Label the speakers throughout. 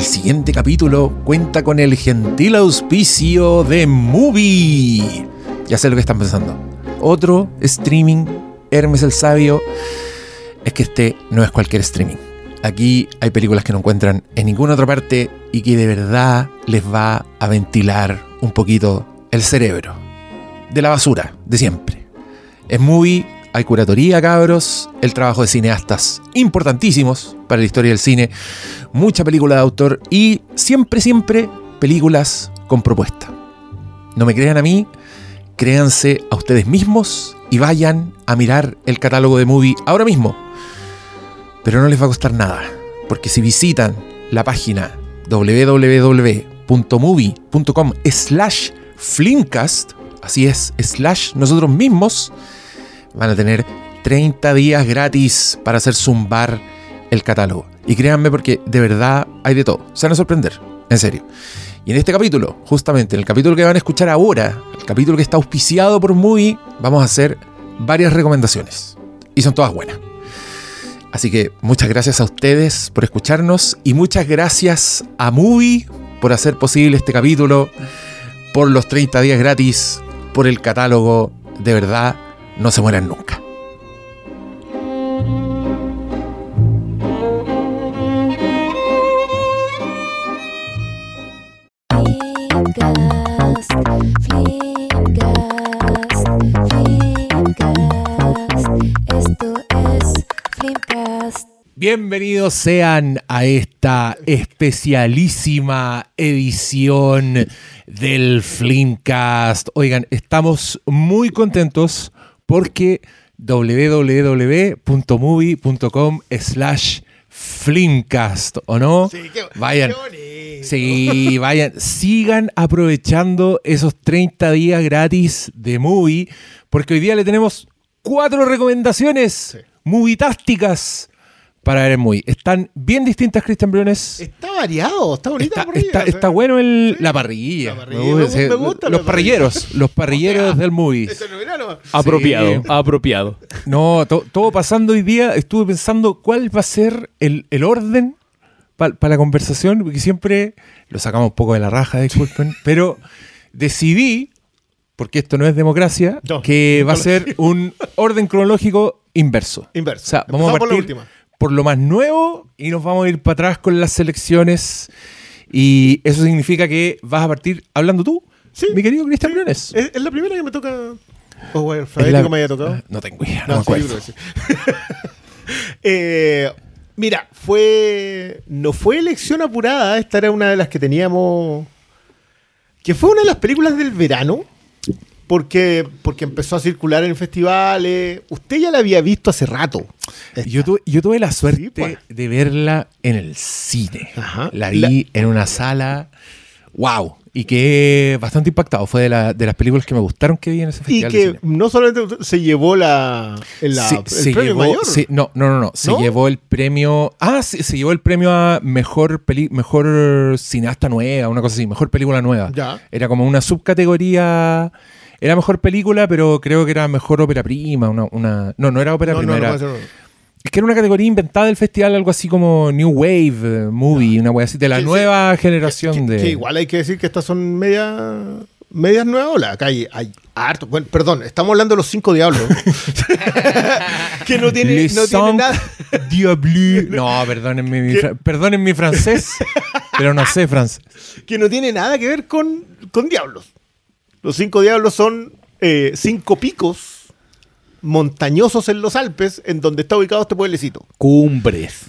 Speaker 1: el siguiente capítulo cuenta con el gentil auspicio de Movie. Ya sé lo que están pensando. Otro streaming, Hermes el Sabio. Es que este no es cualquier streaming. Aquí hay películas que no encuentran en ninguna otra parte y que de verdad les va a ventilar un poquito el cerebro. De la basura, de siempre. Es Movie hay curatoría, cabros, el trabajo de cineastas importantísimos para la historia del cine, mucha película de autor y siempre, siempre películas con propuesta. No me crean a mí, créanse a ustedes mismos y vayan a mirar el catálogo de movie ahora mismo. Pero no les va a costar nada, porque si visitan la página www.movie.com slash flimcast, así es, slash nosotros mismos, van a tener 30 días gratis para hacer zumbar el catálogo. Y créanme porque de verdad hay de todo. Se van a sorprender, en serio. Y en este capítulo, justamente en el capítulo que van a escuchar ahora, el capítulo que está auspiciado por Movie, vamos a hacer varias recomendaciones. Y son todas buenas. Así que muchas gracias a ustedes por escucharnos y muchas gracias a Movie por hacer posible este capítulo, por los 30 días gratis, por el catálogo. De verdad, no se mueran nunca. Bienvenidos sean a esta especialísima edición del Flimcast. Oigan, estamos muy contentos porque www.movie.com slash Flimcast, ¿o no?
Speaker 2: Sí, qué,
Speaker 1: vayan.
Speaker 2: qué.
Speaker 1: Sí, vayan, sigan aprovechando esos 30 días gratis de Movie, porque hoy día le tenemos cuatro recomendaciones movitásticas para Movie. Están bien distintas, Cristian Briones.
Speaker 2: Está variado, está bonita
Speaker 1: Está,
Speaker 2: la parrilla,
Speaker 1: está-
Speaker 2: o
Speaker 1: está bueno el,
Speaker 2: Sí.
Speaker 1: la parrilla.
Speaker 2: La parrilla,
Speaker 1: Me gusta,
Speaker 2: me-
Speaker 1: los parrilleros, los parrilleros del movie.
Speaker 2: No.
Speaker 3: Apropiado,
Speaker 1: Sí.
Speaker 3: apropiado.
Speaker 1: No, to- todo pasando hoy día, estuve pensando cuál va a ser el, el orden para la conversación, porque siempre lo sacamos un poco de la raja, disculpen, pero decidí, porque esto no es democracia,
Speaker 2: No,
Speaker 1: que va a ser un orden cronológico inverso.
Speaker 2: Inverso.
Speaker 1: O sea, vamos a
Speaker 2: Empezamos por la
Speaker 1: partir
Speaker 2: última.
Speaker 1: Por lo más nuevo y nos vamos a ir para atrás con las selecciones. Y eso significa que vas a partir hablando tú,
Speaker 2: Sí,
Speaker 1: mi querido Cristian
Speaker 2: sí. Es, es la primera que me toca. O alfabético
Speaker 1: la-
Speaker 2: me haya tocado.
Speaker 1: No tengo idea, no,
Speaker 2: No,
Speaker 1: me acuerdo.
Speaker 2: sí. Eh, mira, fue. No fue elección apurada. Esta era una de las que teníamos. Que fue una de las películas del verano. Porque, porque empezó a circular en festivales. Usted ya la había visto hace rato.
Speaker 1: Yo tuve, yo tuve la suerte
Speaker 2: Sí, pues.
Speaker 1: de verla en el cine.
Speaker 2: Ajá.
Speaker 1: La vi en una sala. ¡Wow! Y quedé bastante impactado. Fue de, la- de las películas que me gustaron que vi en ese
Speaker 2: Y
Speaker 1: festival. de
Speaker 2: que no solamente se llevó la, en la-
Speaker 1: Sí,
Speaker 2: el
Speaker 1: se
Speaker 2: premio
Speaker 1: llevó-
Speaker 2: mayor.
Speaker 1: no, no, no, no. Se
Speaker 2: ¿No?
Speaker 1: llevó el premio. Ah, sí, se llevó el premio a mejor peli, mejor cineasta nueva, una cosa así, mejor película nueva.
Speaker 2: Ya.
Speaker 1: Era como una subcategoría. Era mejor película, pero creo que era mejor ópera prima. Una, una- no, no era ópera
Speaker 2: No,
Speaker 1: prima.
Speaker 2: no, no
Speaker 1: era,
Speaker 2: puede ser.
Speaker 1: Es que era una categoría inventada del festival, algo así como New Wave eh, Movie, una wea así, de la
Speaker 2: Que-
Speaker 1: nueva generación
Speaker 2: que,
Speaker 1: de.
Speaker 2: que igual hay que decir que estas son media, medias nuevas olas. Acá hay, hay harto. Bueno, perdón, estamos hablando de los cinco diablos. que no tiene,
Speaker 1: Les
Speaker 2: no tiene nada.
Speaker 1: diablus. No, perdónenme mi, perdonen mi francés, pero no sé francés.
Speaker 2: Que no tiene nada que ver con, con diablos. Los cinco diablos son eh, cinco picos montañosos en los Alpes, en donde está ubicado este pueblecito.
Speaker 3: Cumbres.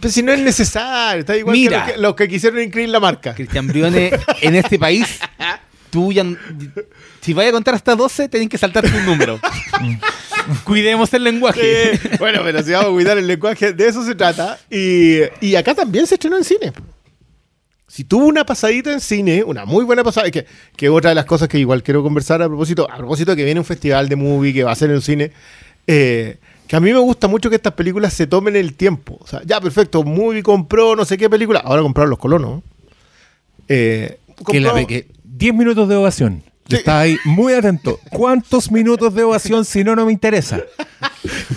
Speaker 2: Pero si no es necesario, está igual
Speaker 3: Mira.
Speaker 2: que los que, los que quisieron inscribir la marca.
Speaker 3: Cristian Briones, en este país, tú ya. Si vayas a contar hasta 12, tenés que saltarte un número. Cuidemos el lenguaje.
Speaker 2: Bueno, pero si vamos a cuidar el lenguaje, de eso se trata. Y, y acá también se estrenó en cine. Si tuvo una pasadita en cine, una muy buena pasada, que, que otra de las cosas que igual quiero conversar a propósito, a propósito de que viene un festival de movie que va a ser en cine, eh, que a mí me gusta mucho que estas películas se tomen el tiempo. O sea, ya, perfecto, movie compró no sé qué película, ahora compraron los colonos. Eh,
Speaker 1: Que la
Speaker 2: compró-
Speaker 1: ve que 10 minutos de ovación.
Speaker 2: Sí.
Speaker 1: ahí muy atento. ¿Cuántos minutos de ovación si no, no me interesa?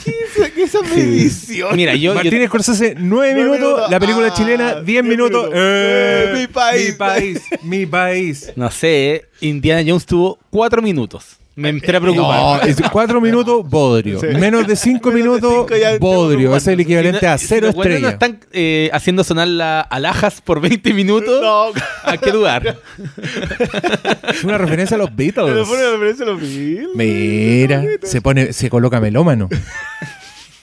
Speaker 2: 15, esa medición?
Speaker 3: Mira, yo, yo-
Speaker 1: Martínez Scorsese, 9
Speaker 2: Nueve
Speaker 1: minutos.
Speaker 2: minutos.
Speaker 1: La película
Speaker 2: Ah,
Speaker 1: chilena, 10
Speaker 2: diez
Speaker 1: minutos.
Speaker 2: minutos.
Speaker 1: Eh,
Speaker 2: mi país.
Speaker 1: Mi país. Mi país.
Speaker 3: no sé, Indiana Jones tuvo cuatro minutos. Me entré a
Speaker 1: No,
Speaker 3: preocupar.
Speaker 1: es 4 minutos, bodrio.
Speaker 2: Sí.
Speaker 1: Menos de 5
Speaker 2: Menos de
Speaker 1: minutos,
Speaker 2: cinco
Speaker 1: bodrio. Es el equivalente a
Speaker 3: Si
Speaker 1: 0
Speaker 3: los buenos no
Speaker 1: estrellas.
Speaker 3: están eh, haciendo sonar la alhajas por 20 minutos.
Speaker 2: No,
Speaker 3: ¿A qué lugar?
Speaker 1: Es una referencia a los Beatles.
Speaker 2: lo pone a referencia a los Beatles.
Speaker 1: Mira, se pone, se coloca melómano.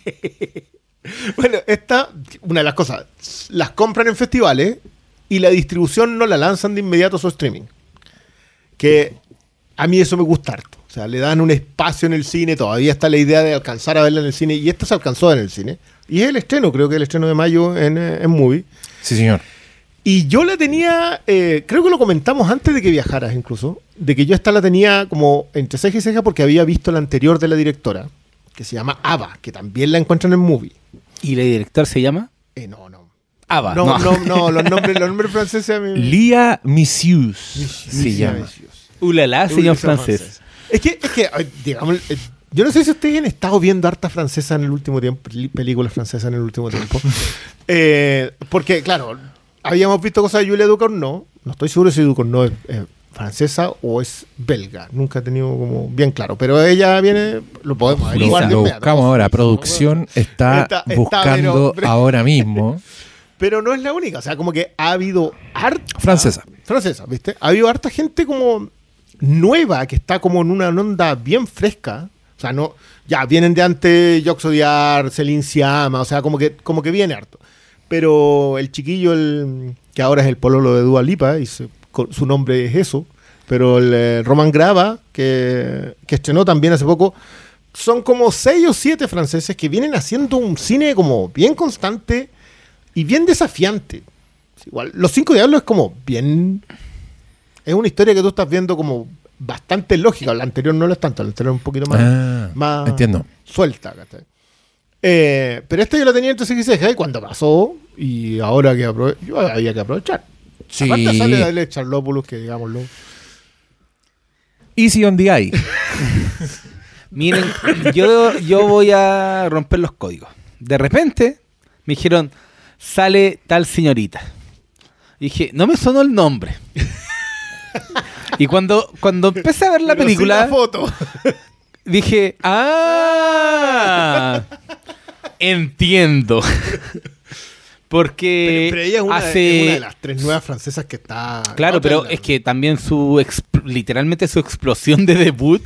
Speaker 2: Bueno, esta, una de las cosas, las compran en festivales y la distribución no la lanzan de inmediato a su streaming. Que a mí eso me gusta harto. O sea, le dan un espacio en el cine, todavía está la idea de alcanzar a verla en el cine, y esta se alcanzó en el cine. Y es el estreno, creo que el estreno de mayo en, eh, en Movie.
Speaker 1: Sí, señor.
Speaker 2: Y yo la tenía, eh, creo que lo comentamos antes de que viajaras incluso, de que yo esta la tenía como entre ceja y ceja porque había visto la anterior de la directora, que se llama Ava, que también la encuentran en Movie.
Speaker 3: ¿Y la director se llama?
Speaker 2: Eh, no, no.
Speaker 3: Ava.
Speaker 2: No, no, no, los nombres, los nombres franceses a mí.
Speaker 1: Lia Missius
Speaker 2: Mis-
Speaker 1: se llama.
Speaker 3: Ulala,
Speaker 2: Uy,
Speaker 3: señor francés.
Speaker 2: Es que, es que, digamos, eh, yo no sé si ustedes han estado viendo harta francesa en el último tiempo, películas francesas en el último tiempo. Eh, porque, claro, habíamos visto cosas de Julia Ducournau. No estoy seguro si Ducournau es eh, francesa o es belga. Nunca he tenido como bien claro. Pero ella viene, lo podemos averiguar.
Speaker 1: lo buscamos ahora. Producción está,
Speaker 2: Está- está,
Speaker 1: buscando
Speaker 2: pero-
Speaker 1: ahora mismo.
Speaker 2: Pero no es la única. O sea, como que ha habido harta.
Speaker 1: Francesa.
Speaker 2: Francesa, ¿viste? Ha habido harta gente como nueva que está como en una onda bien fresca. O sea, no. Ya, vienen de antes Jox Odiar, Celine Siama, o sea, como que, como que viene harto. Pero el chiquillo, el, que ahora es el pololo de Dua Lipa, y se- su nombre es eso. Pero el eh, Roman Grava, que, que estrenó también hace poco, son como seis o siete franceses que vienen haciendo un cine como bien constante y bien desafiante. Igual, Los Cinco Diablos es como bien. Es una historia que tú estás viendo como bastante lógica. La anterior no lo es tanto, la anterior es un poquito más,
Speaker 1: Ah,
Speaker 2: más
Speaker 1: entiendo.
Speaker 2: suelta. Eh, pero esta yo la tenía entre ceja y cuando pasó, y ahora que yo había que aprovechar.
Speaker 1: Sí.
Speaker 2: Aparte sale Dale Charlopoulos, que digámoslo.
Speaker 1: Easy on the eye.
Speaker 3: Miren, yo, yo voy a romper los códigos. De repente me dijeron, sale tal señorita. Y dije, no me sonó el nombre. y cuando, cuando empecé a ver la
Speaker 2: Pero sí
Speaker 3: película,
Speaker 2: la foto.
Speaker 3: dije, ah, entiendo. Porque
Speaker 2: pero, pero ella es una,
Speaker 3: hace...
Speaker 2: es una de las tres nuevas francesas que está.
Speaker 3: Claro, pero es que también su exp- literalmente su explosión de debut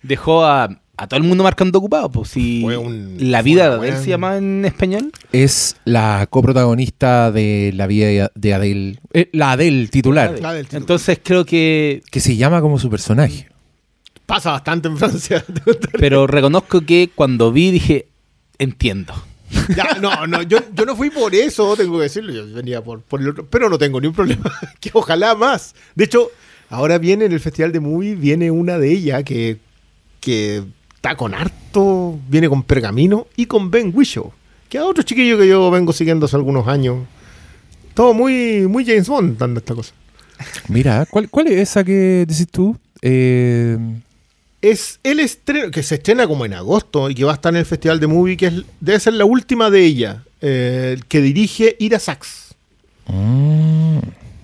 Speaker 3: dejó a, a todo el mundo marcando ocupado. Pues si
Speaker 2: Fue un-
Speaker 3: la vida de Adele se llama en español.
Speaker 1: Es la coprotagonista de la vida de Adele. eh, la Adele titular.
Speaker 2: La del título.
Speaker 3: Entonces creo que.
Speaker 1: Que se llama como su personaje.
Speaker 2: Pasa bastante en Francia.
Speaker 3: Pero reconozco que cuando vi dije, entiendo.
Speaker 2: Ya, no, no, yo, yo no fui por eso, tengo que decirlo. Yo venía por, el otro, pero no tengo ni un problema. que ojalá más. De hecho, ahora viene en el Festival de Movie, viene una de ellas que, que está con harto, viene con Pergamino y con Ben Whishaw, que es otro chiquillo que yo vengo siguiendo hace algunos años. Todo muy, muy James Bond dando esta cosa.
Speaker 1: Mira, ¿cuál, cuál es esa que decís tú? Eh,
Speaker 2: Es el estreno, que se estrena como en agosto y que va a estar en el Festival de Movie, que es, debe ser la última de ella, eh, que dirige Ira Sachs.
Speaker 1: mm,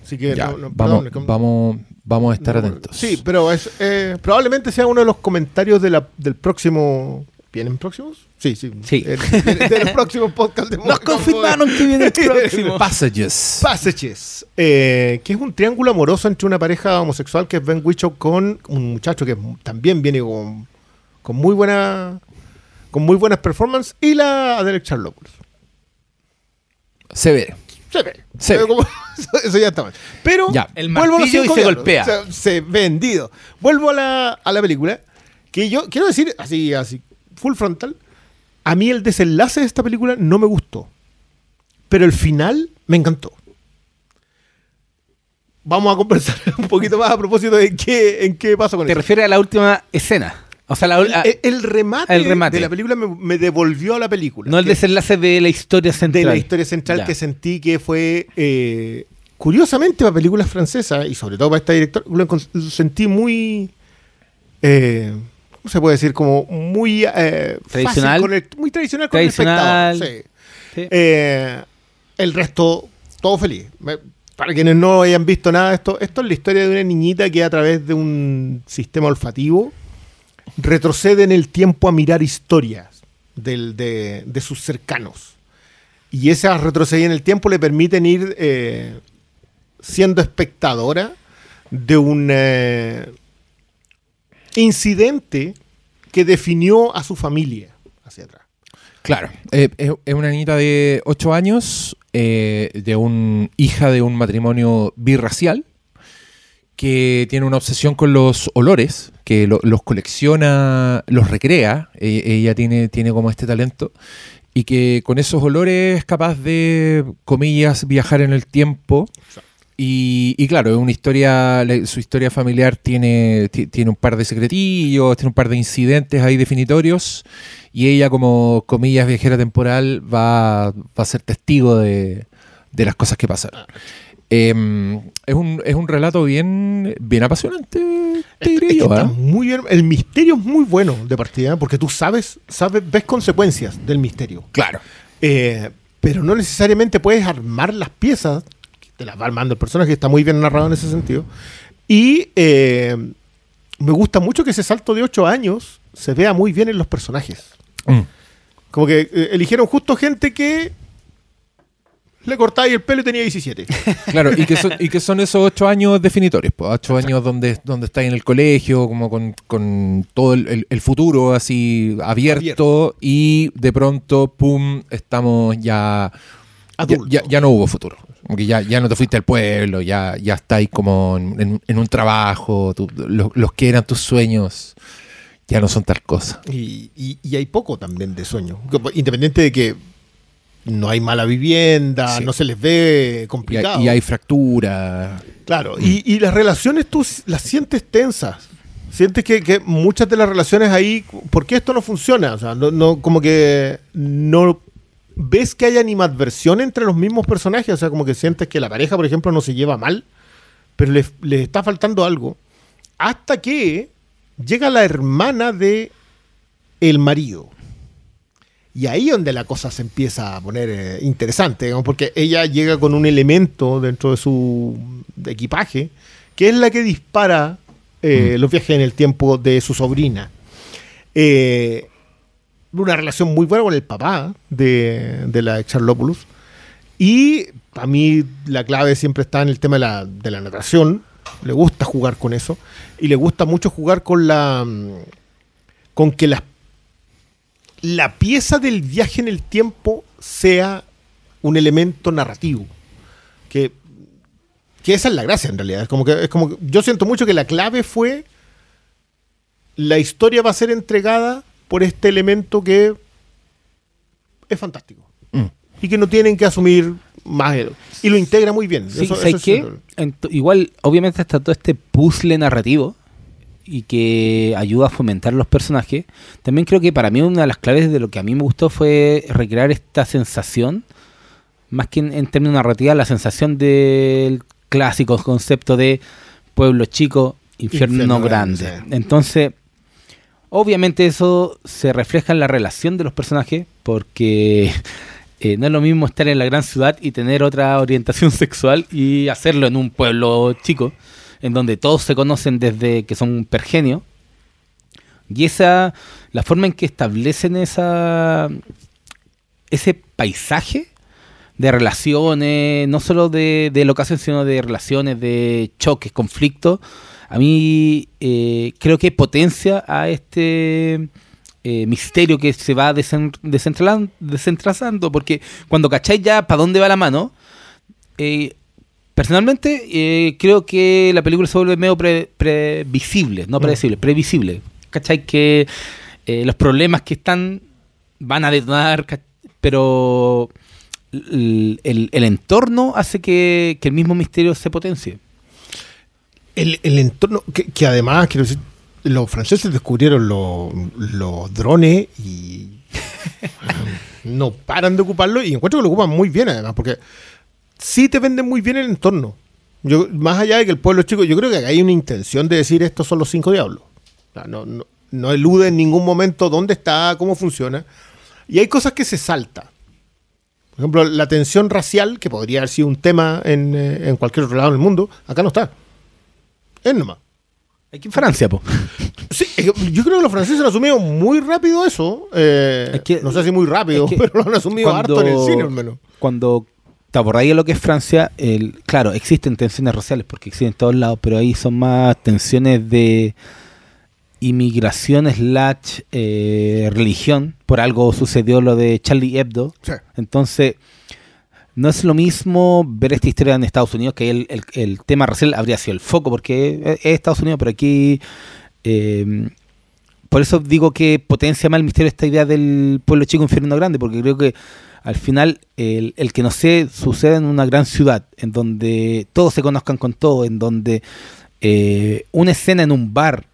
Speaker 2: Así que
Speaker 1: ya,
Speaker 2: no- no,
Speaker 1: vamos,
Speaker 2: perdón,
Speaker 1: vamos, vamos a estar
Speaker 2: no,
Speaker 1: atentos.
Speaker 2: Sí, pero es, eh, probablemente sea uno de los comentarios de la, del próximo. ¿Vienen próximos? Sí, sí.
Speaker 3: Sí.
Speaker 2: De, de los próximos podcasts de
Speaker 3: Nos
Speaker 2: Modo
Speaker 3: confirmaron que viene el próximo.
Speaker 1: Passages.
Speaker 2: Passages, eh, que es un triángulo amoroso entre una pareja homosexual que es Ben Whishaw con un muchacho que también viene con, con muy buena con muy buenas performances y la Adele Charlopoulos.
Speaker 1: Se ve.
Speaker 2: Se ve.
Speaker 1: Se ve.
Speaker 2: como- eso, ya está mal. Pero
Speaker 1: Ya.
Speaker 3: El
Speaker 2: vuelvo a los
Speaker 3: y
Speaker 2: cinco
Speaker 3: se
Speaker 2: diablos.
Speaker 3: golpea.
Speaker 2: Se, se vendido. Vuelvo a la, a la película. Que yo quiero decir, así, así, full frontal. A mí el desenlace de esta película no me gustó. Pero el final me encantó. Vamos a conversar un poquito más a propósito de qué, en qué pasa con
Speaker 3: Te
Speaker 2: eso.
Speaker 3: refieres a la última escena. O sea, la,
Speaker 2: El, el- el remate,
Speaker 3: el remate.
Speaker 2: de la película me, me devolvió a la película.
Speaker 3: no el desenlace de la historia central.
Speaker 2: de la historia central
Speaker 3: Ya.
Speaker 2: que sentí que fue eh, curiosamente para películas francesas y sobre todo para esta directora lo sentí muy eh, ¿cómo se puede decir? Como muy eh, fácil
Speaker 3: Tradicional.
Speaker 2: con el- muy tradicional con
Speaker 3: Tradicional.
Speaker 2: el espectador. sí.
Speaker 3: Sí.
Speaker 2: Eh, el resto, todo feliz. Para quienes no hayan visto nada de esto, esto es la historia de una niñita que a través de un sistema olfativo retrocede en el tiempo a mirar historias del- de, de sus cercanos. Y esas retroceder en el tiempo le permiten ir eh, siendo espectadora de un eh, incidente que definió a su familia hacia atrás.
Speaker 1: Claro, eh, es, una niñita de 8 años, eh, de un hija de un matrimonio birracial, que tiene una obsesión con los olores, que lo- los colecciona, los recrea, e- ella tiene, tiene como este talento, y que con esos olores es capaz de, comillas, viajar en el tiempo. Y, y claro, es una historia, su historia familiar tiene, ti- tiene un par de secretillos, tiene un par de incidentes ahí definitorios, y ella como, comillas, viajera temporal va, va a ser testigo de, de las cosas que pasan. Em, es, un, es un relato bien, bien apasionante, te
Speaker 2: Es que
Speaker 1: yo. ¿ah?
Speaker 2: muy bien. El misterio es muy bueno de partida, porque tú sabes, sabes, ves consecuencias del misterio.
Speaker 1: Claro.
Speaker 2: Eh, pero no necesariamente puedes armar las piezas, te las va armando el personaje, está muy bien narrado en ese sentido. Y eh, me gusta mucho que ese salto de 8 años se vea muy bien en los personajes.
Speaker 1: Mm.
Speaker 2: Como que eh, eligieron justo gente que le cortaba y el pelo y tenía 17.
Speaker 1: Claro, y que son, y que son esos ocho años definitorios, pues, ocho años donde, donde estás en el colegio, como con, con todo el, el- el futuro así abierto,
Speaker 2: Abierto.
Speaker 1: y de pronto, pum, estamos ya... Ya, ya- ya no hubo futuro. Como que ya, ya no te fuiste al pueblo, ya, ya estáis como en, en- en un trabajo, tú- los, los que eran tus sueños ya no son tal cosa.
Speaker 2: Y, y- y hay poco también de sueño. Independiente de que no hay mala vivienda,
Speaker 1: Sí.
Speaker 2: no se les ve complicado.
Speaker 1: y hay fractura.
Speaker 2: Claro, y, y las relaciones tú las sientes tensas. Sientes que, que muchas de las relaciones ahí, ¿por qué esto no funciona? O sea, no, no- como que no ves que hay animadversión entre los mismos personajes. O sea, como que sientes que la pareja, por ejemplo, no se lleva mal, pero les, les está faltando algo. Hasta que llega la hermana de el marido. Y ahí es donde la cosa se empieza a poner eh, interesante, digamos, porque ella llega con un elemento dentro de su equipaje, que es la que dispara eh, los viajes en el tiempo de su sobrina. Eh, una relación muy buena con el papá de, de la Charlopoulos. Y a mí la clave siempre está en el tema de la, de la natación. Le gusta jugar con eso. Y le gusta mucho jugar con la. con que las la pieza del viaje en el tiempo sea un elemento narrativo. Que, que esa es la gracia en realidad. Es como que, es como que- yo siento mucho que la clave fue la historia va a ser entregada por este elemento que es fantástico.
Speaker 1: Mm.
Speaker 2: Y que no tienen que asumir más. Y lo integra muy bien.
Speaker 3: Sí,
Speaker 2: Eso-.
Speaker 3: Ent- igual, obviamente está todo este puzzle narrativo y que ayuda a fomentar los personajes. También creo que para mí una de las claves de lo que a mí me gustó fue recrear esta sensación, más que en, en términos narrativos, la sensación del clásico concepto de pueblo chico, infierno,
Speaker 2: Infierno
Speaker 3: grande. Entonces, obviamente eso se refleja en la relación de los personajes, porque eh, no es lo mismo estar en la gran ciudad y tener otra orientación sexual y hacerlo en un pueblo chico, en donde todos se conocen desde que son pergenios. Y esa, la forma en que establecen esa, ese paisaje de relaciones, no solo de, de locación, sino de relaciones, de choques, conflictos, a mí eh, creo que potencia a este eh, misterio que se va desentrasando, porque cuando cacháis ya para dónde va la mano, eh, personalmente creo que la película se vuelve medio pre- previsible, no predecible, previsible. ¿Cachai? Que los problemas que están van a detonar, pero el, el- el entorno hace que, que el mismo misterio se potencie.
Speaker 2: El, entorno, que, además, quiero decir, los franceses descubrieron los, drones y no paran de ocuparlo y encuentro que lo ocupan muy bien además, porque sí te venden muy bien el entorno. Yo, más allá de que el pueblo chico, yo creo que hay una intención de decir estos son los cinco diablos. No- no- no elude en ningún momento dónde está, cómo funciona. Y hay cosas que se salta. Por ejemplo, la tensión racial, que podría haber sido un tema en, eh, en cualquier otro lado del mundo, acá no está. Es nomás.
Speaker 3: Francia, po.
Speaker 2: Sí, yo creo que los franceses han asumido muy rápido eso. eh,
Speaker 3: Es que-
Speaker 2: no sé si muy rápido,
Speaker 3: es que
Speaker 2: pero lo han asumido harto en el cine, al menos.
Speaker 3: Cuando te abordáis de lo que es Francia, el, claro, existen tensiones raciales porque existen en todos lados, pero ahí son más tensiones de inmigración slash eh, religión. Por algo sucedió lo de Charlie Hebdo.
Speaker 2: Sí.
Speaker 3: Entonces, no es lo mismo ver esta historia en Estados Unidos, que el, el- tema racial habría sido el foco, porque es es Estados Unidos, pero aquí... eh, por eso digo que potencia más el misterio esta idea del pueblo chico infierno grande, porque creo que al final el, el que no sé sucede en una gran ciudad, en donde todos se conozcan con todo, en donde eh, una escena en un bar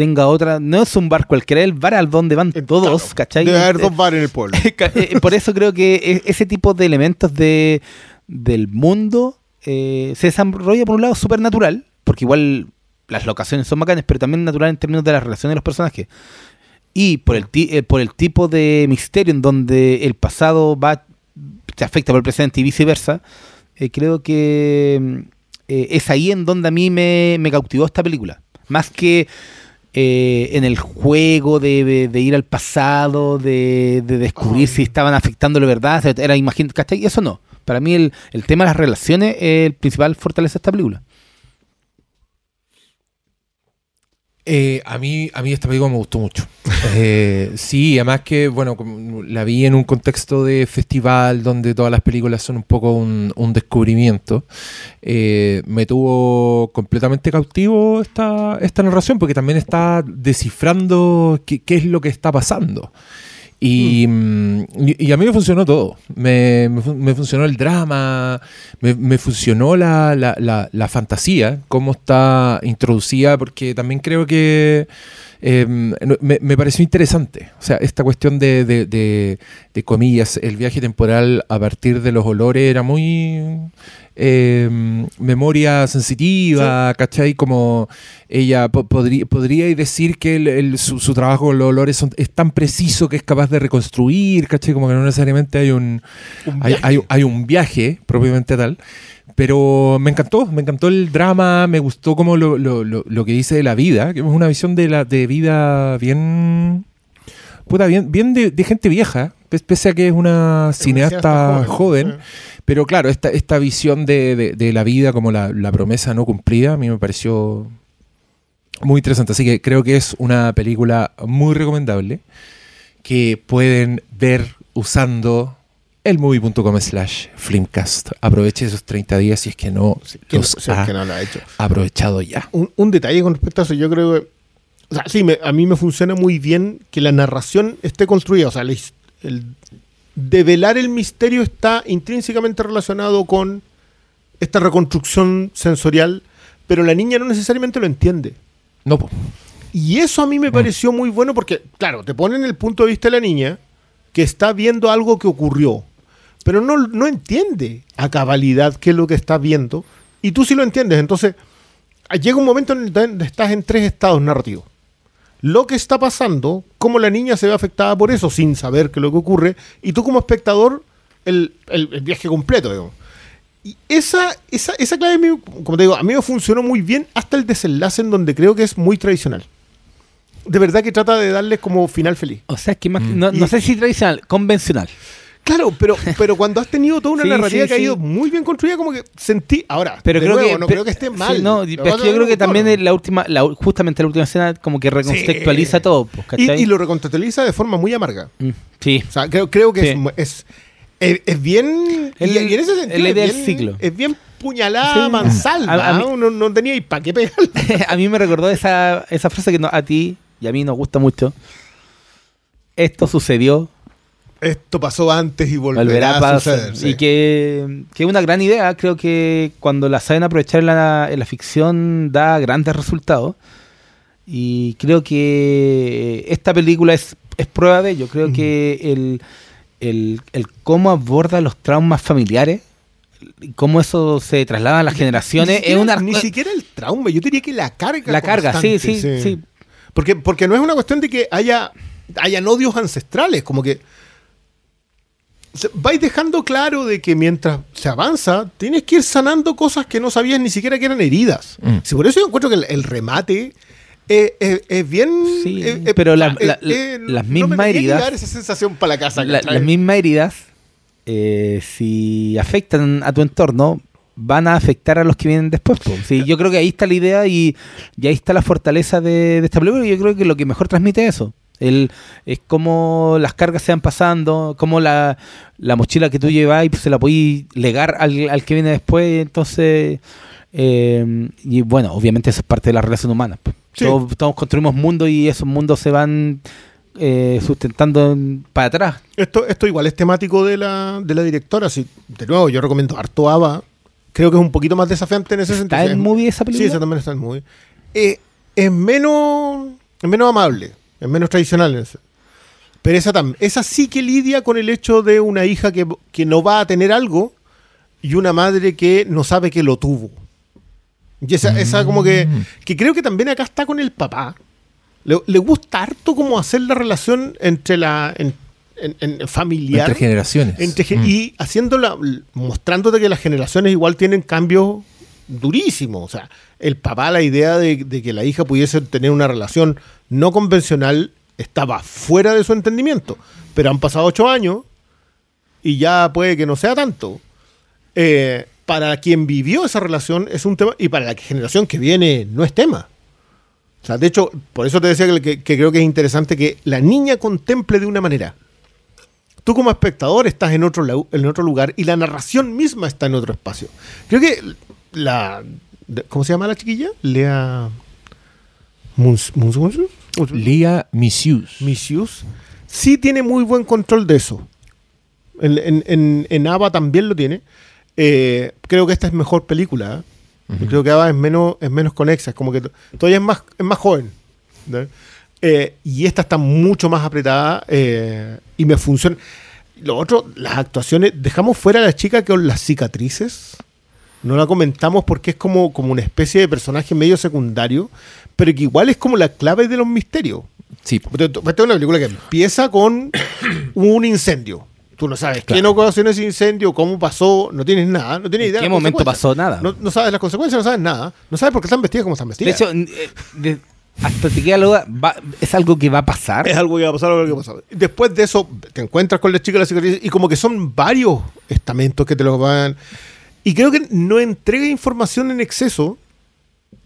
Speaker 3: tenga otra, no es un bar cualquiera, es el bar al donde van
Speaker 2: Eh,
Speaker 3: todos,
Speaker 2: claro,
Speaker 3: ¿cachai?
Speaker 2: Debe haber
Speaker 3: Eh,
Speaker 2: dos bares en el pueblo.
Speaker 3: Ca- eh, Por eso creo que e- ese tipo de elementos de, del mundo eh, se desarrolla por un lado súper natural, porque igual las locaciones son bacanas, pero también natural en términos de las relaciones de los personajes. Y por el, ti- eh, por el tipo de misterio en donde el pasado va te afecta por el presente y viceversa, eh, creo que mm, eh, es ahí en donde a mí me, me cautivó esta película. Más que eh, en el juego de, de- ir al pasado, de, de descubrir
Speaker 2: Oh.
Speaker 3: si estaban afectando la verdad, era imagínate, ¿cachai? Eso no. Para mí el, el tema de las relaciones es el principal fortaleza de esta película.
Speaker 1: Eh, a, mí, a mí esta película me gustó mucho. Eh, sí, además que, bueno, la vi en un contexto de festival donde todas las películas son un poco un, descubrimiento. Eh, me tuvo completamente cautivo esta, esta narración porque también está descifrando qué es lo que está pasando. Y, mm, y- y a mí me funcionó todo. Me, me fun- me funcionó el drama, me, me funcionó la, la- la- la fantasía, cómo está introducida, porque también creo que eh, no- me, me pareció interesante. O sea, esta cuestión de, de- de- de comillas, el viaje temporal a partir de los olores era muy eh, memoria sensitiva, ¿cachai? Como ella po- podría, podría decir que el- el- su, su trabajo con los olores son- es tan preciso que es capaz de reconstruir, ¿cachai? Como que no necesariamente hay un,
Speaker 2: Un
Speaker 1: hay,
Speaker 2: viaje.
Speaker 1: hay- hay un viaje propiamente tal. Pero me encantó, me encantó el drama, me gustó como lo, lo- lo- lo que dice de la vida, que es una visión de la de vida bien puta, bien, bien de, de gente vieja, pes- pese a que es una cineasta joven. Pero claro, esta, esta visión de, de- de la vida como la, la promesa no cumplida, a mí me pareció muy interesante. Así que creo que es una película muy recomendable que pueden ver usando el movie.com slash filmcast. Aproveche esos 30 días si es que no
Speaker 2: Que no-
Speaker 1: los
Speaker 2: si es
Speaker 1: ha
Speaker 2: que no lo ha hecho.
Speaker 1: aprovechado ya.
Speaker 2: Un, un detalle con respecto a eso, yo creo que. O sea, sí, me- a mí me funciona muy bien que la narración esté construida. O sea, el develar el misterio está intrínsecamente relacionado con esta reconstrucción sensorial, pero la niña no necesariamente lo entiende.
Speaker 1: No, po.
Speaker 2: Y eso a mí me pareció muy bueno porque, claro, te ponen el punto de vista de la niña que está viendo algo que ocurrió, pero no, no entiende a cabalidad qué es lo que está viendo, y tú sí lo entiendes. Entonces, llega un momento en el donde estás en tres estados narrativos. Lo que está pasando, cómo la niña se ve afectada por eso sin saber qué es lo que ocurre, y tú como espectador, el, el- el viaje completo, digamos. Y esa, esa, esa clave, a mí, como te digo, a mí me funcionó muy bien hasta el desenlace en donde creo que es muy tradicional. De verdad que trata de darles como final feliz.
Speaker 3: O sea, es que más,
Speaker 1: Mm.
Speaker 3: no, no
Speaker 2: Y-
Speaker 3: sé si tradicional, convencional.
Speaker 2: Claro, pero, pero cuando has tenido toda una
Speaker 3: Sí,
Speaker 2: narrativa
Speaker 3: sí,
Speaker 2: que ha
Speaker 3: sí.
Speaker 2: ido muy bien construida, como que sentí. Ahora,
Speaker 3: Pero creo
Speaker 2: nuevo,
Speaker 3: que
Speaker 2: no creo que esté mal.
Speaker 3: no, pero es que yo creo que también es la última, la, justamente la última escena como que recontextualiza todo, pues,
Speaker 2: Y, lo recontextualiza de forma muy amarga.
Speaker 3: Mm, sí.
Speaker 2: O sea, creo, creo que es, es, es, es bien.
Speaker 3: El-
Speaker 2: y, y en ese sentido.
Speaker 3: la
Speaker 2: es
Speaker 3: del
Speaker 2: bien-
Speaker 3: ciclo.
Speaker 2: Es bien puñalada, mansalva.
Speaker 3: A- a mí-
Speaker 2: ¿no? no, no tenía y para qué pegarle.
Speaker 3: a mí me recordó esa, esa frase que no- a ti y a mí nos gusta mucho. Esto sucedió,
Speaker 2: Esto pasó antes y volverá,
Speaker 3: volverá a pasar.
Speaker 2: suceder. sí.
Speaker 3: Y que, que es una gran idea. Creo que cuando la saben aprovechar en la, en la ficción da grandes resultados. Y creo que esta película es, es prueba de ello. Creo que el, el, el cómo aborda los traumas familiares, y cómo eso se traslada a las generaciones, es una...
Speaker 2: Ni siquiera el trauma, yo diría que la carga.
Speaker 3: la carga, sí,
Speaker 2: constante,
Speaker 3: sí, sí.
Speaker 2: Porque, porque no es una cuestión de que haya hayan odios ancestrales, como que vais dejando claro de que mientras se avanza, tienes que ir sanando cosas que no sabías ni siquiera que eran heridas.
Speaker 1: Mm.
Speaker 2: Si por eso yo encuentro que el, el remate es, es- es bien.
Speaker 3: Sí,
Speaker 2: eh, eh,
Speaker 3: pero la- la-
Speaker 2: eh, eh,
Speaker 3: las
Speaker 2: no
Speaker 3: mismas
Speaker 2: que
Speaker 3: heridas-
Speaker 2: dar esa sensación para la casa.
Speaker 3: Las mismas heridas, eh, si afectan a tu entorno, van a afectar a los que vienen después. Sí, yo creo que ahí está la idea y, y ahí está la fortaleza de, de esta película. Yo creo que lo que mejor transmite es eso. El, es cómo las cargas se van pasando, cómo la, la mochila que tú llevas y se la podís legar al, al que viene después. Entonces, eh, y bueno, obviamente eso es parte de la relación humana.
Speaker 2: Sí.
Speaker 3: Todos, todos construimos mundos y esos mundos se van eh, sustentando en- para atrás.
Speaker 2: Esto, esto igual es temático de la, de la directora. Sí, de nuevo, yo recomiendo harto Ava. Creo que es un poquito más desafiante en ese
Speaker 3: ¿Está
Speaker 2: sentido.
Speaker 3: en
Speaker 2: Es-
Speaker 3: movie esa película?
Speaker 2: Sí, esa también está en movie. Eh, es menos es menos amable, es menos tradicional. en ese. Pero esa, esa sí que lidia con el hecho de una hija que, que no va a tener algo y una madre que no sabe que lo tuvo. Y esa, esa como que, que creo que también acá está con el papá. Le, le gusta harto como hacer la relación entre la en, en- en familiar.
Speaker 1: Entre generaciones.
Speaker 2: Entre
Speaker 1: Mm.
Speaker 2: Y haciéndola, mostrándote que las generaciones igual tienen cambios durísimos. O sea, el papá, la idea de, que la hija pudiese tener una relación no convencional estaba fuera de su entendimiento. Pero han pasado ocho años y ya puede que no sea tanto. Eh, para quien vivió esa relación es un tema y para la generación que viene no es tema. O sea, de hecho, por eso te decía que, que- creo que es interesante que la niña contemple de una manera. Tú como espectador estás en otro, en otro lugar y la narración misma está en otro espacio. Creo que la... ¿Cómo se llama la chiquilla? Lea... Muns- Muns- Muns-
Speaker 1: Lia Misius.
Speaker 2: Misius, sí tiene muy buen control de eso. En, en, en, en Ava también lo tiene. Eh, creo que esta es mejor película. ¿eh? Creo que Ava es menos, es menos conexa, es como que to- todavía es más, es más joven. ¿no? Eh, y esta está mucho más apretada y me funciona. Lo otro, las actuaciones, dejamos fuera a la chica con las cicatrices. No la comentamos porque es como, como una especie de personaje medio secundario, pero que igual es como la clave de los misterios.
Speaker 1: Sí.
Speaker 2: Esta es una película que empieza con un incendio. Tú no sabes quién ocasionó ese incendio, cómo pasó, no tienes nada, no tienes
Speaker 3: ¿En
Speaker 2: idea.
Speaker 3: qué
Speaker 2: de las
Speaker 3: momento pasó nada?
Speaker 2: No, no sabes las consecuencias, no sabes nada. No sabes por qué están vestidas como están
Speaker 3: De
Speaker 2: vestidas.
Speaker 3: hecho, eh, de- hasta te queda la duda, va- ¿es algo que va a pasar?
Speaker 2: es algo que va a pasar, algo que va a pasar. Después de eso, te encuentras con la chica de la cicatriz y como que son varios estamentos que te los van. Y creo que no entrega información en exceso,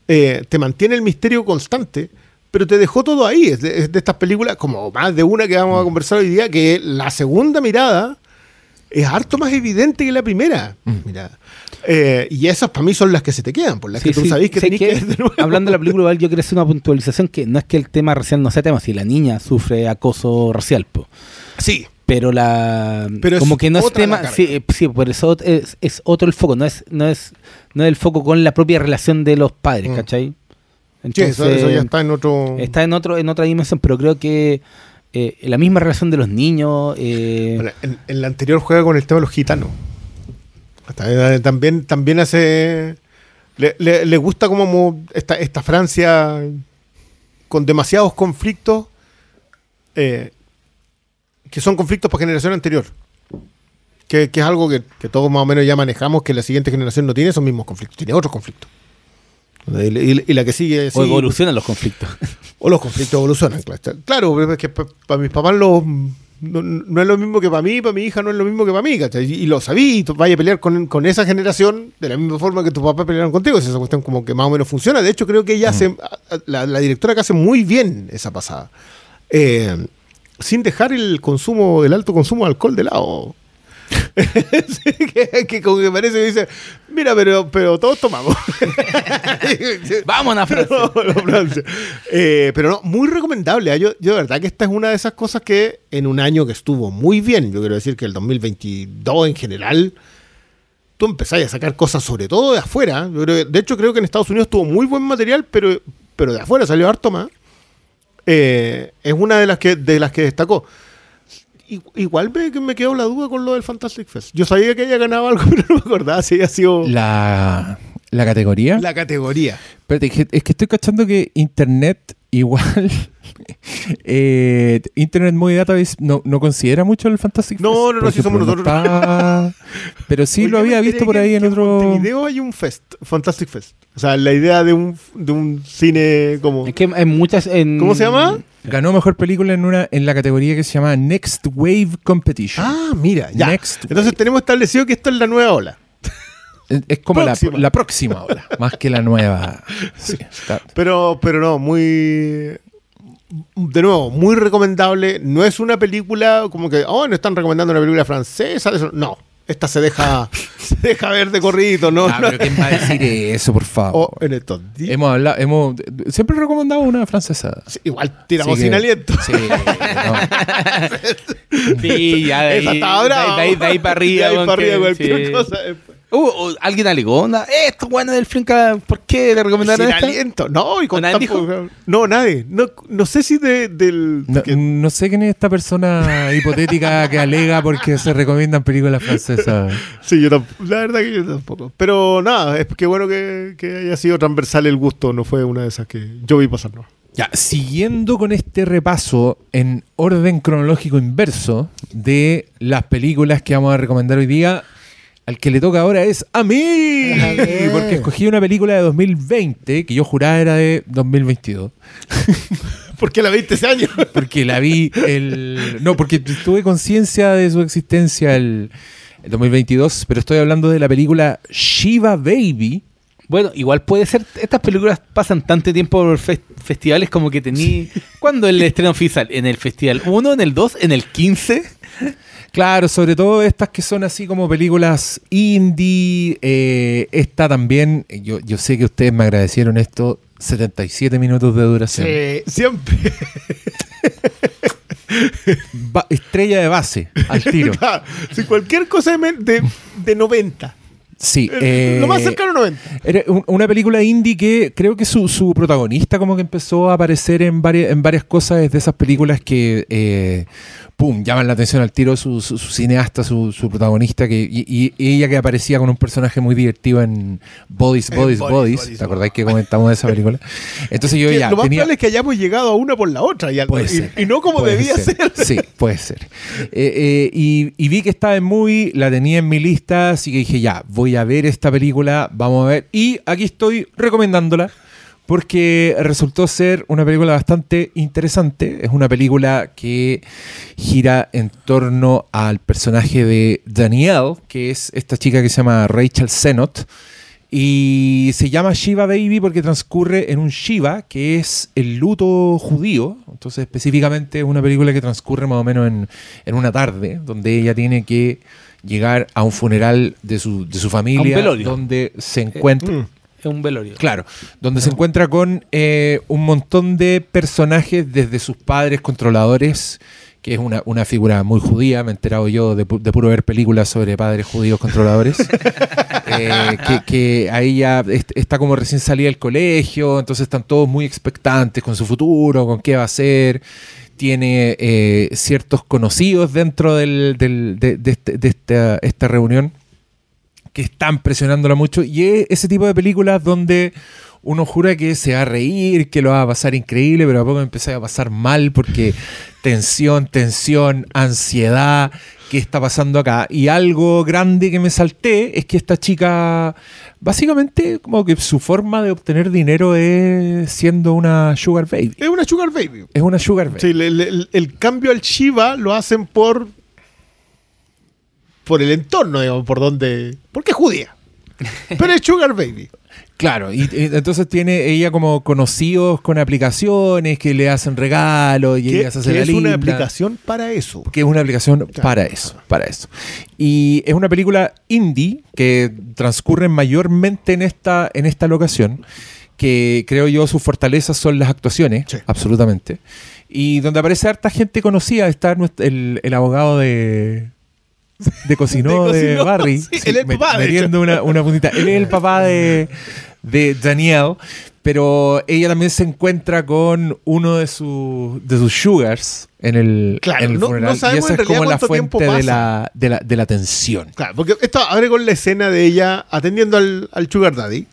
Speaker 2: eh, te mantiene el misterio constante, pero te dejó todo ahí. Es de, es de estas películas, como más de una que vamos a conversar hoy día, que la segunda mirada es harto más evidente que la primera mirada. Eh, y esas para mí son las que se te quedan, por las
Speaker 3: Sí,
Speaker 2: que tú
Speaker 3: sí,
Speaker 2: sabés que tenés que,
Speaker 3: que,
Speaker 2: de nuevo.
Speaker 3: hablando de la película, yo quiero hacer una puntualización que no es que el tema racial no sea tema, si la niña sufre acoso racial, po.
Speaker 2: Sí,
Speaker 3: pero la
Speaker 2: Pero es
Speaker 3: como que no es tema, sí, eh, sí, por eso es, es otro el foco, no es no es no es el foco con la propia relación de los padres,
Speaker 2: Mm.
Speaker 3: ¿cachai?
Speaker 2: Sí, eso, eso ya está en otro...
Speaker 3: está en otro en otra dimensión, pero creo que eh, la misma relación de los niños eh,
Speaker 2: Bueno, en, en la anterior juega con el tema de los gitanos. También, también, también hace. Le, le- le gusta como mo- esta, esta Francia con demasiados conflictos eh, que son conflictos para generación anterior. Que, que es algo que, que todos más o menos ya manejamos, que la siguiente generación no tiene esos mismos conflictos, tiene otros conflictos. Y, y- y la que sigue.
Speaker 3: o
Speaker 2: sí,
Speaker 3: evolucionan los conflictos.
Speaker 2: o los conflictos evolucionan, claro. Claro, pero es que para mis papás los, no, no es lo mismo que para mí, para mi hija no es lo mismo que para mí, ¿cachai? Y, y lo sabí, y tú vayas a pelear con, con esa generación de la misma forma que tus papás pelearon contigo. Si esa cuestión como que más o menos funciona. De hecho, creo que ella hace, a- a- la, la directora que hace muy bien esa pasada. Eh, sin dejar el consumo, el alto consumo de alcohol de lado. Sí, que, que como que parece que dice, mira, pero, pero todos tomamos.
Speaker 3: Vámonos a Francia.
Speaker 2: Francia. Eh, pero no, muy recomendable. ¿eh? Yo, yo de verdad que esta es una de esas cosas que en un año que estuvo muy bien, yo quiero decir que el 2022 en general, tú empezáis a sacar cosas sobre todo de afuera. Yo creo de hecho, creo que en Estados Unidos tuvo muy buen material, pero, pero de afuera salió harto más. Eh, es una de las que, de las que destacó. Igual me, me quedó la duda con lo del Fantastic Fest. Yo sabía que ella ganaba algo, pero no me acordaba si había sido...
Speaker 1: La, ¿La categoría?
Speaker 2: La categoría.
Speaker 1: Espérate, es que estoy cachando que Internet igual... eh, Internet Movie Database no, no considera mucho el Fantastic
Speaker 2: No,
Speaker 1: Fest,
Speaker 2: no, no,
Speaker 1: por
Speaker 2: si somos
Speaker 1: no
Speaker 2: nosotros.
Speaker 1: está- Pero sí
Speaker 2: Oye,
Speaker 1: lo había visto por
Speaker 2: que-
Speaker 1: ahí en otro...
Speaker 2: Montevideo hay un fest, Fantastic Fest. O sea, la idea de un, de un cine como...
Speaker 3: Es que hay muchas. En...
Speaker 2: ¿Cómo se llama?
Speaker 1: Ganó mejor película en una en la categoría que se llama Next Wave Competition.
Speaker 2: Ah, mira, ya.
Speaker 1: Next
Speaker 2: Entonces
Speaker 1: Wave.
Speaker 2: tenemos establecido que esto es la nueva ola.
Speaker 1: Es- como la,
Speaker 2: Próxima.
Speaker 1: la próxima ahora, más que la nueva. Sí,
Speaker 2: Pero, pero no, muy. De nuevo, muy recomendable. No es una película como que, oh, no están recomendando una película francesa. eso- No, esta se deja, se deja ver de corrido, ¿no?
Speaker 1: Ah, pero ¿quién va a decir eso, por favor?
Speaker 2: En estos días.
Speaker 1: Hemos hablado, hemos siempre he recomendado una francesa.
Speaker 2: Sí, igual tiramos sin aliento.
Speaker 1: Sí, no.
Speaker 3: Sí, ya de ahí.
Speaker 2: Esa
Speaker 3: de ahí- de ahí para arriba.
Speaker 2: De ahí para arriba, cualquier
Speaker 3: sí.
Speaker 2: cosa.
Speaker 3: Uh, uh, alguien alegó, onda, "Eh, esto bueno del Flinka, ¿por qué le recomendaron
Speaker 2: Sin
Speaker 3: esta?
Speaker 2: aliento. No, y con
Speaker 3: ¿O nadie
Speaker 2: tampoco- No, nadie. No, no sé si de, del.
Speaker 1: No,
Speaker 2: que-
Speaker 1: no sé quién es esta persona hipotética que alega porque se recomiendan películas francesas.
Speaker 2: Sí, yo tampoco. La verdad que yo tampoco. Pero nada, es que bueno que, que haya sido transversal el gusto. No fue una de esas que yo vi pasar, no.
Speaker 1: Ya, siguiendo con este repaso en orden cronológico inverso de las películas que vamos a recomendar hoy día, al que le toca ahora es a mí.
Speaker 2: A.
Speaker 1: Porque escogí una película de 2020 que yo juraba era de 2022.
Speaker 2: Porque la viste ese año.
Speaker 1: Porque la vi el... No, porque tuve conciencia de su existencia el, el 2022, pero estoy hablando de la película Shiva Baby.
Speaker 3: Bueno, igual puede ser, estas películas pasan tanto tiempo por fes- festivales como que tení... ¿Cuándo el estreno oficial? ¿En el festival 1, en el 2, en el 15?
Speaker 1: Claro, sobre todo estas que son así como películas indie. eh, esta también, yo, yo sé que ustedes me agradecieron esto, 77 minutos de duración.
Speaker 2: Sí, siempre.
Speaker 1: Ba- estrella de base, al tiro.
Speaker 2: si cualquier cosa de, de, de 90.
Speaker 1: Sí.
Speaker 2: Eh, Lo más cercano a 90.
Speaker 1: Era un- una película indie que creo que su, su protagonista como que empezó a aparecer en varias, en varias cosas es de esas películas que eh, pum, llaman la atención al tiro su, su- su cineasta, su, su protagonista que, y, y ella que aparecía con un personaje muy divertido en Bodies, Bodies,
Speaker 2: Bodies,
Speaker 1: ¿Te acordáis que comentamos de esa película? Entonces yo ya
Speaker 2: lo más
Speaker 1: tenía...
Speaker 2: probable es que hayamos llegado a una por la otra y, algo, y- y no como
Speaker 1: Puede
Speaker 2: debía ser.
Speaker 1: Sí, puede ser. Eh, eh, y, y vi que estaba en movie, la tenía en mi lista, así que dije, ya, voy a ver esta película, vamos a ver. Y aquí estoy recomendándola porque resultó ser una película bastante interesante. Es una película que gira en torno al personaje de Danielle, que es esta chica que se llama Rachel Zenot. Y se llama Shiva Baby porque transcurre en un Shiva, que es el luto judío. Entonces, específicamente, es una película que transcurre más o menos en, en una tarde, donde ella tiene que llegar a un funeral de su, de su familia, donde se encuentra.
Speaker 2: Mm.
Speaker 3: Es un velorio.
Speaker 1: Claro, donde se encuentra con eh, un montón de personajes desde sus padres controladores, que es una, una figura muy judía, me he enterado yo de, pu- de puro ver películas sobre padres judíos controladores, eh, que, que a ella est- está como recién salida del colegio, entonces están todos muy expectantes con su futuro, con qué va a ser. Tiene eh, ciertos conocidos dentro del- del- de, de este- de esta, esta reunión que están presionándola mucho. Y es ese tipo de películas donde uno jura que se va a reír, que lo va a pasar increíble, pero a poco empieza a pasar mal porque tensión, tensión, ansiedad, ¿qué está pasando acá? Y algo grande que me salté es que esta chica, básicamente, como que su forma de obtener dinero es siendo una sugar baby.
Speaker 2: Es una Sugar Baby.
Speaker 1: Es una sugar baby.
Speaker 2: Sí, el, el cambio al Shiva lo hacen por. Por el entorno, digamos, por donde. Porque es judía. Pero es Sugar Baby.
Speaker 1: Claro, y, y entonces tiene ella como conocidos con aplicaciones que le hacen regalos y ella se hace
Speaker 2: que
Speaker 1: la
Speaker 2: es una aplicación para eso.
Speaker 1: que es una aplicación para eso, para eso. Y es una película indie que transcurre mayormente en esta, en esta locación, que creo yo sus fortalezas son las actuaciones,
Speaker 2: Sí.
Speaker 1: absolutamente. Y donde aparece harta gente conocida, está el, el abogado de... De Cocinó
Speaker 2: De
Speaker 1: Barry.
Speaker 2: sí, él es el papá, de
Speaker 1: metiendo una, una puntita. Él es el papá de, de Danielle, pero ella también se encuentra con uno de, sus de sus sugars en el,
Speaker 2: Claro,
Speaker 1: en el
Speaker 2: no- no
Speaker 1: funeral.
Speaker 2: sabemos
Speaker 1: y esa es como la fuente de la, de, la, de la tensión.
Speaker 2: Claro, porque esto abre con la escena de ella atendiendo al, al Sugar Daddy.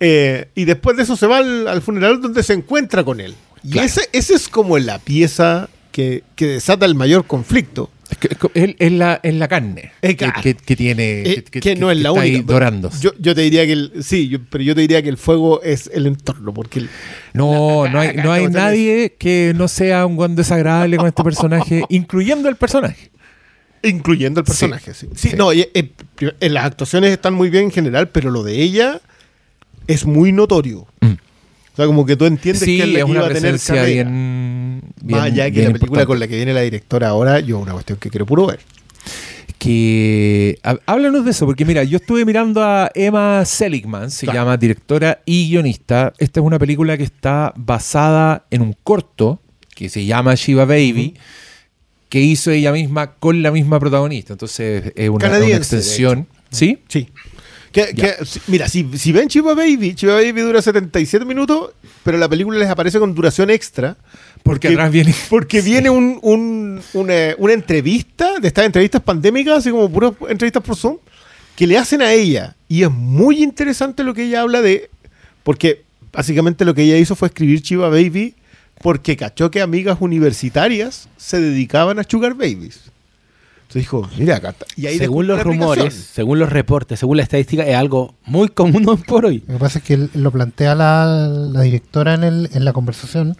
Speaker 2: Eh, y después de eso se va al, al funeral donde se encuentra con él. Y ese es como la pieza que, que desata el mayor conflicto.
Speaker 1: Es, que- es la, es la carne
Speaker 2: Es
Speaker 1: que,
Speaker 2: ca-
Speaker 1: que- que tiene.
Speaker 2: Eh, que, no es la
Speaker 1: está ahí
Speaker 2: única.
Speaker 1: dorándose.
Speaker 2: Yo, yo te diría que el, sí, yo- pero yo te diría que el fuego es el entorno, porque el-
Speaker 1: no,
Speaker 2: la
Speaker 1: no hay, no hay nadie que no sea un guan desagradable con este personaje, incluyendo el personaje.
Speaker 2: incluyendo el personaje. Sí, Sí,
Speaker 1: Sí.
Speaker 2: no, y, eh, eh, las actuaciones están muy bien en general, pero lo de ella es muy notorio.
Speaker 1: Mm.
Speaker 2: O sea, como que tú entiendes
Speaker 1: Sí,
Speaker 2: que la
Speaker 1: es
Speaker 2: que
Speaker 1: una
Speaker 2: iba a tener carrera.
Speaker 1: bien, bien.
Speaker 2: Más allá que la película
Speaker 1: importante.
Speaker 2: con la que viene la directora ahora, yo una cuestión que quiero puro ver.
Speaker 1: que há- háblanos de eso, porque mira, yo estuve mirando a Emma Seligman, se
Speaker 2: Claro.
Speaker 1: llama directora y guionista. Esta es una película que está basada en un corto que se llama Shiva Baby, que hizo ella misma con la misma protagonista. Entonces es una, una extensión. ¿Sí?
Speaker 2: Sí. Que, mira, si, si ven Chiva Baby, Chiva Baby dura 77 minutos, pero la película les aparece con duración extra.
Speaker 1: Porque atrás viene.
Speaker 2: Porque viene un, un- una, una entrevista, de estas entrevistas pandémicas, así como puras entrevistas por Zoom, que le hacen a ella. Y es muy interesante lo que ella habla de. Porque básicamente lo que ella hizo fue escribir Chiva Baby porque cachó que amigas universitarias se dedicaban a Sugar Babies. Entonces dijo, mira, acá está. Y ahí
Speaker 3: según los rumores, según los reportes, según la estadística, es algo muy común hoy por hoy.
Speaker 4: Lo que pasa es que él- lo plantea la, la directora en, el, en la conversación,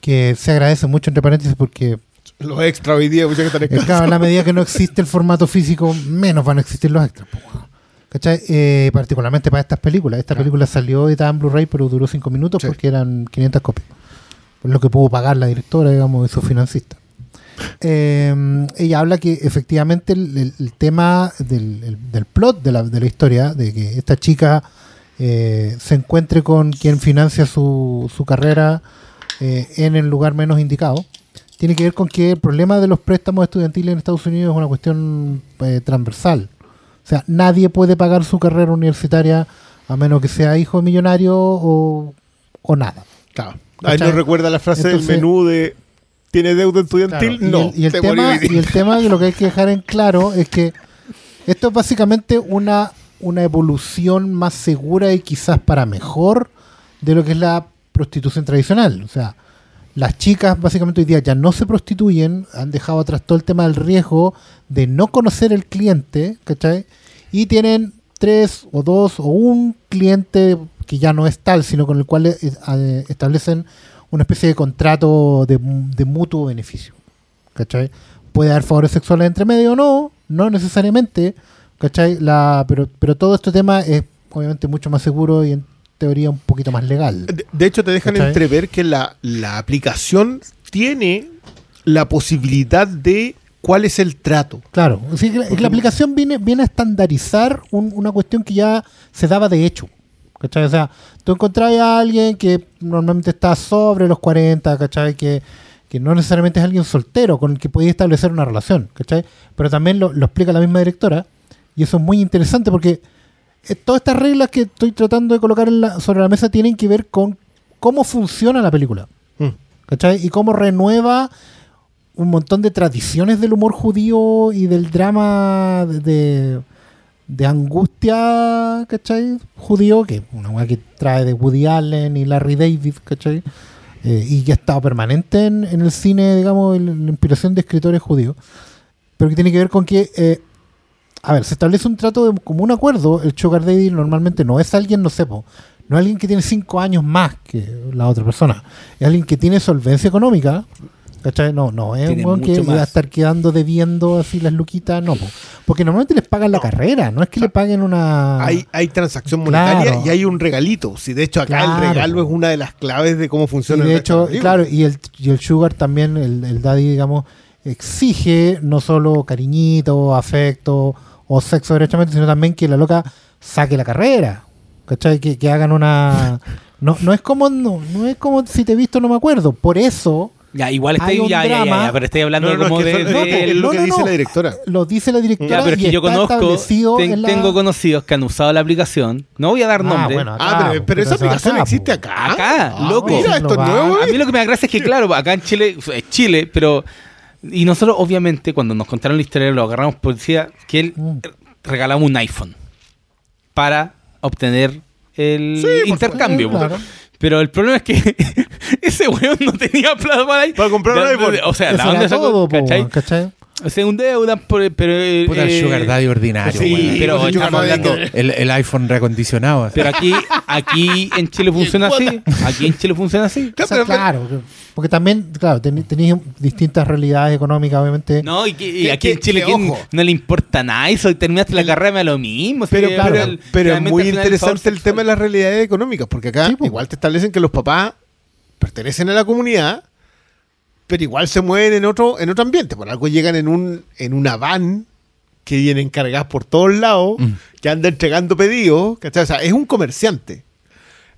Speaker 4: que se agradece mucho, entre paréntesis, porque
Speaker 2: Los extra hoy día, muchas que están
Speaker 4: claro, en la medida que no existe el formato físico, menos van a existir los extras. weón. ¿Cachai? Eh, particularmente para estas películas. Esta película salió editada en Blu-ray, pero duró 5 minutos
Speaker 2: Sí.
Speaker 4: porque eran 500 copias. Por lo que pudo pagar la directora, digamos, y su financista. Eh, ella habla que efectivamente el, el- el tema del, el- del plot de la, de la historia, de que esta chica eh, se encuentre con quien financia su, su carrera eh, en el lugar menos indicado, tiene que ver con que el problema de los préstamos estudiantiles en Estados Unidos es una cuestión eh, transversal. O sea, nadie puede pagar su carrera universitaria a menos que sea hijo millonario o, o nada.
Speaker 2: Claro. Ahí nos recuerda la frase
Speaker 4: Entonces-
Speaker 2: del menú de ¿Tiene deuda estudiantil?
Speaker 4: Claro, y
Speaker 2: no.
Speaker 4: el- y el,
Speaker 2: te
Speaker 4: tema, y el tema que lo que hay que dejar en claro es que esto es básicamente una, una evolución más segura y quizás para mejor de lo que es la prostitución tradicional. O sea, las chicas básicamente hoy día ya no se prostituyen, han dejado atrás todo el tema del riesgo de no conocer el cliente, ¿cachai? Y tienen tres o dos o un cliente que ya no es tal, sino con el cual eh, eh, establecen una especie de contrato de, de mutuo beneficio. ¿Cachai? Puede haber favores sexuales entre medio o no, no necesariamente, ¿cachai? La, pero, pero todo este tema es obviamente mucho más seguro y en teoría un poquito más legal.
Speaker 2: De, de hecho, te dejan
Speaker 4: ¿Cachai?
Speaker 2: entrever que la, la aplicación tiene la posibilidad de cuál es el trato.
Speaker 4: Claro, que la, la aplicación viene, viene a estandarizar un- una cuestión que ya se daba de hecho. ¿Cachai? O sea, tú encontrás a alguien que normalmente está sobre los 40, ¿cachai? Que, que no necesariamente es alguien soltero con el que podéis establecer una relación, ¿cachai? Pero también lo, lo explica la misma directora y eso es muy interesante porque eh, todas estas reglas que estoy tratando de colocar en la- sobre la mesa tienen que ver con cómo funciona la película.
Speaker 2: Mm.
Speaker 4: ¿Cachai? Y cómo renueva un montón de tradiciones del humor judío y del drama de, de, de angustia, ¿cachai? Judío, que una weá que trae de Woody Allen y Larry David, ¿cachai? Eh, y que ha estado permanente en, en el cine, digamos, en la inspiración de escritores judíos. Pero que tiene que ver con que, eh, a ver, se establece un trato de como un acuerdo. El Sugar Daddy normalmente no es alguien, no sé, po, no es alguien que tiene cinco años más que la otra persona. Es alguien que tiene solvencia económica. ¿Cachai? No, no, es
Speaker 3: Tiene
Speaker 4: un weón que
Speaker 3: mucho
Speaker 4: va a
Speaker 3: más.
Speaker 4: estar quedando debiendo así las luquitas, no, po. porque normalmente les pagan la carrera, no es que le paguen una...
Speaker 2: Hay, hay transacción monetaria
Speaker 4: Claro.
Speaker 2: y hay un regalito. Si de hecho acá
Speaker 4: Claro.
Speaker 2: el regalo es una de las claves de cómo
Speaker 4: Y
Speaker 2: funciona
Speaker 4: de
Speaker 2: el
Speaker 4: hecho, claro, y el, y el Sugar también, el, el Daddy, digamos, exige no solo cariñito, afecto o sexo derechamente, sino también que la loca saque la carrera. ¿Cachai? Que, que hagan una. No, no es como no, no es como si te he visto, no me acuerdo. Por eso
Speaker 3: Ya, igual
Speaker 4: Hay
Speaker 3: estoy,
Speaker 4: un
Speaker 3: ya, ya, ya,
Speaker 4: drama.
Speaker 3: ya, pero estoy hablando
Speaker 2: No, no,
Speaker 3: como
Speaker 2: es que
Speaker 3: de, de-
Speaker 2: no, es lo que dice la directora.
Speaker 4: Lo dice la directora.
Speaker 3: Ya, pero es
Speaker 4: y
Speaker 3: que yo conozco, ten-
Speaker 4: la-
Speaker 3: tengo conocidos que han usado la aplicación. No voy a dar
Speaker 4: Ah,
Speaker 3: nombre.
Speaker 2: Ah, pero, esa aplicación
Speaker 4: acá,
Speaker 2: existe acá.
Speaker 3: Acá,
Speaker 2: Ah,
Speaker 3: loco.
Speaker 2: Mira, esto es nuevo,
Speaker 3: A mí lo que me da gracia es que, claro, acá en Chile, es Chile, pero. Y nosotros, obviamente, cuando nos contaron la historia, lo agarramos por decía que él
Speaker 4: Mm.
Speaker 3: regalaba un iPhone para obtener el
Speaker 2: Sí,
Speaker 3: intercambio. po.
Speaker 4: Claro.
Speaker 3: Pero el problema es que ese weón no tenía plata para, ir.
Speaker 2: Para comprar un iPhone.
Speaker 3: O sea,
Speaker 4: Eso
Speaker 3: ¿la dónde sacó?
Speaker 4: todo,
Speaker 3: ¿Cachai?
Speaker 4: ¿cachai?
Speaker 3: Se endeudan, por- pero. eh,
Speaker 1: Puta el
Speaker 3: eh,
Speaker 1: Sugar Daddy ordinario,
Speaker 3: Sí,
Speaker 1: weón.
Speaker 3: pero estamos hablando.
Speaker 1: el, el iPhone reacondicionado. así.
Speaker 3: Pero aquí, aquí en Chile funciona así. Aquí en Chile funciona así.
Speaker 4: O sea, claro, porque también, claro, ten- tenéis distintas realidades económicas, obviamente.
Speaker 3: No, y, que, y aquí en Chile
Speaker 2: que,
Speaker 3: ¿quién
Speaker 2: ojo.
Speaker 3: no le importa nada eso. Terminaste la carrera, me da lo mismo.
Speaker 2: Pero,
Speaker 3: sí,
Speaker 2: pero,
Speaker 3: el-
Speaker 2: pero es muy interesante el tema de las realidades económicas, porque acá
Speaker 4: Sí,
Speaker 2: igual te establecen que los papás pertenecen a la comunidad, pero igual se mueven en otro, en otro ambiente. Por algo llegan en un, en una van que vienen cargadas por todos lados,
Speaker 1: Mm.
Speaker 2: que anda entregando pedidos, ¿cachai? O sea, es un comerciante.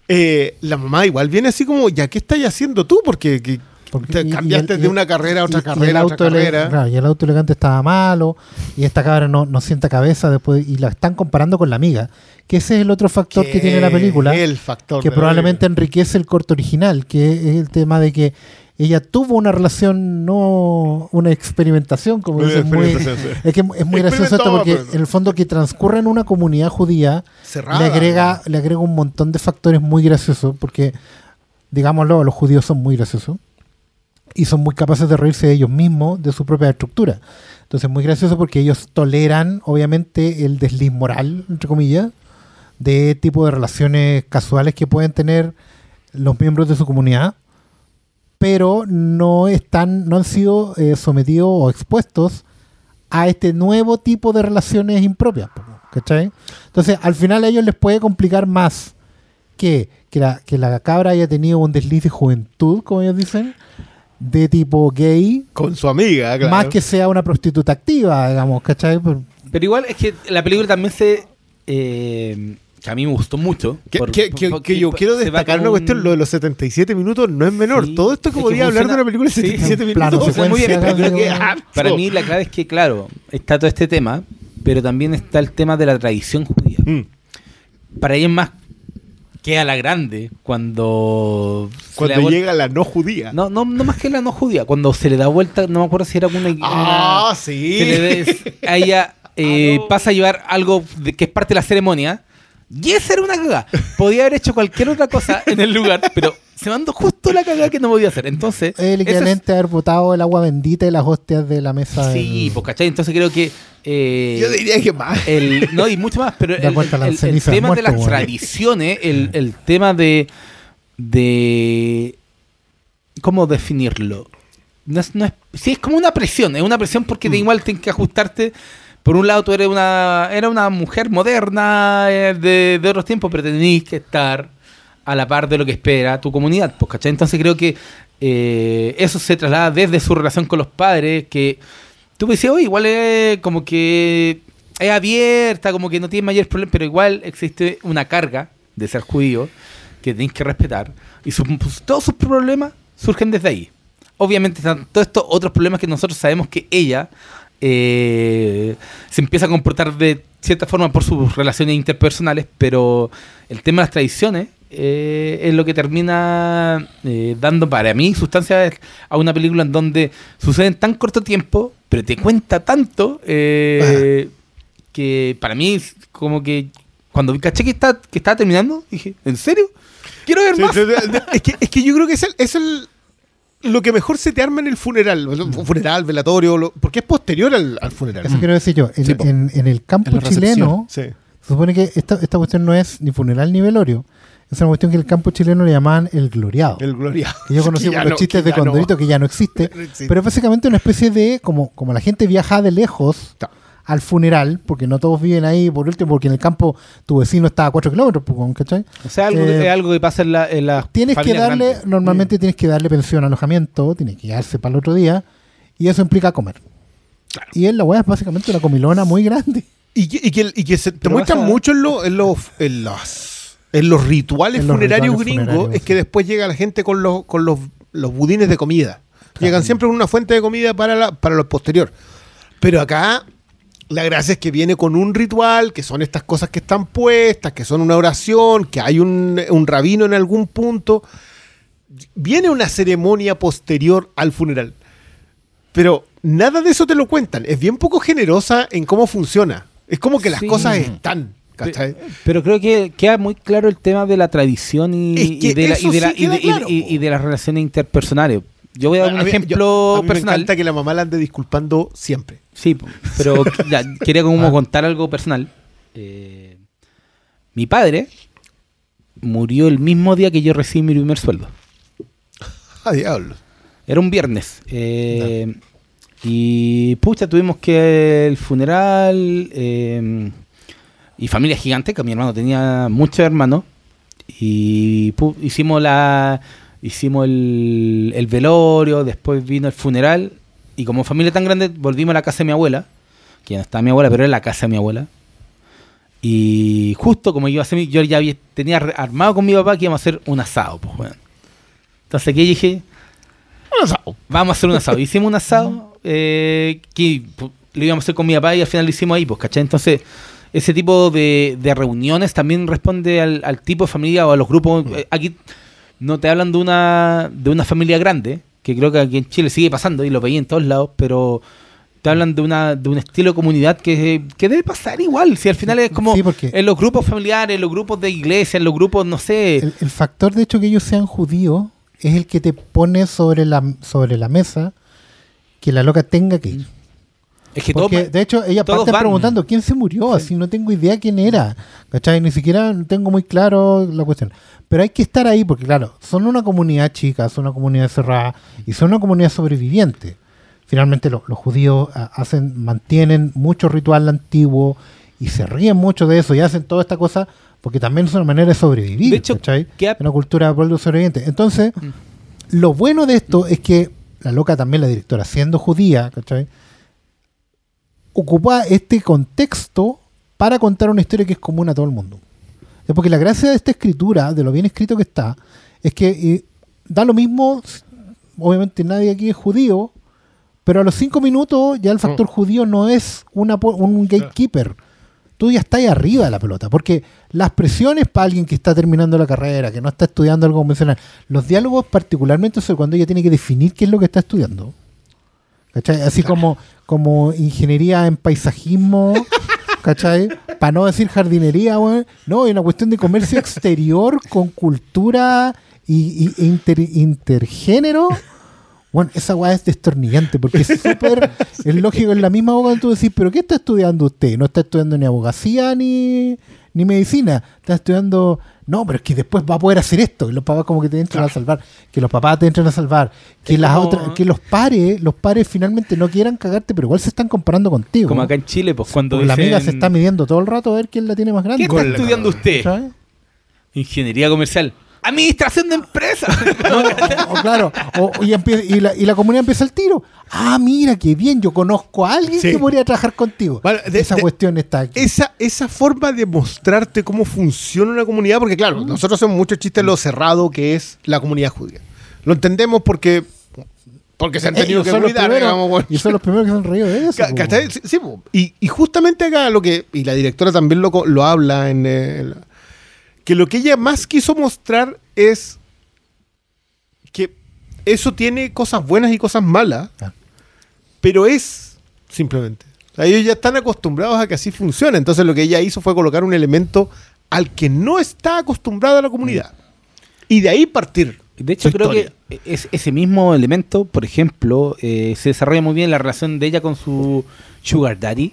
Speaker 2: Eh, la mamá igual viene así como, ¿ya qué estás haciendo tú? Porque, que-
Speaker 4: Porque-
Speaker 2: te
Speaker 4: y- y
Speaker 2: cambiaste
Speaker 4: el-
Speaker 2: de una carrera a otra
Speaker 4: y-
Speaker 2: carrera, a otra carrera.
Speaker 4: claro, y el auto elegante estaba malo, y esta cabra no, no sienta cabeza después, y la están comparando con la amiga, que ese es el otro factor que tiene la película,
Speaker 2: El factor.
Speaker 4: que probablemente enriquece el corto original, que es el tema de que ella tuvo una relación, no una experimentación, como
Speaker 2: Una
Speaker 4: dicen, muy,
Speaker 2: sí.
Speaker 4: es que es muy gracioso esto porque en el fondo que transcurre en una comunidad judía
Speaker 2: Cerrada.
Speaker 4: le agrega, le agrega un montón de factores muy graciosos, porque, digámoslo, los judíos son muy graciosos y son muy capaces de reírse de ellos mismos, de su propia estructura. Entonces, muy gracioso porque ellos toleran, obviamente, el desliz moral, entre comillas, de tipo de relaciones casuales que pueden tener los miembros de su comunidad, pero no están, no han sido eh, sometidos o expuestos a este nuevo tipo de relaciones impropias. ¿Cachai? Entonces, al final a ellos les puede complicar más que, que, la, que la cabra haya tenido un desliz de juventud, como ellos dicen, de tipo gay,
Speaker 2: Con su amiga, claro.
Speaker 4: más que sea una prostituta activa, digamos, ¿cachai?
Speaker 3: Pero igual es que la película también se. eh, que a mí me gustó mucho.
Speaker 2: Que,
Speaker 3: por-
Speaker 2: que-
Speaker 3: por-
Speaker 2: que-
Speaker 3: porque
Speaker 2: que yo quiero destacar una
Speaker 3: un-
Speaker 2: cuestión, lo de los 77 minutos no es menor.
Speaker 3: Sí,
Speaker 2: Todo esto que
Speaker 3: es que
Speaker 2: podría hablar de una película de
Speaker 3: sí,
Speaker 2: 77
Speaker 4: un plano
Speaker 2: minutos.
Speaker 3: Muy bien, para mí la clave es que, claro, está todo este tema, pero también está el tema de la tradición judía.
Speaker 2: Mm.
Speaker 3: Para ella es más que a la grande cuando
Speaker 2: Cuando
Speaker 3: vuelta-
Speaker 2: llega la no judía.
Speaker 3: no, no, no más que la no judía, cuando se le da vuelta, no me acuerdo si era una,
Speaker 2: ah,
Speaker 3: una-
Speaker 2: sí.
Speaker 3: se le des- a ella eh, pasa a llevar algo de- que es parte de la ceremonia. Y esa era una cagada. Podía haber hecho cualquier otra cosa en el lugar, pero se mandó justo la cagada que no podía hacer. Entonces,
Speaker 4: el
Speaker 3: es-
Speaker 4: equivalente a haber botado el agua bendita y las hostias de la mesa.
Speaker 3: Sí,
Speaker 4: del-
Speaker 3: pues ¿cachai? Entonces creo que. eh,
Speaker 2: Yo diría que más.
Speaker 3: el, no, y mucho más, pero el, el- tema de las tradiciones, el, el tema de. de. ¿Cómo definirlo? No es, no es- sí, es como una presión, es una presión porque
Speaker 4: Mm.
Speaker 3: de igual tienes que ajustarte. Por un lado, tú eres una, era una mujer moderna eh, de, de otros tiempos, pero tenías que estar a la par de lo que espera tu comunidad. Pues, ¿cachai? Entonces creo que eh, eso se traslada desde su relación con los padres, que tú me decías, oye, igual es como que es abierta, como que no tiene mayor problema, pero igual existe una carga de ser judío que tenéis que respetar. Y su- pues, todos sus problemas surgen desde ahí. Obviamente están todos estos otros problemas que nosotros sabemos que ella eh, se empieza a comportar de cierta forma por sus relaciones interpersonales, pero el tema de las tradiciones eh, es lo que termina eh, dando para mí sustancia a una película en donde sucede en tan corto tiempo, pero te cuenta tanto eh, que para mí es como que cuando caché que, está, que estaba terminando, dije, ¿en serio? Quiero ver
Speaker 2: Sí,
Speaker 3: más.
Speaker 2: sí, sí, es, que, es que yo creo que es, el, es el- lo que mejor se te arma en el funeral. Un funeral, velatorio, lo- porque es posterior al, al funeral.
Speaker 4: Eso quiero decir yo. En,
Speaker 2: Sí, po.
Speaker 4: en- en el campo
Speaker 1: En
Speaker 4: chileno,
Speaker 2: Sí.
Speaker 4: se supone que esta, esta cuestión no es ni funeral ni velorio. Es una cuestión que el campo chileno le llamaban el gloriado.
Speaker 2: El Gloria.
Speaker 4: que yo conocí
Speaker 2: Que
Speaker 4: por los
Speaker 2: no-
Speaker 4: chistes de
Speaker 2: no-
Speaker 4: Condorito que ya no existe.
Speaker 2: no existe.
Speaker 4: Pero es básicamente una especie de, como, como la gente viaja de lejos
Speaker 2: Ta.
Speaker 4: Al funeral, porque no todos viven ahí, por último, porque en el campo tu vecino está a 4 kilómetros, pues, ¿cachai?
Speaker 3: O sea, algo,
Speaker 4: Eh,
Speaker 3: es algo que pasa en la, en la
Speaker 4: Tienes que darle,
Speaker 3: grande.
Speaker 4: normalmente tienes que darle pensión, alojamiento, tienes que quedarse para el otro día, y eso implica comer. Y en la weá es básicamente una comilona muy grande.
Speaker 2: Y que, y que, y que se te muestran
Speaker 3: a-
Speaker 2: mucho en, lo- en los, en, los, en los rituales
Speaker 4: En los
Speaker 2: funerarios gringos. es que después llega la gente con los, con los, los budines de comida. Llegan siempre con una fuente de comida para, la, para lo posterior. Pero acá la gracia es que viene con un ritual, que son estas cosas que están puestas, que son una oración, que hay un, un rabino en algún punto. Viene una ceremonia posterior al funeral. Pero nada de eso te lo cuentan. Es bien poco generosa en cómo funciona. Es como que las
Speaker 3: Sí.
Speaker 2: cosas están. ¿Cachai?
Speaker 3: Pero creo que queda muy claro el tema de la tradición y, y de las relaciones interpersonales. Yo voy a dar un
Speaker 2: A mí-
Speaker 3: ejemplo
Speaker 2: yo- a mí Me
Speaker 3: personal.
Speaker 2: encanta que la mamá la ande disculpando siempre.
Speaker 3: Sí, pero ya, quería como
Speaker 4: Ah.
Speaker 3: contar algo personal. Eh, mi padre murió el mismo día que yo recibí mi primer sueldo.
Speaker 2: A diablo.
Speaker 3: Era un viernes. eh, Y pucha, tuvimos que el funeral eh, y familia gigante, que mi hermano tenía muchos hermanos. Y pu- hicimos la hicimos el, el velorio, después vino el funeral. Y como familia tan grande, volvimos a la casa de mi abuela, que ya no estaba mi abuela, pero era la casa de mi abuela. Y justo como mi- yo ya había- tenía armado con mi papá que íbamos a hacer un asado, pues, weón. Entonces aquí dije,
Speaker 2: Un asado.
Speaker 3: Vamos a hacer un asado. Hicimos un asado eh, que pu- lo íbamos a hacer con mi papá y al final lo hicimos ahí, pues, ¿cachai? Entonces, ese tipo de, de reuniones también responde al, al tipo de familia o a los grupos. Eh, Aquí no te hablan de una, de una familia grande, que creo que aquí en Chile sigue pasando y lo veía en todos lados, pero te hablan de una de un estilo de comunidad que, que debe pasar igual. Si al final es como
Speaker 4: Sí, porque-
Speaker 3: en los grupos familiares, en los grupos de iglesia, en los grupos, no sé.
Speaker 4: El, el factor de hecho que ellos sean judíos es el que te pone sobre la, sobre la mesa que la loca tenga que ir.
Speaker 3: Es que
Speaker 4: Porque de hecho ella parte
Speaker 3: van.
Speaker 4: preguntando quién se murió, así no tengo idea quién era. ¿Cachai? Ni siquiera tengo muy claro la cuestión. Pero hay que estar ahí porque claro, son una comunidad chica, son una comunidad cerrada y son una comunidad sobreviviente. Finalmente lo- los judíos ah, hacen, mantienen mucho ritual antiguo y se ríen mucho de eso y hacen toda esta cosa porque también es una manera de sobrevivir.
Speaker 3: De hecho,
Speaker 4: ¿cachai?
Speaker 3: queda-
Speaker 4: una cultura de pueblo sobreviviente. Entonces, lo bueno de esto es que la loca también, la directora, siendo judía, ¿cachai? Ocupa este contexto para contar una historia que es común a todo el mundo. Es porque la gracia de esta escritura, de lo bien escrito que está, es que eh, da lo mismo, obviamente nadie aquí es judío, pero a los cinco minutos ya el factor judío no es una, un gatekeeper. Tú ya estás ahí arriba de la pelota, porque las presiones para alguien que está terminando la carrera, que no está estudiando algo convencional, los diálogos particularmente son cuando ella tiene que definir qué es lo que está estudiando. ¿Cachai? Así como, como ingeniería en paisajismo, ¿cachai? Para no decir jardinería, weón. No, hay una cuestión de comercio exterior con cultura y, y- e inter- intergénero. Bueno, esa weá es destornillante porque es súper. es lógico, es la misma boca tú decís, ¿pero qué está estudiando usted? No está estudiando ni abogacía ni, ni medicina. Está estudiando. No, pero es que después va a poder hacer esto. Y los papás, como que te entran a salvar. Que los papás te entran a salvar. Que
Speaker 3: Es
Speaker 4: las
Speaker 3: como-
Speaker 4: otras. Que los pares, los pares finalmente no quieran cagarte, pero igual se están comparando contigo.
Speaker 3: Como acá en Chile, pues cuando
Speaker 4: Porque la amiga se
Speaker 3: dicen,
Speaker 4: está midiendo todo el rato a ver quién la tiene más grande.
Speaker 3: ¿Qué está estudiando usted?
Speaker 4: ¿Sabes?
Speaker 3: Ingeniería comercial. Administración de empresas.
Speaker 4: O, o claro, o- y, la, y la comunidad empieza el tiro. Ah, mira, qué bien, yo conozco a alguien
Speaker 2: Sí.
Speaker 4: que podría trabajar contigo.
Speaker 2: De-
Speaker 4: Esa
Speaker 2: de-
Speaker 4: cuestión está aquí.
Speaker 2: Esa, esa forma de mostrarte cómo funciona una comunidad, porque claro, nosotros hacemos mucho chiste en lo cerrado que es la comunidad judía. Lo entendemos porque, porque se han tenido
Speaker 4: Ellos
Speaker 2: que cuidar,
Speaker 4: primeros-
Speaker 2: digamos, bueno.
Speaker 4: Y son los primeros que se han reído de eso.
Speaker 2: Sí, y, y justamente acá lo que, y la directora también lo, lo habla en el- que lo que ella más quiso mostrar es que eso tiene cosas buenas y cosas malas,
Speaker 4: Ah.
Speaker 2: pero es simplemente. O sea, ellos ya están acostumbrados a que así funciona. Entonces lo que ella hizo fue colocar un elemento al que no está acostumbrada la comunidad. Y de ahí partir.
Speaker 3: De hecho, creo
Speaker 2: historia.
Speaker 3: que es, ese mismo elemento, por ejemplo, eh, se desarrolla muy bien la relación de ella con su sugar daddy,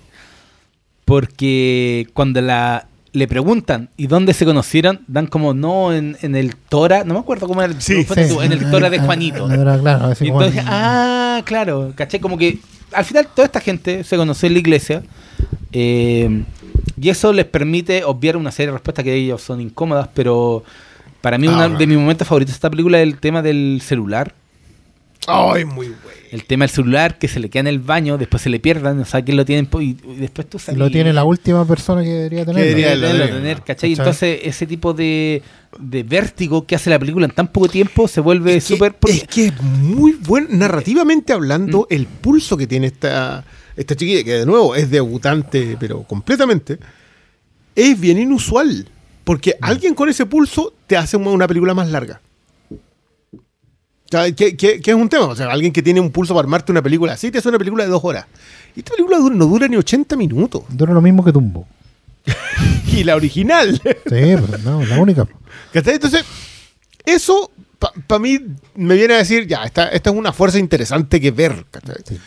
Speaker 3: porque cuando la le preguntan y dónde se conocieron, dan como no en, en el Tora, no me acuerdo cómo era el,
Speaker 2: Sí,
Speaker 3: en el Tora de
Speaker 4: ah,
Speaker 3: Juanito.
Speaker 4: ah, era claro, como-
Speaker 3: entonces, ah, claro, caché, como que al final toda esta gente se conoció en la iglesia eh, y eso les permite obviar una serie de respuestas que ellos son incómodas, pero para mí
Speaker 2: Ah, bueno.
Speaker 3: de mis momentos favoritos de esta película es el tema del celular.
Speaker 2: Ay, muy bueno.
Speaker 3: El tema del celular que se le queda en el baño, después se le pierdan, no sabe quién lo tiene y, y después tú
Speaker 4: Y
Speaker 3: sabes.
Speaker 4: lo tiene la última persona que debería tener.
Speaker 2: debería
Speaker 3: tener,
Speaker 2: ¿no?
Speaker 3: ¿cachai?
Speaker 4: ¿Cachai?
Speaker 3: Entonces, ese tipo de, de vértigo que hace la película en tan poco tiempo se vuelve
Speaker 2: que-
Speaker 3: súper. porque-
Speaker 2: Es que es muy bueno, narrativamente hablando, el pulso que tiene esta, esta chiquilla, que de nuevo es debutante, pero completamente, es bien inusual. Porque alguien con ese pulso te hace una película más larga. Sea, que, que- que es un tema. O sea, alguien que tiene un pulso para armarte una película así te hace una película de dos horas. Y esta película no dura ni 80 minutos.
Speaker 4: Dura lo mismo que Tumbo.
Speaker 2: Y la original.
Speaker 4: Sí, pues, no, la única.
Speaker 2: Entonces, eso para mí me viene a decir, ya, esta, esta es una fuerza interesante que ver.
Speaker 4: Ocupa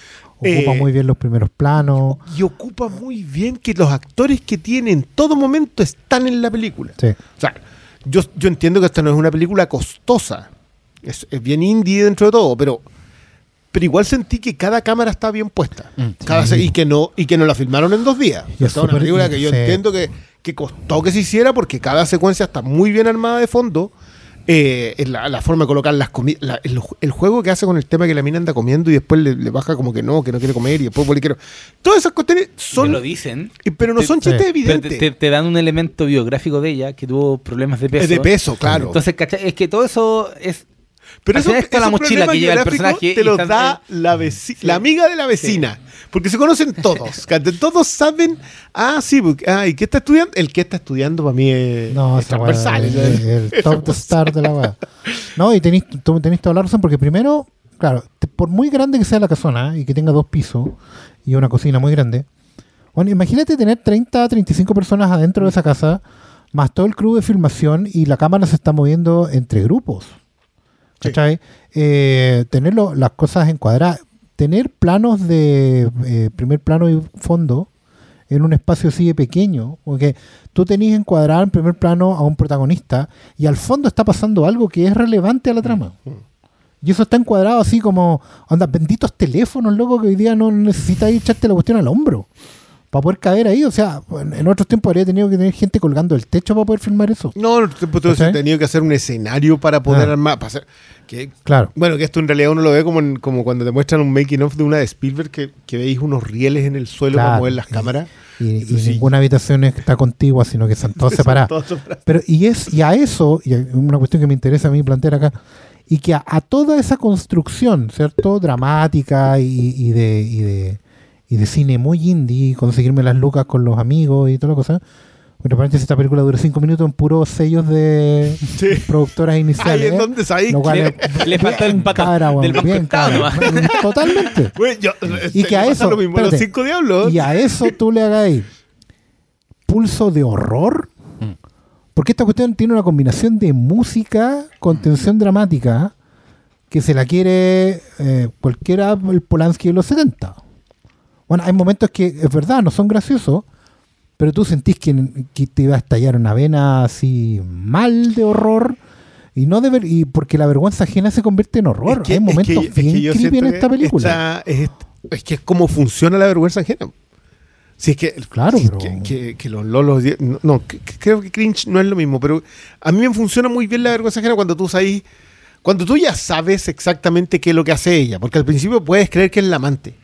Speaker 2: Eh,
Speaker 4: muy bien los primeros planos.
Speaker 2: Y ocupa muy bien que los actores que tiene en todo momento están en la película.
Speaker 4: Sí.
Speaker 2: O sea, yo, yo entiendo que esta no es una película costosa. Es, es bien indie dentro de todo, pero, pero igual sentí que cada cámara está bien puesta. Cada se- y, que no, y que no la filmaron en dos días.
Speaker 4: Y es
Speaker 2: Esta es una película que yo
Speaker 4: sí.
Speaker 2: entiendo que, que costó que se hiciera porque cada secuencia está muy bien armada de fondo. Eh, en la, la forma de colocar las comidas, el, el juego que hace con el tema que la mina anda comiendo y después le, le baja como que no, que no quiere comer y después quiere. Todas esas cuestiones son.
Speaker 3: lo dicen.
Speaker 2: Pero no
Speaker 3: te-
Speaker 2: son
Speaker 4: sí.
Speaker 2: chistes
Speaker 3: Pero
Speaker 2: evidentes.
Speaker 3: te, te- te dan un elemento biográfico de ella que tuvo problemas de peso.
Speaker 2: es de peso, claro.
Speaker 3: Entonces, ¿cachai? Es que todo eso es.
Speaker 2: Pero eso,
Speaker 3: está la mochila que lleva el personaje
Speaker 2: te lo da la, veci- la amiga de la vecina. Porque se conocen todos. todos saben. Ah, sí. porque- Ah, ¿y qué está estudiando? El que está estudiando para mí es,
Speaker 4: No,
Speaker 2: es transversal.
Speaker 4: es el, el top star de la weá. No, y tenéis toda la razón, porque primero, claro, te- por muy grande que sea la casona y que tenga dos pisos y una cocina muy grande, bueno, imagínate tener 30, 35 personas adentro de esa casa, más todo el crew de filmación y la cámara se está moviendo entre grupos. ¿Cachai? Eh, tener lo- las cosas encuadradas, tener planos de eh, primer plano y fondo en un espacio así de pequeño, porque tú tenés encuadrado en primer plano a un protagonista y al fondo está pasando algo que es relevante a la trama. Y eso está encuadrado así como, onda, benditos teléfonos, loco, que hoy día no necesitas echarte la cuestión al hombro para poder caer ahí. O sea, en en otros tiempos habría tenido que tener gente colgando el techo para poder filmar eso.
Speaker 2: No, tú tú has
Speaker 4: ¿Cachai?
Speaker 2: tenido que hacer un escenario para poder
Speaker 4: Ah.
Speaker 2: armar. Para hacer, que,
Speaker 4: Claro.
Speaker 2: bueno, que esto en realidad uno lo ve como, en- como cuando te muestran un making of de una de Spielberg que, que veis unos rieles en el suelo para mover las cámaras.
Speaker 4: Y, y
Speaker 2: sí.
Speaker 4: ninguna habitación está contigua, sino que están todas separadas. Pero, y es, y a eso, y una cuestión que me interesa a mí plantear acá, y que a, a toda esa construcción, ¿cierto? Dramática y, y de, y, de, y de cine muy indie, conseguirme las lucas con los amigos y toda la cosa. Bueno, paréntesis, esta película dura cinco minutos en puros sellos de
Speaker 2: Sí.
Speaker 4: productoras
Speaker 2: Ahí
Speaker 4: iniciales.
Speaker 2: es
Speaker 4: ¿eh?
Speaker 2: donde sabéis
Speaker 4: Lo cual
Speaker 3: Le-
Speaker 4: es
Speaker 3: le falta el
Speaker 4: weón,
Speaker 3: del banco
Speaker 4: bien
Speaker 3: estado
Speaker 4: cara. Totalmente.
Speaker 2: Yo-
Speaker 4: Y
Speaker 2: este,
Speaker 4: que a eso,
Speaker 2: lo mismo los cinco diablos.
Speaker 4: Y a eso tú le hagáis pulso de horror.
Speaker 2: Mm.
Speaker 4: Porque esta cuestión tiene una combinación de música con tensión dramática que se la quiere eh, cualquiera el Polanski de los 70. Bueno, hay momentos que es verdad, no son graciosos, pero tú sentís que, que te iba a estallar una vena así mal de horror. Y no de ver- y porque la vergüenza ajena se convierte en horror.
Speaker 2: Es que-
Speaker 4: hay
Speaker 2: es
Speaker 4: momentos
Speaker 2: que- es que
Speaker 4: bien
Speaker 2: yo
Speaker 4: creepy en esta
Speaker 2: que
Speaker 4: película.
Speaker 2: esta- es, es que es como funciona la vergüenza ajena. Si es que,
Speaker 4: Claro,
Speaker 2: que,
Speaker 4: pero-
Speaker 2: que, que- que los lolos. No, que- que creo que cringe no es lo mismo, pero a mí me funciona muy bien la vergüenza ajena cuando tú sabes. Cuando tú ya sabes exactamente qué es lo que hace ella, porque al principio puedes creer que es la amante.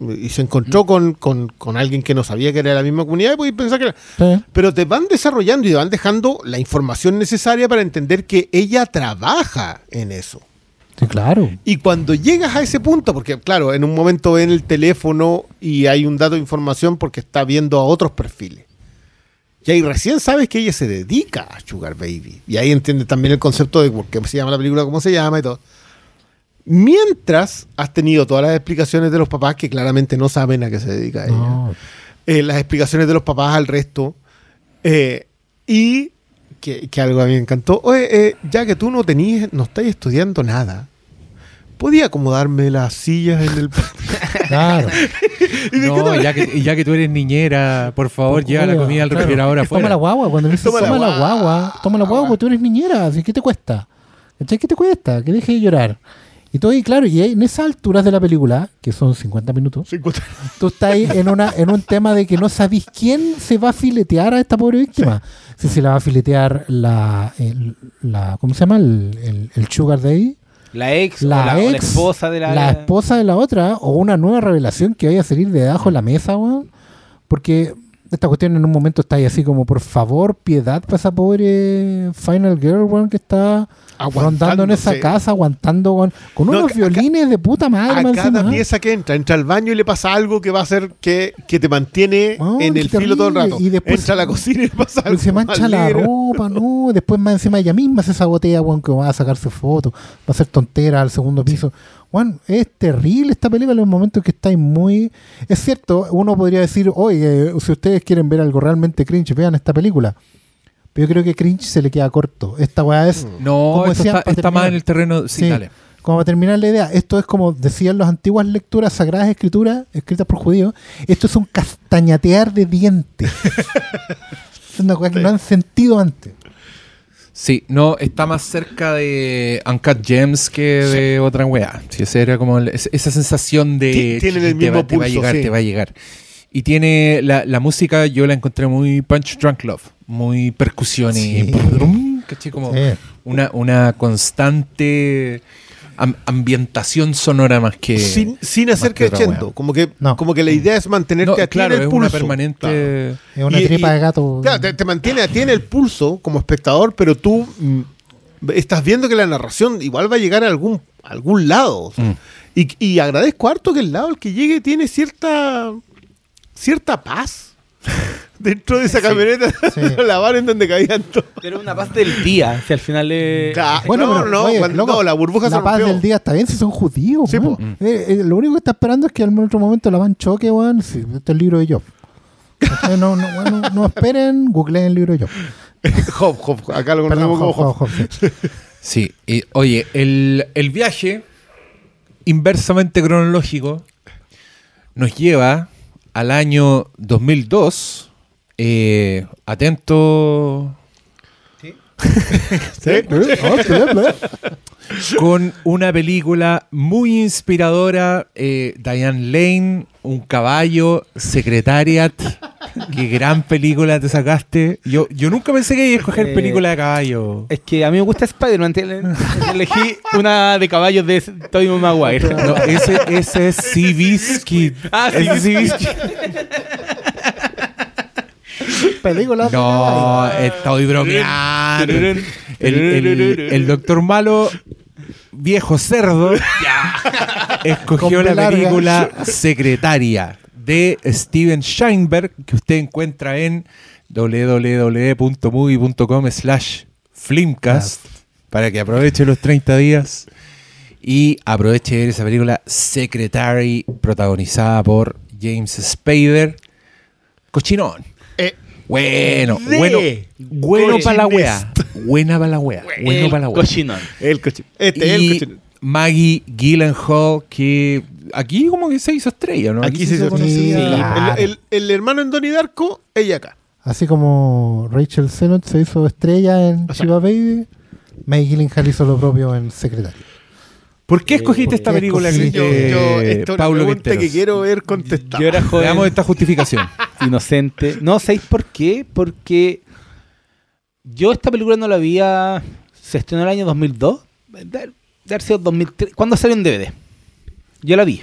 Speaker 2: Y se encontró con, con- con alguien que no sabía que era de la misma comunidad y puedes pensar que era.
Speaker 4: Sí.
Speaker 2: Pero te van desarrollando y te van dejando la información necesaria para entender que ella trabaja en eso.
Speaker 4: Sí, claro.
Speaker 2: Y cuando llegas a ese punto, porque claro, en un momento ven el teléfono y hay un dato de información porque está viendo a otros perfiles. Y ahí recién sabes que ella se dedica a Sugar Baby. Y ahí entiendes también el concepto de por qué se llama la película, cómo se llama y todo. Mientras has tenido todas las explicaciones de los papás que claramente no saben a qué se dedica ella
Speaker 4: No.
Speaker 2: eh, las explicaciones de los papás al resto. eh, y que, que algo a mí me encantó. Oye, eh, ya que tú no tenías, no estás estudiando nada, ¿podía acomodarme las sillas en el.
Speaker 4: Claro.
Speaker 2: Y me
Speaker 1: No, ya que, ya que tú eres niñera, por favor, lleva la comida al
Speaker 4: claro.
Speaker 1: refrigerador
Speaker 4: Toma
Speaker 1: afuera.
Speaker 4: la guagua, cuando le dices
Speaker 2: Toma
Speaker 4: toma,
Speaker 2: la
Speaker 4: guagua,
Speaker 2: guagua.
Speaker 4: toma la guagua, porque tú eres niñera, así que te cuesta. ¿Qué te cuesta? Que deje de llorar. Y todo, y claro, y en esas alturas de la película, que son 50 minutos,
Speaker 2: 50.
Speaker 4: tú estás ahí en, una, en un tema de que no sabís quién se va a filetear a esta pobre víctima. Si se la va a filetear la, el- la ¿cómo se llama? El, el, el Sugar Daddy,
Speaker 3: La ex,
Speaker 4: la
Speaker 3: o, la, o la
Speaker 4: ex,
Speaker 3: esposa de la.
Speaker 4: la esposa de la otra, o una nueva revelación que vaya a salir de debajo de la mesa, weón. Porque esta cuestión en un momento está ahí así como, por favor, piedad para esa pobre Final Girl, weón, que está rondando en esa casa, aguantando con, con
Speaker 2: No,
Speaker 4: unos violines de puta madre.
Speaker 2: A cada
Speaker 4: encima,
Speaker 2: pieza que entra, entra al baño y le pasa algo que va a hacer que, que te mantiene
Speaker 4: Oh,
Speaker 2: en el filo todo el rato.
Speaker 4: Y después-
Speaker 2: entra a la cocina y le pasa
Speaker 4: Y
Speaker 2: algo.
Speaker 4: se mancha la
Speaker 2: negro.
Speaker 4: ropa, ¿no? Después más encima ella misma se sabotea, weón, que va a sacarse fotos, va a hacer tonteras al segundo piso. Juan, es terrible esta película en un momento que estáis muy... Es cierto, uno podría decir, oye, si ustedes quieren ver algo realmente cringe, vean esta película. Pero yo creo que cringe se le queda corto. Esta weá es...
Speaker 1: No,
Speaker 4: como
Speaker 1: esto
Speaker 4: decían,
Speaker 1: está, está más en el terreno. Sí,
Speaker 4: Sí.
Speaker 1: dale.
Speaker 4: Como para terminar la idea, esto es como decían las antiguas lecturas sagradas escrituras escritas por judíos, esto es un castañatear de dientes. es una cosa que no han sentido antes.
Speaker 1: Sí, no, está más cerca de Uncut Gems que de otra weá. Sí, esa era como el- esa sensación de.
Speaker 2: Ti- tienen el
Speaker 1: te va-
Speaker 2: mismo
Speaker 1: te va a
Speaker 2: pulso,
Speaker 1: llegar,
Speaker 2: sí.
Speaker 1: te va a llegar. Y tiene la, la música, yo la encontré muy Punch Drunk Love, muy percusión y.
Speaker 4: Sí.
Speaker 1: brum, ¿cachai? Como
Speaker 4: Sí.
Speaker 1: una, una constante am- ambientación sonora más que.
Speaker 2: sin, sin hacer
Speaker 1: wea.
Speaker 2: Como que,
Speaker 4: No.
Speaker 2: como que la idea es mantenerte
Speaker 1: No,
Speaker 2: a ti
Speaker 1: claro,
Speaker 2: en el
Speaker 1: es
Speaker 2: pulso.
Speaker 1: una permanente.
Speaker 2: Claro.
Speaker 4: Es una
Speaker 2: Y-
Speaker 4: tripa
Speaker 2: y-
Speaker 4: de gato.
Speaker 2: Claro, te, te mantiene a ti en el pulso como espectador, pero tú mm, estás viendo que la narración igual va a llegar a algún, a algún lado. o sea.
Speaker 1: Mm.
Speaker 2: y, y agradezco harto que el lado al que llegue tiene cierta cierta paz dentro de esa camioneta.
Speaker 4: Sí.
Speaker 2: la van en donde caían todos.
Speaker 3: Pero una paz del día, si al final es...
Speaker 2: Claro.
Speaker 4: Bueno,
Speaker 2: no,
Speaker 4: pero,
Speaker 2: no,
Speaker 4: oye,
Speaker 2: cuando-
Speaker 4: loco,
Speaker 2: no, la burbuja se
Speaker 4: La paz
Speaker 2: rompió.
Speaker 4: del día está bien si son judíos.
Speaker 2: Sí,
Speaker 4: weón.
Speaker 2: po.
Speaker 4: Eh, eh, lo único que está esperando es que en otro momento la van choque, weón. Sí, este es el libro de Job. ¿Cachai? No, no, bueno, no esperen, googleen el libro de Job.
Speaker 2: Job, Job, acá lo conocemos como
Speaker 4: Job,
Speaker 2: Job.
Speaker 4: Job, Job, sí.
Speaker 1: Sí, y, oye, el, el viaje inversamente cronológico nos lleva al año 2002. Eh, atento
Speaker 2: ¿Sí?
Speaker 4: Eh, oh, sí, eh.
Speaker 1: con una película muy inspiradora. eh, Diane Lane, un caballo, Secretariat. Qué gran película te sacaste. Yo, yo nunca pensé que iba a escoger
Speaker 3: Eh,
Speaker 1: película de caballo.
Speaker 3: Es que a mí me gusta Spider-Man. Elegí una de caballos de Tobey Maguire.
Speaker 1: No, ese, ese es Seabiscuit.
Speaker 3: Ah, sí,
Speaker 1: Ese es
Speaker 3: sí.
Speaker 1: Seabiscuit.
Speaker 4: Película.
Speaker 1: No, estoy bromeando. El, el- el doctor malo, viejo cerdo, escogió la película Secretaria de Steven Scheinberg, que usted encuentra en www.movie.com slash flimcast para que aproveche los 30 días y aproveche de ver esa película Secretary protagonizada por James Spader. Cochinón. Bueno,
Speaker 2: De
Speaker 1: bueno, bueno para la wea. Buena para la wea. Bueno
Speaker 3: El
Speaker 1: para la wea.
Speaker 3: cochinón.
Speaker 2: el coche. Este es el
Speaker 1: Y
Speaker 2: coche.
Speaker 1: Maggie Gyllenhaal, que aquí como que se hizo estrella, ¿no?
Speaker 2: Aquí se hizo.
Speaker 4: Sí, claro.
Speaker 2: El, el- el hermano en Donnie Darko, ella acá.
Speaker 4: Así como Rachel Sennott se hizo estrella en
Speaker 2: O sea-
Speaker 4: Shiva Baby, Maggie Gyllenhaal hizo lo propio en Secretario.
Speaker 1: ¿Por qué escogiste
Speaker 4: ¿por
Speaker 1: esta
Speaker 4: qué
Speaker 1: película,
Speaker 4: escogí-
Speaker 2: Yo,
Speaker 1: eh,
Speaker 2: yo, esto es una
Speaker 1: Paulo
Speaker 2: pregunta
Speaker 1: Quinteros?
Speaker 2: que quiero ver contestada.
Speaker 3: Yo era joven.
Speaker 1: Veamos esta justificación.
Speaker 3: inocente. No, ¿sabéis por qué? Porque yo esta película no la había... Se estrenó el año 2002. De, de haber sido 2003. ¿Cuándo salió en DVD? Yo la vi.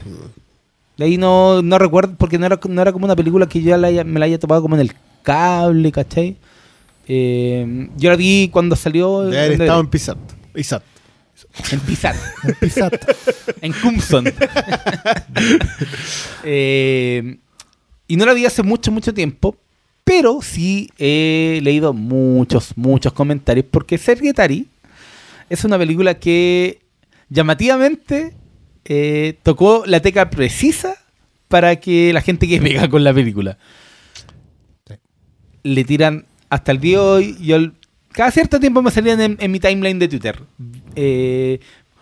Speaker 3: De ahí no, no recuerdo, porque no era, no era como una película que yo la haya- me la haya topado como en el cable, ¿cachai? Eh, yo la vi cuando salió
Speaker 2: De haber
Speaker 3: en
Speaker 2: estado
Speaker 3: DVD.
Speaker 2: en. Pisat.
Speaker 3: en Pizarro.
Speaker 4: En Pisat.
Speaker 3: en Cumson. Eh, y no la vi hace mucho, mucho tiempo. Pero sí he leído muchos, muchos comentarios. Porque Secretary es una película que llamativamente eh, tocó la teca precisa para que la gente que pega con la película.
Speaker 4: Sí.
Speaker 3: Le tiran hasta el día de hoy. Yo, cada cierto tiempo me salían en, en mi timeline de Twitter. eh,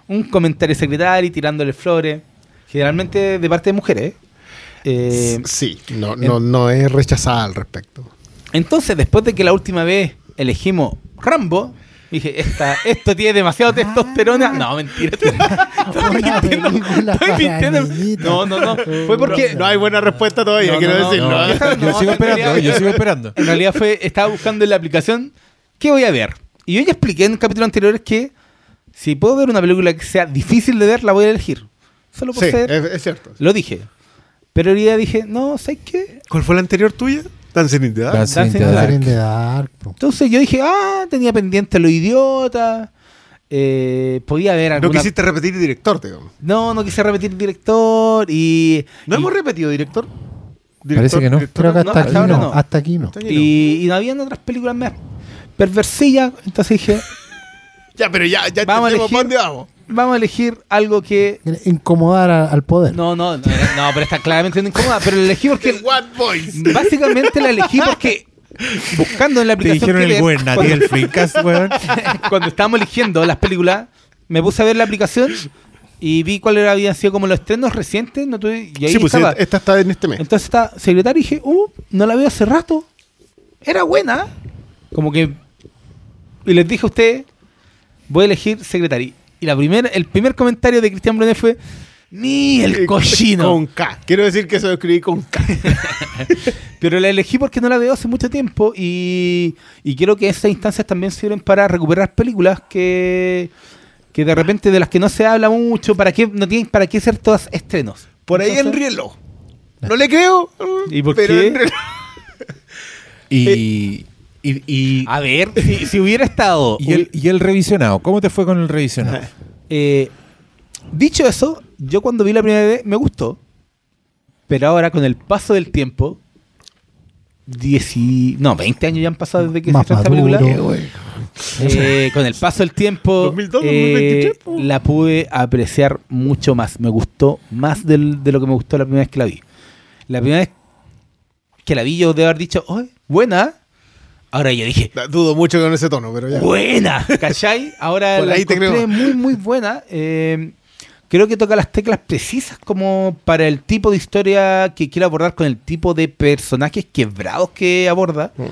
Speaker 3: un comentario secretario tirándole flores. Generalmente de parte de mujeres. eh.
Speaker 2: sí, no, no, no es rechazada al respecto.
Speaker 3: Entonces, después de que la última vez elegimos Rambo, dije, esta, esto tiene demasiado testosterona. No, mentira. Estoy mintiendo. Estoy mintiendo. No, no, no. Fue porque.
Speaker 2: No hay buena respuesta todavía,
Speaker 3: No,
Speaker 2: quiero
Speaker 3: no, no,
Speaker 2: decirlo.
Speaker 3: no.
Speaker 1: Yo sigo esperando,
Speaker 3: realidad-
Speaker 1: yo sigo esperando.
Speaker 3: En realidad fue, estaba buscando en la aplicación qué voy a ver. Y yo ya expliqué en capítulos anteriores que si puedo ver una película que sea difícil de ver, la voy a elegir. Solo por
Speaker 2: Sí,
Speaker 3: ser.
Speaker 2: es, es cierto.
Speaker 3: Lo dije. Pero hoy día dije, no, ¿sabes qué?
Speaker 2: ¿Cuál fue la anterior tuya? Dancing in the Dark.
Speaker 1: Dancing in the
Speaker 3: Dancing in the
Speaker 1: Dark.
Speaker 4: Dancing in the Dark.
Speaker 3: Entonces yo dije, ah, tenía pendiente lo idiota. eh, podía haber
Speaker 2: No
Speaker 3: alguna...
Speaker 2: quisiste repetir director, te digo.
Speaker 3: No, no quise repetir director y...
Speaker 2: ¿No
Speaker 3: y-
Speaker 2: hemos repetido director?
Speaker 1: Parece que no.
Speaker 4: Creo que
Speaker 3: No,
Speaker 4: hasta aquí no,
Speaker 3: no.
Speaker 4: hasta aquí no.
Speaker 2: Hasta aquí no.
Speaker 3: Y, y no habían otras películas más perversillas, entonces dije,
Speaker 2: Ya, pero ya, ya
Speaker 3: Vamos a elegir-
Speaker 2: dónde vamos.
Speaker 3: vamos a elegir algo que...
Speaker 4: Incomodar a- al poder.
Speaker 3: No, no, no, no, pero está claramente incómoda, pero la elegí porque...
Speaker 2: What Boys.
Speaker 3: Básicamente la elegí porque buscando en la
Speaker 1: Te
Speaker 3: aplicación
Speaker 1: dijeron
Speaker 3: que
Speaker 1: el
Speaker 3: ver,
Speaker 1: Guernati,
Speaker 3: cuando,
Speaker 1: el Freecast, weón.
Speaker 3: cuando estábamos eligiendo las películas, me puse a ver la aplicación y vi cuáles habían sido como los estrenos recientes, no tuve- y ahí
Speaker 2: Sí, pues
Speaker 3: estaba.
Speaker 2: esta está en este mes.
Speaker 3: Entonces está secretaria y dije, uh, no la veo hace rato. Era buena. Como que. Y les dije a ustedes, voy a elegir secretaria. Y la primera, el primer comentario de Cristian Brunet fue, ni el
Speaker 2: Eh,
Speaker 3: cochino.
Speaker 2: Con K. Quiero decir que eso lo escribí con K.
Speaker 3: Pero la elegí porque no la veo hace mucho tiempo y, y creo que esas instancias también sirven para recuperar películas que, que de repente de las que no se habla mucho, para qué no tienen para qué ser todas estrenos.
Speaker 2: Por ahí
Speaker 3: Entonces-
Speaker 2: en reloj. No le creo.
Speaker 3: ¿Y por
Speaker 2: pero
Speaker 3: qué?
Speaker 2: en.
Speaker 1: Y, y, y,
Speaker 3: A ver, si, si hubiera estado
Speaker 1: y el, y el revisionado. ¿Cómo te fue con el revisionado?
Speaker 3: Eh, dicho eso, yo cuando vi la primera vez me gustó. Pero ahora con el paso del tiempo, 10 y- no, 20 años ya han pasado desde que
Speaker 4: Más
Speaker 3: se estrenó esta película. Eh, con el paso del tiempo,
Speaker 2: 2002,
Speaker 3: eh,
Speaker 2: 2023, po.
Speaker 3: la pude apreciar mucho más. Me gustó más del- de lo que me gustó la primera vez que la vi. La primera vez que la vi, yo debo haber dicho, "Oye, buena. Ahora yo dije,
Speaker 2: Dudo mucho con ese tono, pero ya.
Speaker 3: buena, ¿cachai? Ahora
Speaker 2: Por
Speaker 3: la
Speaker 2: ahí te
Speaker 3: encontré
Speaker 2: creo.
Speaker 3: muy, muy buena. Eh, creo que toca las teclas precisas como para el tipo de historia que quiere abordar con el tipo de personajes quebrados que aborda.
Speaker 2: Mm.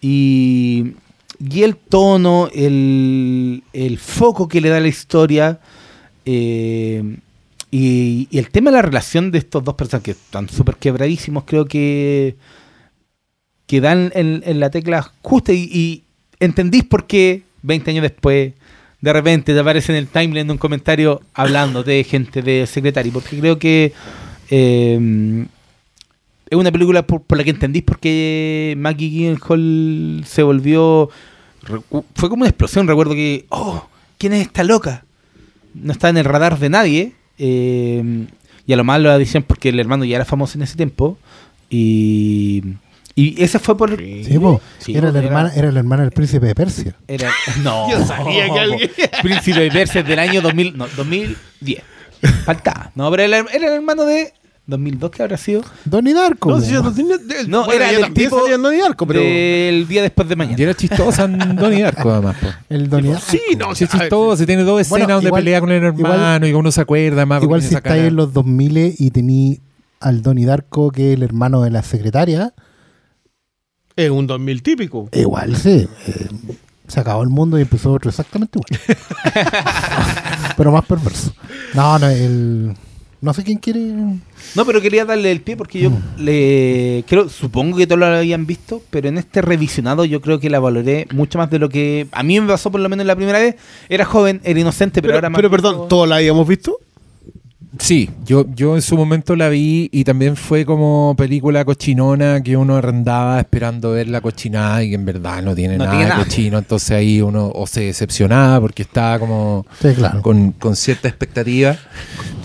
Speaker 3: Y, y el tono, el, el foco que le da la historia. eh, y, y el tema de la relación de estos dos personajes que están súper quebradísimos, creo que, que dan en, en la tecla justa. Y, entendís por qué 20 años después de repente te aparece en el timeline un comentario hablando de gente de secretario. Porque creo que eh, es una película por, por la que entendís por qué Maggie Gyllenhaal se volvió. Fue como una explosión. Recuerdo que, oh, ¿quién es esta loca? No está en el radar de nadie. eh, y a lo malo la dicen porque el hermano ya era famoso en ese tiempo. Y, y ese fue por.
Speaker 4: Sí, po.
Speaker 3: Sí,
Speaker 4: era, la
Speaker 3: era-
Speaker 4: hermana, era la hermana del príncipe de Persia.
Speaker 3: Era, no.
Speaker 2: Yo sabía que alguien-
Speaker 3: Príncipe de Persia del año 2000, no, 2010. Faltaba. No, pero era, era el hermano de 2002 que habrá sido.
Speaker 4: Donnie Darko.
Speaker 2: No, si yo no
Speaker 3: No,
Speaker 2: bueno,
Speaker 3: era
Speaker 2: también
Speaker 3: tipo
Speaker 2: Donnie Darko, pero.
Speaker 3: Del día después de mañana.
Speaker 1: Y era chistosa en Donnie Darko, además. po.
Speaker 4: El Donnie Darko.
Speaker 2: Sí, no,
Speaker 1: Sí, es chistoso. Tiene dos escenas
Speaker 4: Bueno,
Speaker 1: donde
Speaker 4: igual-
Speaker 1: pelea con el hermano y uno se acuerda más.
Speaker 4: Igual si estáis en los 2000 y tení al Donnie Darko, que es el hermano de la secretaria,
Speaker 2: Es un 2000 típico.
Speaker 4: igual sí. eh, se acabó el mundo y empezó otro exactamente igual. Pero más perverso. No, no, el. No sé quién quiere.
Speaker 3: No, pero quería darle el pie porque yo
Speaker 4: Mm.
Speaker 3: le creo, supongo que todos lo habían visto, pero en este revisionado yo creo que la valoré mucho más de lo que a mí me pasó por lo menos la primera vez. Era joven, era inocente, pero,
Speaker 2: Pero,
Speaker 3: ahora más
Speaker 2: pero perdón, ¿todos la habíamos visto?
Speaker 1: Sí, yo, yo en su momento la vi y también fue como película cochinona que uno arrendaba esperando ver la cochinada y que en verdad no tiene
Speaker 3: No
Speaker 1: nada
Speaker 3: tiene
Speaker 1: de
Speaker 3: nada.
Speaker 1: cochino. Entonces ahí uno o se decepcionaba porque estaba como
Speaker 4: Sí, claro.
Speaker 1: con, con cierta expectativa.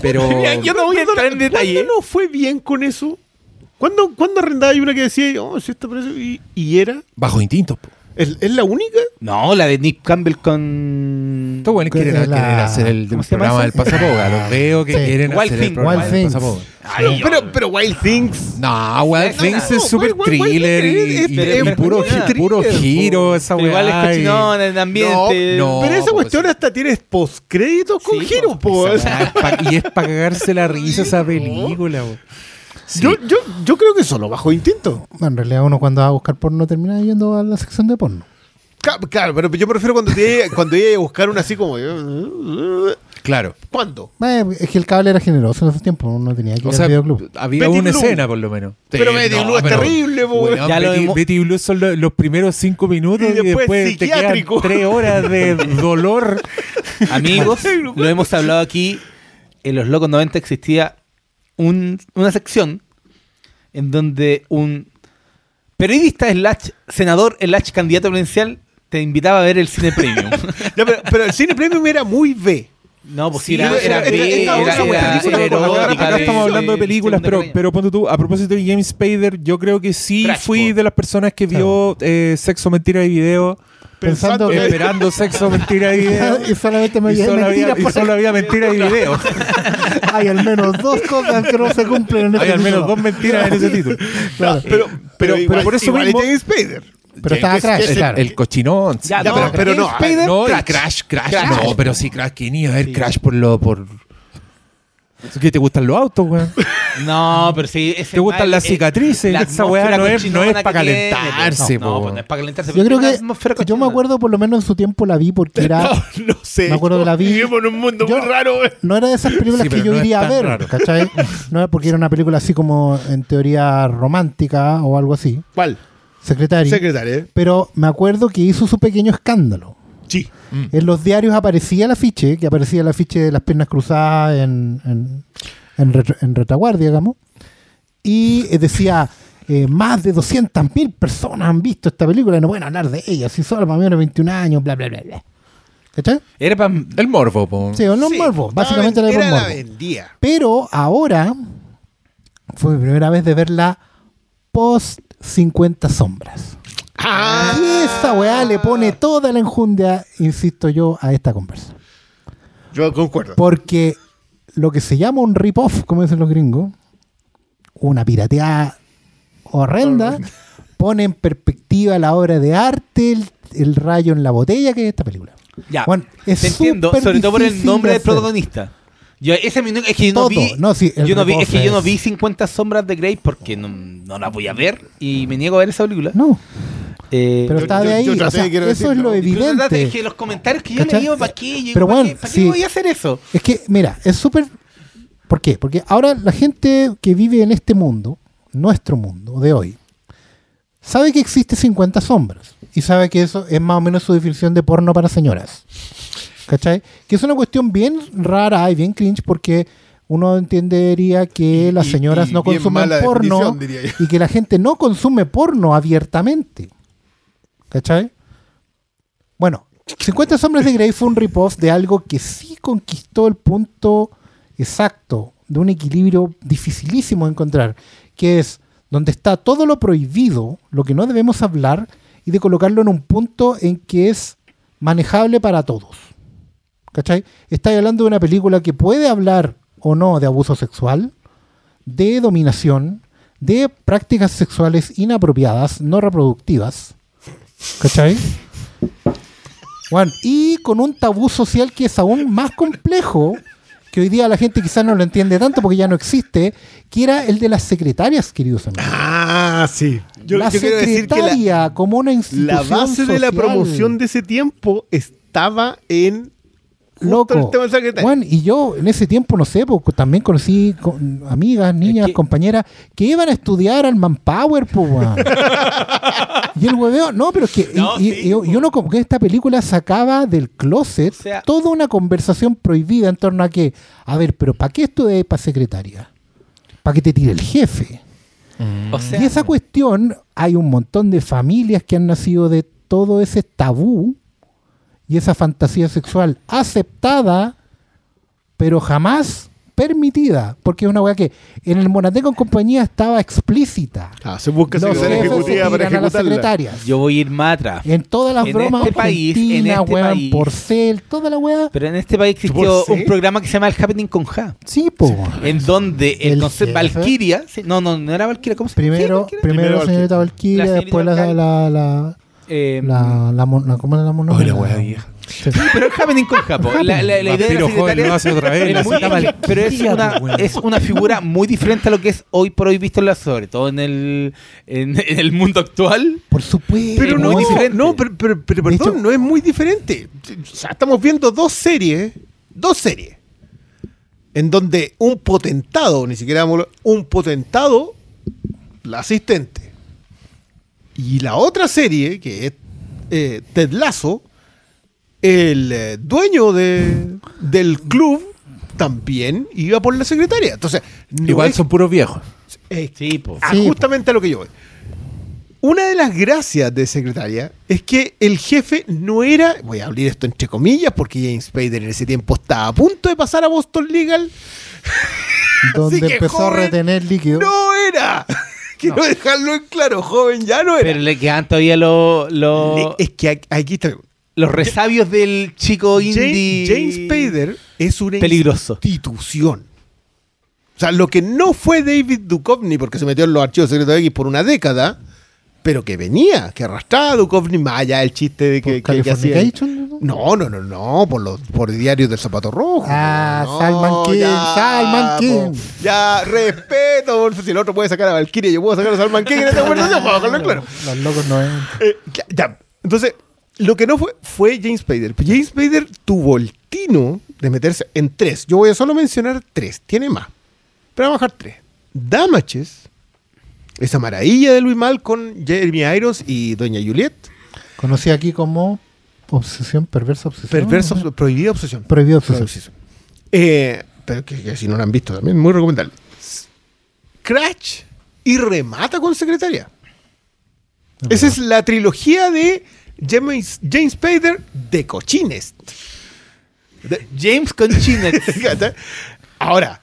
Speaker 1: Pero
Speaker 2: yo no voy a
Speaker 3: entrar en detalle.
Speaker 2: ¿Cuándo no fue bien con eso? ¿Cuándo, ¿cuándo arrendaba hay una que decía, oh, si esta parece. Y, y era?
Speaker 1: bajo instintos. po.
Speaker 2: ¿Es, es la única?
Speaker 3: No, la de Nick Campbell con
Speaker 1: Estos buenos
Speaker 4: Que
Speaker 1: quieren,
Speaker 4: la-
Speaker 1: quieren hacer el,
Speaker 3: ¿Cómo
Speaker 1: el
Speaker 3: se llama
Speaker 1: programa del pasapoga. Los veo que
Speaker 4: Sí.
Speaker 1: quieren
Speaker 3: Wild
Speaker 1: hacer el programa
Speaker 4: Wild
Speaker 1: del
Speaker 4: Things.
Speaker 1: pasapoga.
Speaker 2: Ay, pero, pero Wild Things.
Speaker 1: No, Wild
Speaker 3: No,
Speaker 1: Things
Speaker 3: no,
Speaker 1: es súper thriller y,
Speaker 2: Things es-
Speaker 1: y-
Speaker 3: es-
Speaker 1: y puro, puro giro esa
Speaker 3: igual es en el ambiente.
Speaker 1: No,
Speaker 2: pero esa
Speaker 1: pues,
Speaker 2: cuestión
Speaker 1: sí.
Speaker 2: hasta tiene postcréditos con
Speaker 3: Sí,
Speaker 2: giro, po.
Speaker 1: Y es para cagarse la risa esa película. Sí.
Speaker 2: Yo, yo, yo creo que solo bajo instinto.
Speaker 4: En realidad, uno cuando va a buscar porno termina yendo a la sección de porno.
Speaker 2: Claro, pero yo prefiero cuando te cuando iba a buscar una así como.
Speaker 1: Claro.
Speaker 2: ¿Cuándo?
Speaker 4: Eh, es que el cable era generoso en esos tiempos, uno tenía que ir
Speaker 1: O
Speaker 4: al
Speaker 1: sea,
Speaker 4: videoclub.
Speaker 1: había
Speaker 2: Betty
Speaker 1: una
Speaker 2: Blue.
Speaker 1: escena por lo menos.
Speaker 2: Pero
Speaker 1: Sí,
Speaker 2: Betty
Speaker 1: no,
Speaker 2: Blue es
Speaker 1: pero-
Speaker 2: terrible.
Speaker 1: Weón,
Speaker 3: Ya lo
Speaker 1: Betty, Betty Blue son lo- los primeros cinco minutos
Speaker 2: Y
Speaker 1: y después,
Speaker 2: después
Speaker 1: te quedan tres horas de dolor.
Speaker 3: Amigos, lo hemos hablado aquí. En los Locos 90 existía un- una sección en donde un periodista slash senador slash candidato presidencial te invitaba a ver el cine premium.
Speaker 2: Ya, pero, pero el cine premium era muy B.
Speaker 3: no, pues
Speaker 2: Sí,
Speaker 3: era,
Speaker 2: era-
Speaker 3: era,
Speaker 2: era-
Speaker 3: B, era, erótica
Speaker 1: Acá estamos hablando de películas, pero, pero ponte tú, a propósito de James Spader, yo creo que sí
Speaker 3: Crash,
Speaker 1: fui de las personas que vio eh, Sexo, Mentira y Video,
Speaker 4: Pensando que-
Speaker 1: esperando Sexo, Mentira y Video.
Speaker 4: y solamente me
Speaker 1: Y
Speaker 4: había
Speaker 1: solo,
Speaker 4: mentiras
Speaker 1: había, y solo había mentira y video.
Speaker 4: Hay al menos dos cosas que no se cumplen en
Speaker 1: Hay
Speaker 4: este
Speaker 1: al menos
Speaker 4: título.
Speaker 1: dos mentiras en ese título.
Speaker 4: Claro.
Speaker 2: Pero, pero,
Speaker 1: pero
Speaker 2: igual-
Speaker 1: por eso
Speaker 2: igual
Speaker 1: mismo-
Speaker 2: es James Spader.
Speaker 4: Pero estaba
Speaker 2: Que- que-
Speaker 4: Crash,
Speaker 2: que-
Speaker 4: claro.
Speaker 1: El cochinón.
Speaker 3: Ya,
Speaker 2: Ya,
Speaker 3: no,
Speaker 2: pero- pero no,
Speaker 3: James
Speaker 2: a ver,
Speaker 3: Spader,
Speaker 1: No, el
Speaker 3: Crash.
Speaker 1: Crash, Crash,
Speaker 3: Crash.
Speaker 1: No, pero sí, Crash, que ni a ver Crash por lo. por ¿Es que te gustan los autos, weón?
Speaker 3: No, pero sí. ese
Speaker 1: ¿Te gustan
Speaker 3: mal-
Speaker 1: las cicatrices?
Speaker 3: la
Speaker 1: Esa weá no es, no es para
Speaker 3: que tiene,
Speaker 1: calentarse,
Speaker 3: No,
Speaker 1: po.
Speaker 3: pues no es para calentarse.
Speaker 4: Yo creo que yo me acuerdo por lo menos en su tiempo la vi porque era
Speaker 2: No, no sé.
Speaker 4: Me acuerdo que la vi-
Speaker 2: Vivimos en un mundo
Speaker 4: Yo-
Speaker 2: muy raro. güey.
Speaker 4: no era de esas películas
Speaker 1: Sí,
Speaker 4: que yo iría a ver,
Speaker 1: raro.
Speaker 4: ¿cachai? No era porque era una película así como en teoría romántica o algo así,
Speaker 2: ¿Cuál?
Speaker 4: secretaria.
Speaker 2: Secretaria.
Speaker 4: pero me acuerdo que hizo su pequeño escándalo.
Speaker 2: Sí.
Speaker 4: En los diarios aparecía el afiche, que aparecía el afiche de las piernas cruzadas en, en, en retro- en retaguardia, digamos. Y eh, decía, eh, más de 200.000 personas han visto esta película y no pueden hablar de ella, si solo para menos de 21 años, bla, bla, bla, bla. ¿Cachai?
Speaker 3: Era para.
Speaker 1: El morbo, po.
Speaker 4: Sí, o no
Speaker 2: Sí.
Speaker 4: morbo, básicamente era
Speaker 2: era la
Speaker 4: morbo.
Speaker 2: vendía.
Speaker 4: Pero ahora fue mi primera vez de verla post 50 sombras. Y esa weá le pone toda la enjundia, insisto yo, a esta conversa.
Speaker 2: Yo concuerdo.
Speaker 4: Porque lo que se llama un rip-off, como dicen los gringos, una pirateada horrenda, pone en perspectiva la obra de arte, el, el rayo en la botella que es esta película.
Speaker 3: Ya.
Speaker 4: Bueno, es
Speaker 3: te entiendo, sobre todo por el nombre
Speaker 4: de
Speaker 3: del protagonista. Yo, ese es que yo no
Speaker 4: Todo,
Speaker 3: vi.
Speaker 4: no, sí, el
Speaker 3: yo no vi, es que yo no vi 50 sombras de Grey porque no, no la voy a ver y me niego a ver esa película.
Speaker 4: No,
Speaker 3: Eh,
Speaker 4: pero
Speaker 2: yo-
Speaker 4: de ahí.
Speaker 2: yo
Speaker 4: o sea, eso es lo evidente.
Speaker 3: Que los comentarios que yo
Speaker 4: ¿Cachai?
Speaker 3: leí, ¿para qué? Yo,
Speaker 4: Pero
Speaker 3: ¿para
Speaker 4: bueno,
Speaker 3: qué, ¿para qué
Speaker 4: sí.
Speaker 3: voy a hacer eso?
Speaker 4: Es que, mira, es súper... ¿Por qué? Porque ahora la gente que vive en este mundo, nuestro mundo de hoy, sabe que existe 50 sombras y sabe que eso es más o menos su definición de porno para señoras. ¿Cachai? Que es una cuestión bien rara y bien cringe porque uno entendería que
Speaker 2: Y-
Speaker 4: las
Speaker 2: y-
Speaker 4: señoras
Speaker 2: y
Speaker 4: no consumen porno
Speaker 2: definición, diría yo.
Speaker 4: y que la gente no consume porno abiertamente. ¿Cachai? Bueno, 50 sombras de Grey fue un rip-off de algo que sí conquistó el punto exacto de un equilibrio dificilísimo de encontrar, que es donde está todo lo prohibido, lo que no debemos hablar, y de colocarlo en un punto en que es manejable para todos. ¿Cachai? Estáis hablando de una película que puede hablar o no de abuso sexual, de dominación, de prácticas sexuales inapropiadas, no reproductivas. ¿Cachai? Bueno, y con un tabú social que es aún más complejo, que hoy día la gente quizás no lo entiende tanto porque ya no existe, que era el de las secretarias, queridos amigos.
Speaker 2: Ah, sí. Yo,
Speaker 4: la
Speaker 2: yo quiero decir que la,
Speaker 4: secretaria como una institución
Speaker 2: la base de la promoción de ese tiempo estaba en
Speaker 4: Loco.
Speaker 2: el tema del secretario.
Speaker 4: Bueno, y yo en ese tiempo, no sé, porque también conocí con- amigas, niñas,
Speaker 3: que-
Speaker 4: compañeras que iban a estudiar al Manpower, pues. Y el hueveo, no, pero es que
Speaker 3: No,
Speaker 4: y,
Speaker 3: sí,
Speaker 4: y- y uno como que esta película sacaba del closet
Speaker 3: O sea-
Speaker 4: toda una conversación prohibida en torno a que, a ver, pero ¿para qué estudias para secretaria? Para que te tire el jefe.
Speaker 3: O sea,
Speaker 4: y esa cuestión, hay un montón de familias que han nacido de todo ese tabú y esa fantasía sexual aceptada, pero jamás permitida. Porque es una weá que en el Monateco en compañía estaba explícita.
Speaker 2: Ah, se busca
Speaker 4: Los
Speaker 2: secretaria ejecutiva para
Speaker 4: a las secretarias.
Speaker 3: yo voy a ir más atrás.
Speaker 4: En todas las
Speaker 3: En
Speaker 4: bromas
Speaker 3: este país, en este
Speaker 4: weón,
Speaker 3: país.
Speaker 4: porcel, toda la weá.
Speaker 3: Pero en este país existió
Speaker 2: ¿Por
Speaker 3: un programa que se llama El Happening con Ja.
Speaker 4: Sí, po.
Speaker 3: En donde el,
Speaker 4: El
Speaker 3: concepto
Speaker 4: jefe.
Speaker 3: Valkyria. no, no, no era Valkyria, ¿cómo se llama?
Speaker 4: Primero, primero,
Speaker 2: Primero
Speaker 4: la señorita Valkyria, después la,
Speaker 3: Valkyria.
Speaker 4: la, la,
Speaker 3: Eh,
Speaker 4: la, la, mon- la- ¿cómo era la mono?
Speaker 1: Oh, la wea vieja.
Speaker 4: Sí.
Speaker 3: Sí, pero el Happening con Japo. La, la, la idea de la
Speaker 1: Vampiro joven
Speaker 3: secretaria
Speaker 1: lo hace otra vez,
Speaker 3: es
Speaker 1: la
Speaker 3: muy-
Speaker 1: cita Valkyria,
Speaker 3: pero es una, es una figura muy diferente a lo que es hoy por hoy visto en la, sobre todo en el, en, en el mundo actual.
Speaker 4: Por supuesto.
Speaker 2: Pero
Speaker 3: Es
Speaker 2: no,
Speaker 3: muy diferente.
Speaker 2: no, pero, pero- pero
Speaker 4: De
Speaker 2: perdón,
Speaker 4: hecho-
Speaker 2: no es muy diferente. O sea, estamos viendo dos series, dos series, en donde un potentado, ni siquiera vamos a- un potentado, la asistente. Y la otra serie, que es eh, Ted Lasso, el eh, dueño de, del club también iba por la secretaria. Entonces, no
Speaker 1: Igual
Speaker 2: es-
Speaker 1: son puros viejos.
Speaker 2: eh,
Speaker 3: Sí, po.
Speaker 2: ah,
Speaker 4: Sí,
Speaker 2: justamente a lo que yo voy. una de las gracias de secretaria es que el jefe no era, voy a abrir esto entre comillas, porque James Spader en ese tiempo estaba a punto de pasar a Boston Legal.
Speaker 4: donde
Speaker 2: que,
Speaker 4: empezó
Speaker 2: joven,
Speaker 4: a retener líquido.
Speaker 2: No era. Quiero dejarlo en claro, joven, ya no era.
Speaker 3: Pero le quedan todavía los los-
Speaker 2: Le- es que aquí- está.
Speaker 3: los resabios del chico indie.
Speaker 2: James, James Spader es una
Speaker 3: Peligroso.
Speaker 2: institución. O sea, lo que no fue David Duchovny, porque se metió en los archivos secretos de X por una década, pero que venía, que arrastraba a Duchovny más allá del chiste de que,
Speaker 4: ¿Por
Speaker 2: que- que hacía. No, no, no, no, por los por diarios del zapato rojo.
Speaker 4: Ah,
Speaker 2: No,
Speaker 4: Salman King,
Speaker 2: ya,
Speaker 4: Salman King.
Speaker 2: po, Ya, respeto, por- si el otro puede sacar a Valkyrie, yo puedo sacar a Salman King en esta conversación, vamos a dejarlo claro.
Speaker 4: Los locos no es.
Speaker 2: Eh, ya, ya. Entonces, lo que no fue fue James Spader. James Spader tuvo el tino de meterse en tres. Yo voy a solo mencionar tres. Tiene más. Pero vamos a bajar tres. Damages. Esa maravilla de Luis Mal con Jeremy Irons y Doña Juliet.
Speaker 4: Conocida aquí como obsesión, perversa obsesión.
Speaker 2: Perversa,
Speaker 4: ¿no?
Speaker 2: prohibida obsesión.
Speaker 4: Prohibida obsesión.
Speaker 2: Eh, pero que, que si no la han visto también, muy recomendable. Crash y remata con secretaria. Esa es la trilogía de James, James Spader de cochines. De-
Speaker 3: James Conchinet.
Speaker 2: Ahora,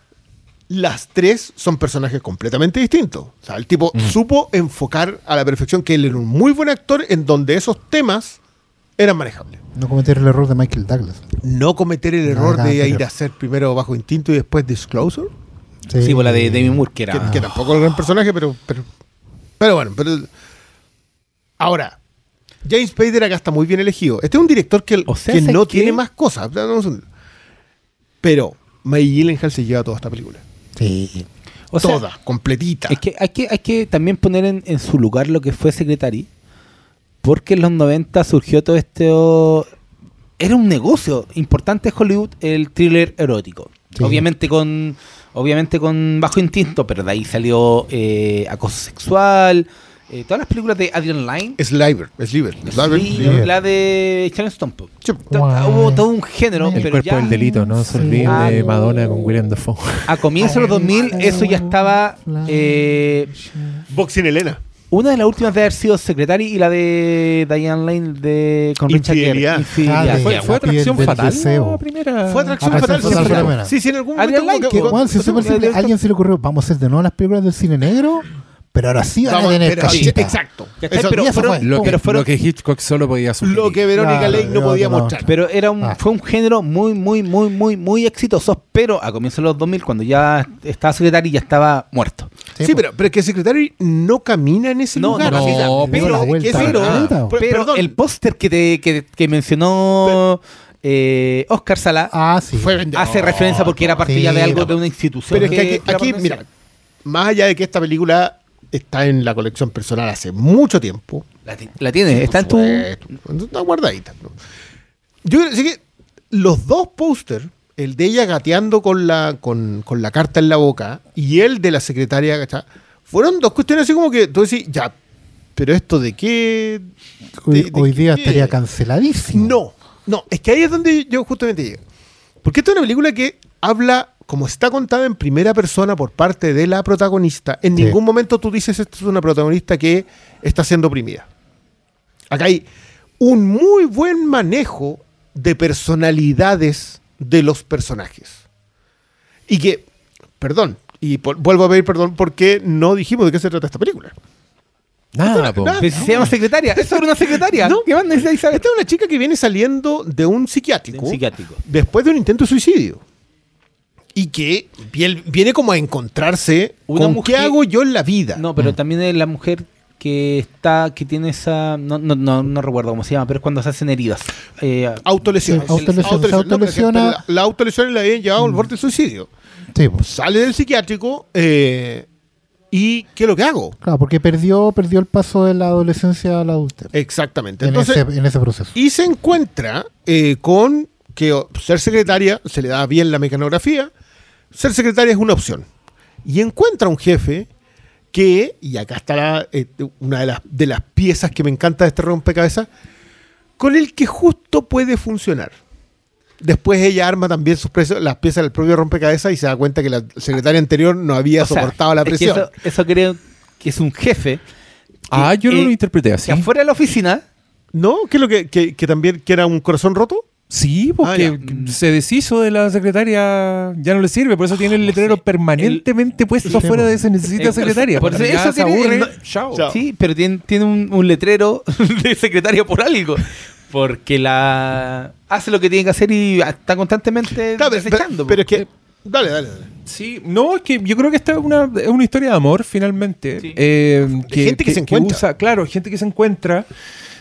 Speaker 2: las tres son personajes completamente distintos. O sea, el tipo supo enfocar a la perfección que él era un muy buen actor en donde esos temas eran manejables.
Speaker 4: No cometer el error de Michael Douglas.
Speaker 2: No cometer el error de
Speaker 4: anterior.
Speaker 2: ir a hacer primero Bajo Instinto y después Disclosure.
Speaker 3: sí, por la de Demi Moore, que era.
Speaker 2: que tampoco es un gran personaje, pero, pero. Pero bueno, pero. Ahora, James Spader acá está muy bien elegido. Este es un director que,
Speaker 3: O sea,
Speaker 2: que
Speaker 3: ¿sabes
Speaker 2: no tiene más cosas. Pero May Gyllenhaal se lleva toda esta película.
Speaker 4: Sí.
Speaker 3: O sea,
Speaker 2: toda, completita.
Speaker 3: Es que hay que, hay que también poner en, en su lugar lo que fue Secretary. Porque en los 90 surgió todo esto. Era un negocio importante en Hollywood el thriller erótico.
Speaker 4: Sí.
Speaker 3: Obviamente con obviamente con bajo instinto, pero de ahí salió eh, acoso sexual. eh, todas las películas de Adrian Lyne.
Speaker 2: Sliver, Sliver. Sliver,
Speaker 3: y
Speaker 2: Sliver.
Speaker 3: la de Sharon Stone.
Speaker 2: Sí.
Speaker 3: Hubo todo un género,
Speaker 1: El
Speaker 3: pero
Speaker 1: cuerpo
Speaker 3: ya
Speaker 1: del delito, no se
Speaker 4: Sí.
Speaker 3: Ah,
Speaker 1: de
Speaker 3: no.
Speaker 1: Madonna con William Dafoe.
Speaker 3: a comienzos de los 2000 eso ya estaba... eh,
Speaker 2: Boxing Elena.
Speaker 3: Una de las últimas de haber sido Secretary y la de Diane Lane de, con Richard. Gere. Infidelidad.
Speaker 4: Ah,
Speaker 1: ¿Fue, fue atracción fatal
Speaker 4: deseo.
Speaker 1: la primera?
Speaker 2: Fue atracción fatal.
Speaker 4: Fatal
Speaker 2: sí,
Speaker 4: primera.
Speaker 2: Sí, sí, en algún
Speaker 3: Adrian
Speaker 2: momento.
Speaker 3: Lyne,
Speaker 4: Que,
Speaker 2: como-
Speaker 4: Juan, si es súper
Speaker 3: el
Speaker 4: simple,
Speaker 3: director-
Speaker 4: alguien se le ocurrió, vamos a hacer de nuevo las películas del cine negro, pero ahora sí van a
Speaker 2: Vamos,
Speaker 4: tener
Speaker 2: pero-
Speaker 4: cachita.
Speaker 2: Exacto.
Speaker 3: ¿Cachai?
Speaker 2: Eso-
Speaker 3: pero,
Speaker 4: y eso
Speaker 3: fueron-
Speaker 4: fue.
Speaker 1: Lo que,
Speaker 3: pero fueron-
Speaker 1: lo que Hitchcock solo podía sugerir.
Speaker 2: lo que Verónica
Speaker 4: Claro,
Speaker 2: Lake no
Speaker 4: no,
Speaker 2: podía
Speaker 4: no.
Speaker 2: mostrar.
Speaker 3: pero era un,
Speaker 4: Ah.
Speaker 3: fue un género muy, muy, muy, muy, muy exitoso. Pero a comienzos de los 2000, cuando ya estaba Secretary, ya estaba muerto.
Speaker 2: Sí,
Speaker 4: pues.
Speaker 2: pero, pero es que Secretary no camina en ese
Speaker 3: No,
Speaker 2: lugar.
Speaker 3: no,
Speaker 1: no,
Speaker 2: pero,
Speaker 4: dio la
Speaker 2: es que
Speaker 4: vuelta
Speaker 2: eso-
Speaker 4: a la
Speaker 3: pero-
Speaker 4: caleta.
Speaker 2: Pero-
Speaker 3: Pero
Speaker 2: perdón.
Speaker 3: el póster que, te- que, que mencionó eh, Oscar Sala
Speaker 4: Ah, sí.
Speaker 2: fue
Speaker 3: hace referencia porque era parte
Speaker 4: Sí,
Speaker 3: ya de algo
Speaker 4: no.
Speaker 3: de una institución.
Speaker 2: Pero es que aquí,
Speaker 3: que era
Speaker 2: aquí,
Speaker 3: pertenecía.
Speaker 2: mira, más allá de que esta película está en la colección personal hace mucho tiempo,
Speaker 3: La, la tiene, está en tu...
Speaker 2: está guardadita. ¿no? Yo creo sí que los dos pósters, el de ella gateando con la, con, con la carta en la boca y el de la secretaria, ¿cachai? fueron dos cuestiones así como que tú decís, ya, pero esto de qué...
Speaker 4: Hoy,
Speaker 2: de- de
Speaker 4: hoy día
Speaker 2: qué-
Speaker 4: estaría canceladísimo.
Speaker 2: No, no, es que ahí es donde yo justamente llego. Porque esta es una película que habla, como está contada en primera persona por parte de la protagonista, en
Speaker 4: Sí.
Speaker 2: ningún momento tú dices esto es una protagonista que está siendo oprimida. Acá hay un muy buen manejo de personalidades de los personajes. Y que, perdón, y por- vuelvo a pedir perdón porque no dijimos de qué se trata esta película.
Speaker 1: Nada, po.
Speaker 2: nada.
Speaker 3: Se llama secretaria, es sobre una secretaria.
Speaker 2: No.
Speaker 3: ¿Qué más?
Speaker 2: Esta es una chica que viene saliendo de un psiquiátrico.
Speaker 3: De un psiquiátrico.
Speaker 2: después de un intento de suicidio. Y que viene como a encontrarse
Speaker 3: Una
Speaker 2: con
Speaker 3: mujer-
Speaker 2: qué hago yo en la vida.
Speaker 3: No, pero también es la mujer que está, que tiene esa, no, no, no, no recuerdo cómo se llama, pero es cuando se hacen heridas. Eh,
Speaker 2: Autolesión.
Speaker 4: Sí,
Speaker 2: No, pero
Speaker 4: autolesiona.
Speaker 2: la, la autolesión la habían llevado al borde del suicidio.
Speaker 4: Sí, pues.
Speaker 2: Sale del psiquiátrico eh, y ¿qué es lo que hago?
Speaker 4: Claro, porque perdió, perdió el paso de la adolescencia a la adultez.
Speaker 2: Exactamente.
Speaker 4: En,
Speaker 2: Entonces,
Speaker 4: ese, en ese proceso.
Speaker 2: y se encuentra eh, con que ser secretaria, se le da bien la mecanografía, ser secretaria es una opción. Y encuentra un jefe que, y acá está la, eh, una de las, de las piezas que me encanta de este rompecabezas, con el que justo puede funcionar. Después ella arma también sus precios- las piezas del propio rompecabezas y se da cuenta que la secretaria anterior no había
Speaker 3: o sea,
Speaker 2: soportado la
Speaker 3: es que
Speaker 2: presión.
Speaker 3: eso, eso creo que es un jefe
Speaker 1: Ah, yo no
Speaker 3: eh,
Speaker 1: lo interpreté así.
Speaker 3: que afuera de la oficina,
Speaker 2: ¿No? ¿Qué es lo que, que, que también que era un corazón roto?
Speaker 1: Sí, porque
Speaker 2: Ah,
Speaker 1: se deshizo de la secretaria, ya no le sirve, por eso tiene el letrero permanentemente puesto afuera de se necesita
Speaker 3: Eh,
Speaker 1: secretaria.
Speaker 3: por eso
Speaker 1: se
Speaker 3: tiene-
Speaker 1: aburre,
Speaker 3: no-
Speaker 1: chao.
Speaker 2: Chao.
Speaker 3: sí, pero tiene, tiene un, un letrero de secretaria por algo. Porque la hace lo que tiene que hacer y está constantemente
Speaker 2: Claro, pero,
Speaker 3: desechando.
Speaker 2: pero es que. Dale, dale, dale.
Speaker 1: Sí, no, es que yo creo que esta es una, es una historia de amor, finalmente.
Speaker 3: Sí.
Speaker 1: Eh,
Speaker 2: gente que se encuentra.
Speaker 1: usa- claro, gente que se encuentra,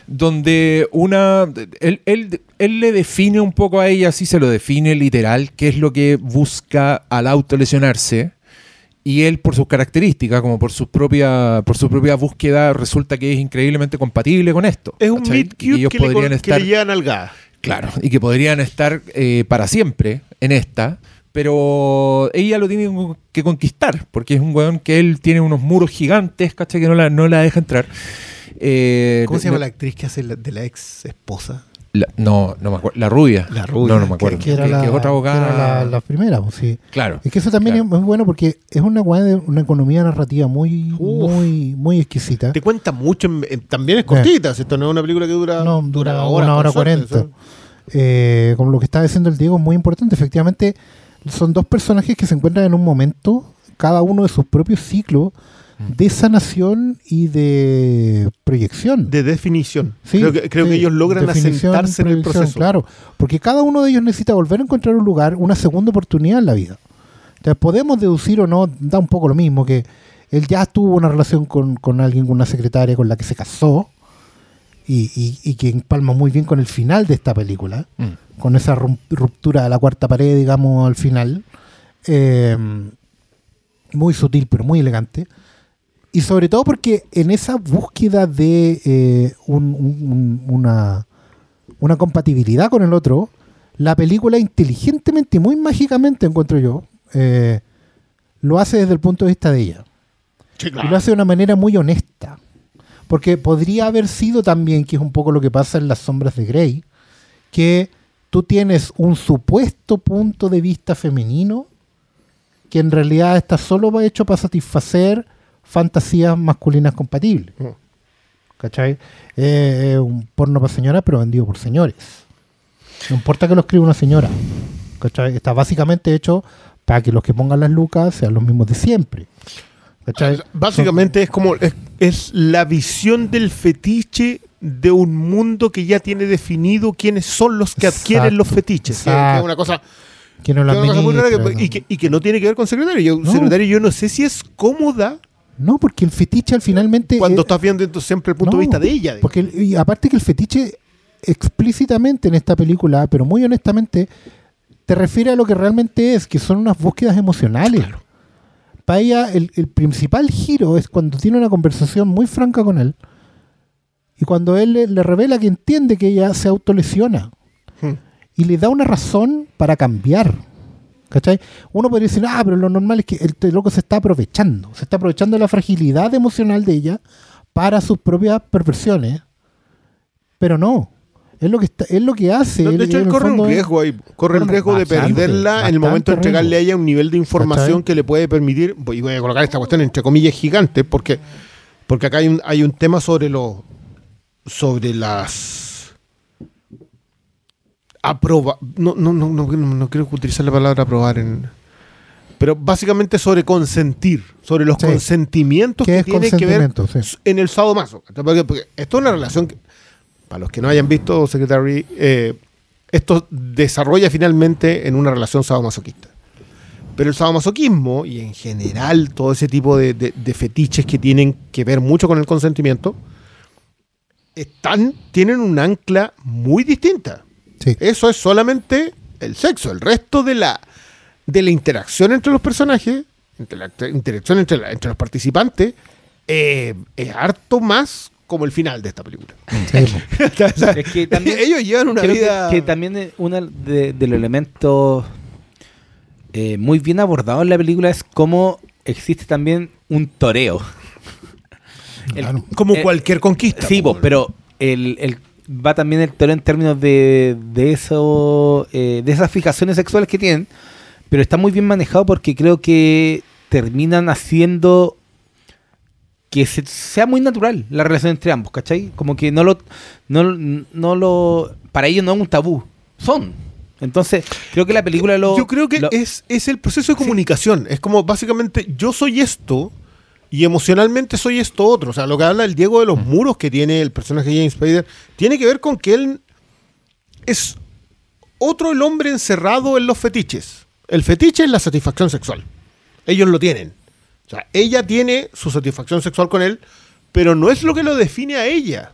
Speaker 1: donde una. Él, él- él le define un poco a ella, así se lo define literal, qué es lo que busca al autolesionarse. Y él, por sus características, como por su propia, por su propia búsqueda, resulta que es increíblemente compatible con esto.
Speaker 2: Es un
Speaker 1: ellos
Speaker 2: que, le,
Speaker 1: podrían
Speaker 2: que
Speaker 1: estar.
Speaker 2: le llevan al gas.
Speaker 1: Claro, y que podrían estar eh, para siempre en esta, pero ella lo tiene que conquistar, porque es un weón que él tiene unos muros gigantes, ¿cachai? Que no la, no la deja entrar. Eh,
Speaker 2: ¿Cómo se
Speaker 1: no-
Speaker 2: llama la actriz que hace la- de la ex esposa?
Speaker 1: la- no, no me acuerdo. La rubia.
Speaker 2: La rubia,
Speaker 1: No, no me acuerdo.
Speaker 4: Que era
Speaker 1: Que-
Speaker 4: la,
Speaker 1: que es otra abogada.
Speaker 4: era la, la primera, pues, sí.
Speaker 1: Claro.
Speaker 4: Es que eso también
Speaker 1: Claro.
Speaker 4: es muy bueno porque es una una economía narrativa muy,
Speaker 2: Uf.
Speaker 4: muy, muy exquisita.
Speaker 2: Te cuenta mucho, en- en- también es cortita, si esto no es una película que dura,
Speaker 4: No, dura
Speaker 2: horas,
Speaker 4: una hora cuarenta. Eh, como lo que está diciendo el Diego, es muy importante. Efectivamente, son dos personajes que se encuentran en un momento, cada uno de sus propios ciclos. De sanación y de proyección.
Speaker 2: De definición.
Speaker 4: Sí,
Speaker 2: creo que, creo
Speaker 4: sí,
Speaker 2: que ellos logran asentarse en el proceso.
Speaker 4: Claro, porque cada uno de ellos necesita volver a encontrar un lugar, una segunda oportunidad en la vida. Entonces, podemos deducir o no, da un poco lo mismo, que él ya tuvo una relación con, con alguien, con una secretaria con la que se casó, y, y- y que empalma muy bien con el final de esta película,
Speaker 1: Mm.
Speaker 4: con esa ruptura de la cuarta pared, digamos, al final. Eh, muy sutil, pero muy elegante. Y sobre todo porque en esa búsqueda de eh, un- un- un- una, una compatibilidad con el otro, la película inteligentemente y muy mágicamente, encuentro yo, eh, lo hace desde el punto de vista de ella.
Speaker 2: Sí,
Speaker 4: Y lo hace de una manera muy honesta. Porque podría haber sido también, que es un poco lo que pasa en las sombras de Grey, que tú tienes un supuesto punto de vista femenino que en realidad está solo hecho para satisfacer fantasías masculinas compatibles.
Speaker 2: Mm.
Speaker 4: ¿Cachai? Eh, Es un porno para señoras, pero vendido por señores. No importa que lo escriba una señora. ¿Cachai? Está básicamente hecho para que los que pongan las lucas sean los mismos de siempre. ¿Cachai?
Speaker 2: Básicamente es como es, es la visión del fetiche de un mundo que ya tiene definido quiénes son los que adquieren los fetiches. Que
Speaker 4: exacto.
Speaker 2: es una cosa,
Speaker 4: que no
Speaker 2: que-
Speaker 4: administra,
Speaker 2: y, que, y que no tiene que ver con secretario. Yo,
Speaker 4: No.
Speaker 2: secretario, yo no sé si es cómoda
Speaker 4: No, porque el fetiche al finalmente.
Speaker 2: cuando estás viendo entonces siempre el punto
Speaker 4: no,
Speaker 2: de vista de ella. digamos.
Speaker 4: Porque, el- y aparte que el fetiche explícitamente en esta película, pero muy honestamente, te refiere a lo que realmente es, que son unas búsquedas emocionales. Para ella, el, el principal giro es cuando tiene una conversación muy franca con él y cuando él le, le revela que entiende que ella se autolesiona
Speaker 2: Hmm.
Speaker 4: y le da una razón para cambiar. ¿Cachai? Uno podría decir, ah, pero lo normal es que el, este loco se está aprovechando. Se está aprovechando de la fragilidad emocional de ella para sus propias perversiones. Pero no. Es lo que, está, es lo que hace.
Speaker 2: De hecho, él corre un riesgo ahí. Corre el riesgo de perderla en el momento de entregarle a ella un nivel de información
Speaker 4: ¿Cachai?
Speaker 2: que le puede permitir. Y voy a colocar esta cuestión entre comillas gigante, porque, porque acá hay un, hay un tema sobre los. sobre las. Aproba. No, no, no, no, no, no quiero utilizar la palabra aprobar en. Pero básicamente sobre consentir, sobre los consentimientos
Speaker 4: ¿Qué
Speaker 2: que tienen que ver en el sadomaso. porque esto es una relación que, para los que no hayan visto Secretary, eh, esto desarrolla finalmente en una relación sadomasoquista. Pero el sadomasoquismo y en general todo ese tipo de, de- de fetiches que tienen que ver mucho con el consentimiento, están, tienen un ancla muy distinta.
Speaker 4: Sí.
Speaker 2: Eso es solamente el sexo. El resto de la, de la interacción entre los personajes, entre la inter- interacción entre, la- entre los participantes, eh, es harto más como el final de esta película.
Speaker 4: Sí, po.
Speaker 2: O sea,
Speaker 3: Es que también-
Speaker 2: ellos llevan una
Speaker 3: Creo que-
Speaker 2: vida...
Speaker 3: que, también es uno de, de los elementos eh, muy bien abordados en la película es cómo existe también un toreo. El-
Speaker 4: Claro.
Speaker 2: como
Speaker 3: eh,
Speaker 2: cualquier conquista.
Speaker 3: Sí,
Speaker 2: po,
Speaker 3: pero el, el- va también el toreo en términos de, de eso, eh, de esas fijaciones sexuales que tienen, pero está muy bien manejado porque creo que terminan haciendo que se- sea muy natural la relación entre ambos, ¿cachai? Como que no lo, no, no lo, para ellos no es un tabú, son. Entonces, creo que la película lo...
Speaker 2: Yo creo que
Speaker 3: lo-
Speaker 2: es, es el proceso de comunicación. Es como básicamente yo soy esto y emocionalmente soy esto otro. O sea, lo que habla el Diego de los muros que tiene el personaje de James Spader tiene que ver con que él es otro el hombre encerrado en los fetiches. El fetiche es la satisfacción sexual. Ellos lo tienen. O sea, ella tiene su satisfacción sexual con él, pero no es lo que lo define a ella.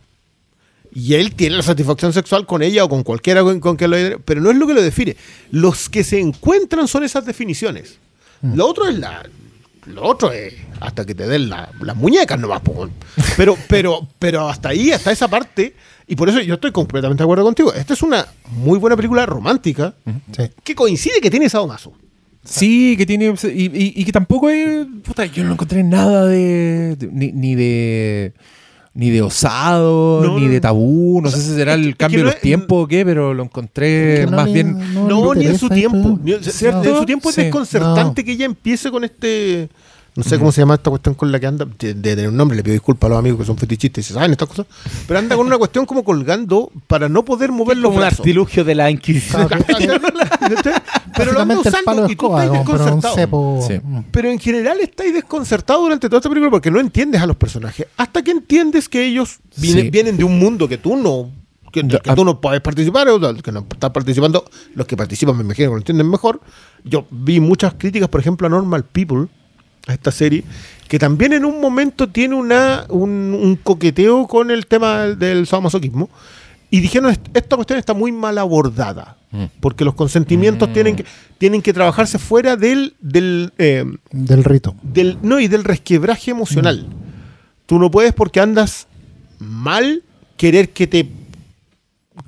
Speaker 2: Y él tiene la satisfacción sexual con ella o con cualquiera con, con que lo pero no es lo que lo define. Los que se encuentran son esas definiciones. Lo otro es la. Lo otro es hasta que te den la- las muñecas nomás, po. Pero, pero, pero hasta ahí, hasta esa parte. Y por eso yo estoy completamente de acuerdo contigo. Esta es una muy buena película romántica
Speaker 4: Sí.
Speaker 2: que coincide que tiene sadomaso.
Speaker 1: Sí, que tiene. Y, y- y que tampoco es. Puta, yo no encontré nada de. de- ni, ni de. Ni de osado,
Speaker 2: No,
Speaker 1: ni de
Speaker 2: no.
Speaker 1: tabú. No sé si será el
Speaker 2: es
Speaker 1: cambio
Speaker 2: que no
Speaker 1: de los tiempos o qué, pero lo encontré
Speaker 4: Que no
Speaker 1: más
Speaker 4: le-
Speaker 1: bien.
Speaker 2: No, ni en su tiempo. Ni-
Speaker 1: ¿Cierto?
Speaker 2: En su tiempo es
Speaker 1: Sí.
Speaker 2: desconcertante que ella empiece con este. No sé cómo se llama esta cuestión con la que anda. De, de tener un nombre, le pido disculpas a los amigos que son fetichistas y se saben estas cosas. Pero anda con una cuestión como colgando para no poder mover los
Speaker 3: como un
Speaker 2: brazos.
Speaker 3: artilugio de la Inquisición.
Speaker 2: Pero lo anda
Speaker 4: Básicamente el palo
Speaker 2: usando y tú estás desconcertado. Pero en general estáis desconcertado durante toda esta película porque no entiendes a los personajes. Hasta que entiendes que ellos vienen,
Speaker 1: Sí.
Speaker 2: vienen de un mundo que tú no. Que, que
Speaker 1: ah.
Speaker 2: tú no puedes participar, o que no estás participando. Los que participan, me imagino que lo entienden mejor. Yo vi muchas críticas, por ejemplo, a Normal People, a esta serie, que también en un momento tiene una, un, un coqueteo con el tema del sadomasoquismo. Y dijeron, "Est- esta cuestión está muy mal abordada,
Speaker 1: Mm.
Speaker 2: porque los consentimientos tienen, que, tienen que trabajarse fuera del, del, eh,
Speaker 4: Del rito.
Speaker 2: del no y del resquebraje emocional. Tú no puedes porque andas mal querer que te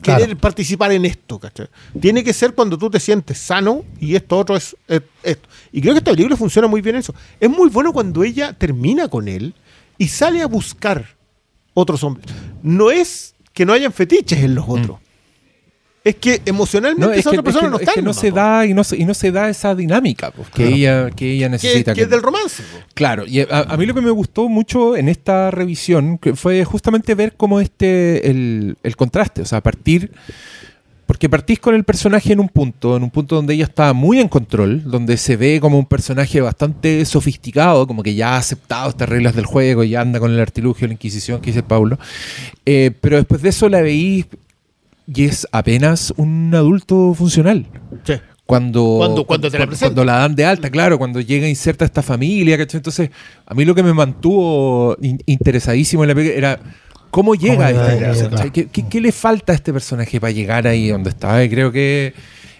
Speaker 2: querer participar en esto, ¿cachai? Tiene que ser cuando tú te sientes sano y esto otro es, es- esto. Y creo que esta película funciona muy bien eso. Es muy bueno cuando ella termina con él y sale a buscar otros hombres. No es que no hayan fetiches en los otros. Es que emocionalmente
Speaker 1: No, es
Speaker 2: esa
Speaker 1: que,
Speaker 2: otra
Speaker 1: es
Speaker 2: persona
Speaker 1: que-
Speaker 2: no
Speaker 1: es
Speaker 2: está
Speaker 1: que
Speaker 2: en
Speaker 1: no se da y no se, y no se da esa dinámica pues, que,
Speaker 4: Claro.
Speaker 1: ella, que ella
Speaker 2: que,
Speaker 1: necesita.
Speaker 2: que es del romance. po.
Speaker 1: Claro, y a, a mí lo que me gustó mucho en esta revisión que fue justamente ver cómo este, el, el contraste, o sea, partir, porque partís con el personaje en un punto, en un punto donde ella está muy en control, donde se ve como un personaje bastante sofisticado, como que ya ha aceptado estas reglas del juego, ya anda con el artilugio, la Inquisición que dice Paulo, Eh, pero después de eso la veí y es apenas un adulto funcional
Speaker 2: Sí.
Speaker 1: cuando,
Speaker 2: Cuando- cuando te la
Speaker 1: cuando,
Speaker 2: presentan.
Speaker 1: cuando la dan de alta, claro, cuando llega inserta esta familia, ¿cachai? Entonces, a mí lo que me mantuvo in- interesadísimo en la película era cómo llega a esta
Speaker 4: claro.
Speaker 1: ¿cachai? ¿Qué, qué- qué le falta a este personaje para llegar ahí donde está? Y creo que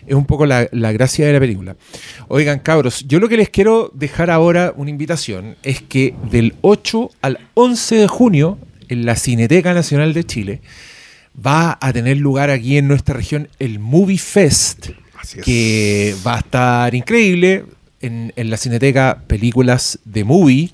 Speaker 1: es un poco la, la gracia de la película. Oigan, cabros, yo lo que les quiero dejar ahora una invitación es que del 8 al 11 de junio, en la Cineteca Nacional de Chile, va a tener lugar aquí en nuestra región el Movie Fest,
Speaker 2: Así es.
Speaker 1: que va a estar increíble. En, en la Cineteca, películas de movie,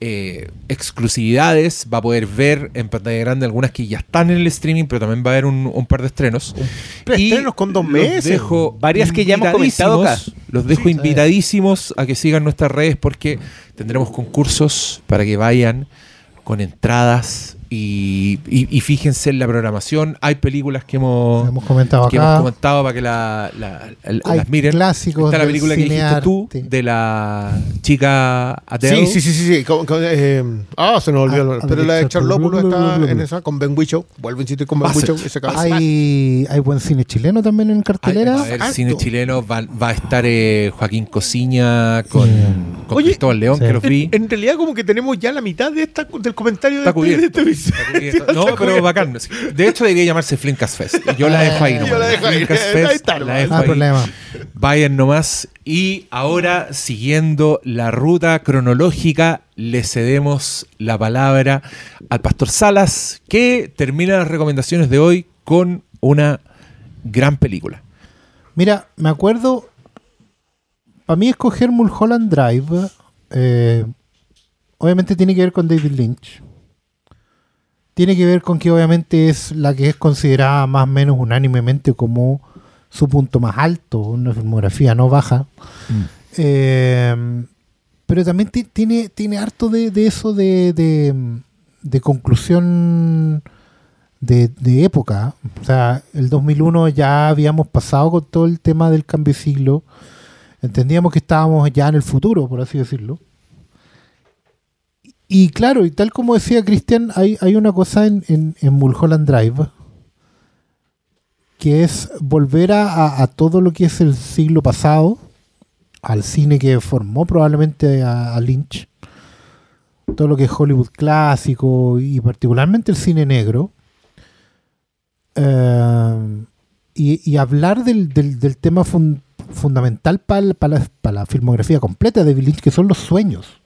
Speaker 1: eh, exclusividades, va a poder ver en pantalla grande algunas que ya están en el streaming, pero también va a haber un, un par de estrenos.
Speaker 2: Preestrenos con dos meses.
Speaker 1: dejo
Speaker 3: Varias que ya hemos comentado acá.
Speaker 1: Los dejo invitadísimos a que sigan nuestras redes porque tendremos concursos para que vayan con entradas y, y- y fíjense en la programación. Hay películas que hemos,
Speaker 4: Hemos comentado
Speaker 1: que
Speaker 4: acá.
Speaker 1: hemos comentado para que la, la- la-
Speaker 4: Hay
Speaker 1: las miren.
Speaker 4: clásicos
Speaker 1: Está la película que dijiste tú de la chica Adele.
Speaker 2: Sí, sí, sí, sí. eh, ah, se nos olvidó.
Speaker 4: Ah,
Speaker 2: Pero la de Charlópulo está en esa con Ben Whishaw. Vuelve a insistir con Ben. Ese cabrón.
Speaker 4: Hay, hay buen cine chileno también en
Speaker 1: Hay-
Speaker 4: cartelera.
Speaker 1: a
Speaker 2: Alto.
Speaker 1: cine chileno, va, va a estar eh, Joaquín Cociña con,
Speaker 4: Sí.
Speaker 1: con
Speaker 2: Oye,
Speaker 1: Cristóbal León,
Speaker 4: sí.
Speaker 1: que los vi.
Speaker 2: En, en realidad, como que tenemos ya la mitad de esta, del comentario
Speaker 1: Está
Speaker 2: de, este- de este
Speaker 1: No, pero bacán. De hecho, debería llamarse Flinkas Fest. Yo la dejo ahí
Speaker 4: Yo
Speaker 1: nomás.
Speaker 2: la dejo ahí.
Speaker 1: Flinkas
Speaker 2: Ahí
Speaker 1: Fest,
Speaker 2: está,
Speaker 1: la
Speaker 2: nomás.
Speaker 1: dejo
Speaker 4: No hay
Speaker 1: ahí.
Speaker 4: problema.
Speaker 1: Vayan nomás. Y ahora, siguiendo la ruta cronológica, le cedemos la palabra al Pastor Salas, que termina las recomendaciones de hoy con una gran película.
Speaker 4: Mira, me acuerdo. Para mí, escoger Mulholland Drive. eh, obviamente tiene que ver con David Lynch. Tiene que ver con que, obviamente, es la que es considerada más o menos unánimemente como su punto más alto. Una filmografía no baja. Eh, pero también ti- tiene, tiene harto de, de eso de, de, de conclusión de, de época. O sea, el 2001 ya habíamos pasado con todo el tema del cambio de siglo. Entendíamos que estábamos ya en el futuro, por así decirlo. Y claro, y tal como decía Cristian, hay, hay una cosa en, en, Mulholland Drive que es volver a, a- todo lo que es el siglo pasado, al cine que formó probablemente a, Lynch, todo lo que es Hollywood clásico y particularmente el cine negro, eh, y, hablar del, del- tema fun- fundamental para la, pa la filmografía completa de Lynch, que son los sueños.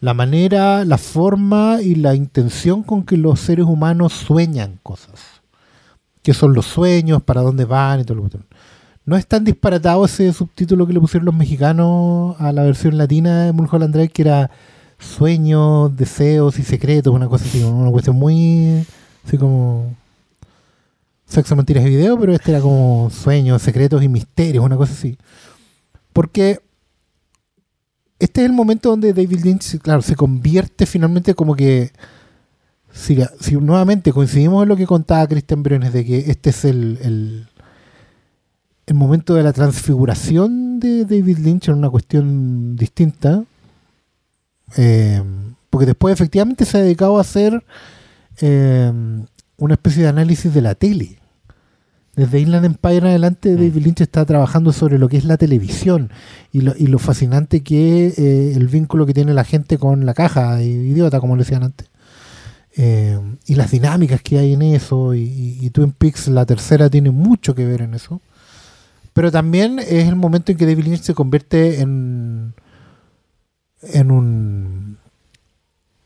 Speaker 4: La manera, la forma y la intención con que los seres humanos sueñan cosas. ¿Qué son los sueños? ¿Para dónde van? Y todo lo No es tan disparatado ese subtítulo que le pusieron los mexicanos a la versión latina de Mulholland Drive, que era sueños, deseos y secretos, una cosa así, una cuestión muy así como sexo, mentiras y video, pero este era como sueños, secretos y misterios, una cosa así. Porque este es el momento donde David Lynch, claro, se convierte finalmente como que si, nuevamente coincidimos en lo que contaba Christian Briones de que este es el, el, el momento de la transfiguración de David Lynch en una cuestión distinta, eh, porque después efectivamente se ha dedicado a hacer eh, una especie de análisis de la tele. Desde Inland Empire en adelante, David Lynch está trabajando sobre lo que es la televisión y lo, y lo fascinante que es eh, el vínculo que tiene la gente con la caja idiota, como le decían antes. Eh, y las dinámicas que hay en eso. Y, y- y Twin Peaks, la tercera, tiene mucho que ver en eso. Pero también es el momento en que David Lynch se convierte en, en un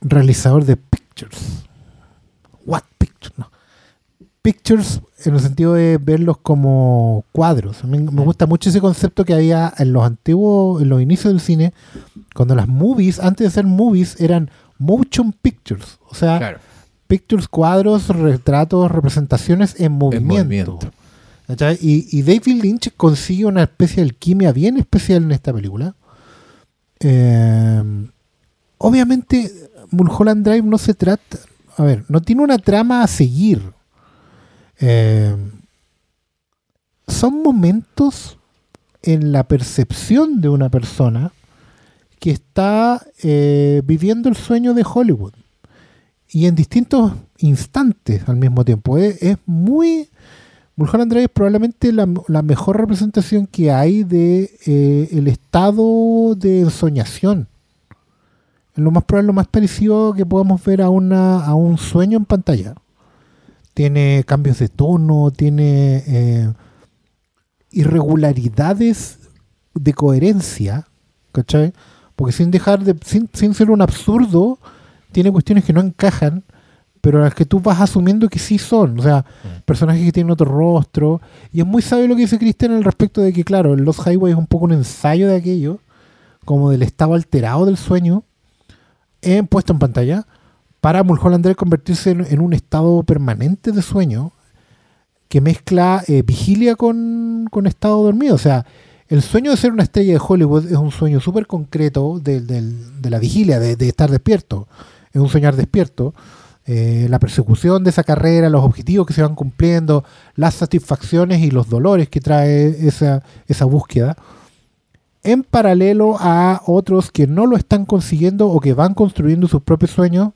Speaker 4: realizador de pictures. What pictures? No. Pictures en el sentido de verlos como cuadros. A mí me gusta mucho ese concepto que había en los antiguos, en los inicios del cine, cuando las movies, antes de ser movies, eran motion pictures. O sea,
Speaker 1: Claro.
Speaker 4: pictures, cuadros, retratos, representaciones en movimiento. Y, y David Lynch consigue una especie de alquimia bien especial en esta película. Eh, obviamente, Mulholland Drive no se trata. A ver, no tiene una trama a seguir. Eh, son momentos en la percepción de una persona que está eh, viviendo el sueño de Hollywood y en distintos instantes al mismo tiempo. Es, muy. Mulholland Drive es probablemente la, la mejor representación que hay de eh, el estado de ensoñación. Es lo más probable, lo más parecido que podamos ver a, una, a un sueño en pantalla. Tiene cambios de tono, tiene eh, irregularidades de coherencia, ¿cachai? Porque sin dejar de, sin, sin ser un absurdo, tiene cuestiones que no encajan, pero las que tú vas asumiendo que sí son. O sea, personajes que tienen otro rostro. Y es muy sabio lo que dice Cristian al respecto de que, claro, Los Highway es un poco un ensayo de aquello, como del estado alterado del sueño, en, puesto en pantalla, para Mulholland convertirse en, un estado permanente de sueño que mezcla eh, vigilia con, con estado dormido. O sea, el sueño de ser una estrella de Hollywood es un sueño súper concreto de, de la vigilia, de, de estar despierto. Es un soñar despierto. Eh, la persecución de esa carrera, los objetivos que se van cumpliendo, las satisfacciones y los dolores que trae esa, esa búsqueda. En paralelo a otros que no lo están consiguiendo o que van construyendo sus propios sueños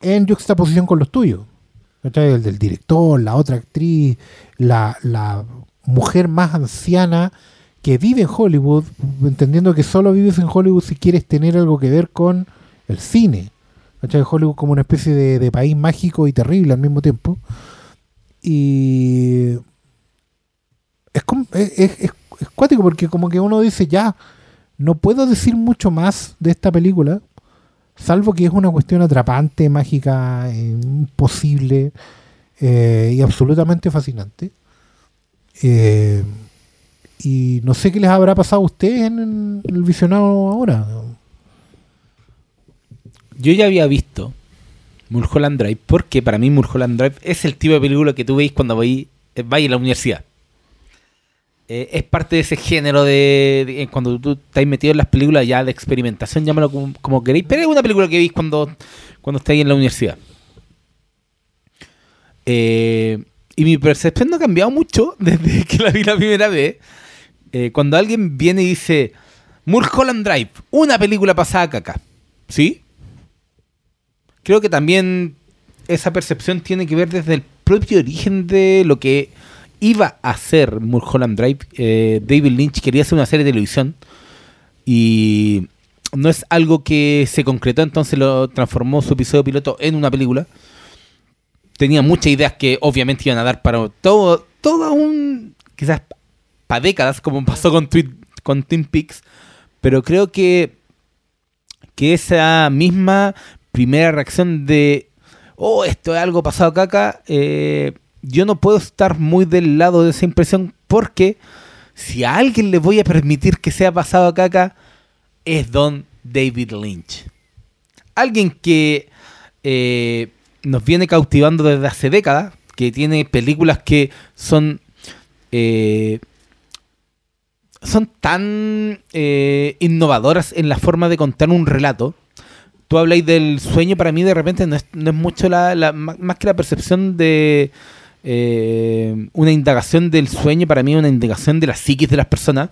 Speaker 4: en juxtaposición con los tuyos. ¿Cachai? El del director, la otra actriz, la, la mujer más anciana que vive en Hollywood, entendiendo que solo vives en Hollywood si quieres tener algo que ver con el cine. ¿Cachai? Hollywood como una especie de, país mágico y terrible al mismo tiempo. Y es- es- es cuático porque como que uno dice ya, no puedo decir mucho más de esta película, salvo que es una cuestión atrapante, mágica, eh, imposible eh, y absolutamente fascinante. Eh, y no sé qué les habrá pasado a ustedes en, el visionado ahora.
Speaker 3: Yo ya había visto Mulholland Drive porque para mí Mulholland Drive es el tipo de película que tú veis cuando vais, eh, vais a la universidad. Eh, es parte de ese género de, de- cuando tú estás metido en las películas ya de experimentación, llámalo como, como queréis, pero es una película que veis cuando, cuando estáis en la universidad. Eh, y mi percepción no ha cambiado mucho desde que la vi la primera vez. Eh, cuando alguien viene y dice, Mulholland Drive, una película pasada caca. ¿Sí? Creo que también esa percepción tiene que ver desde el propio origen de lo que iba a hacer Mulholland Drive. Eh, David Lynch quería hacer una serie de televisión y no es algo que se concretó, entonces lo transformó su episodio piloto en una película. Tenía muchas ideas que obviamente iban a dar para todo, todo un, quizás para décadas, como pasó con, Twi- con Twin Peaks, pero creo que, que esa misma primera reacción de, oh, esto es algo pasado caca, eh, yo no puedo estar muy del lado de esa impresión porque si a alguien le voy a permitir que sea pasado a caca, es Don David Lynch. Alguien que eh, nos viene cautivando desde hace décadas, que tiene películas que son eh, son tan eh, innovadoras en la forma de contar un relato. Tú habláis del sueño, para mí de repente no es, no es mucho la, más que la percepción de eh, una indagación del sueño, para mí una indagación de la psiquis de las personas.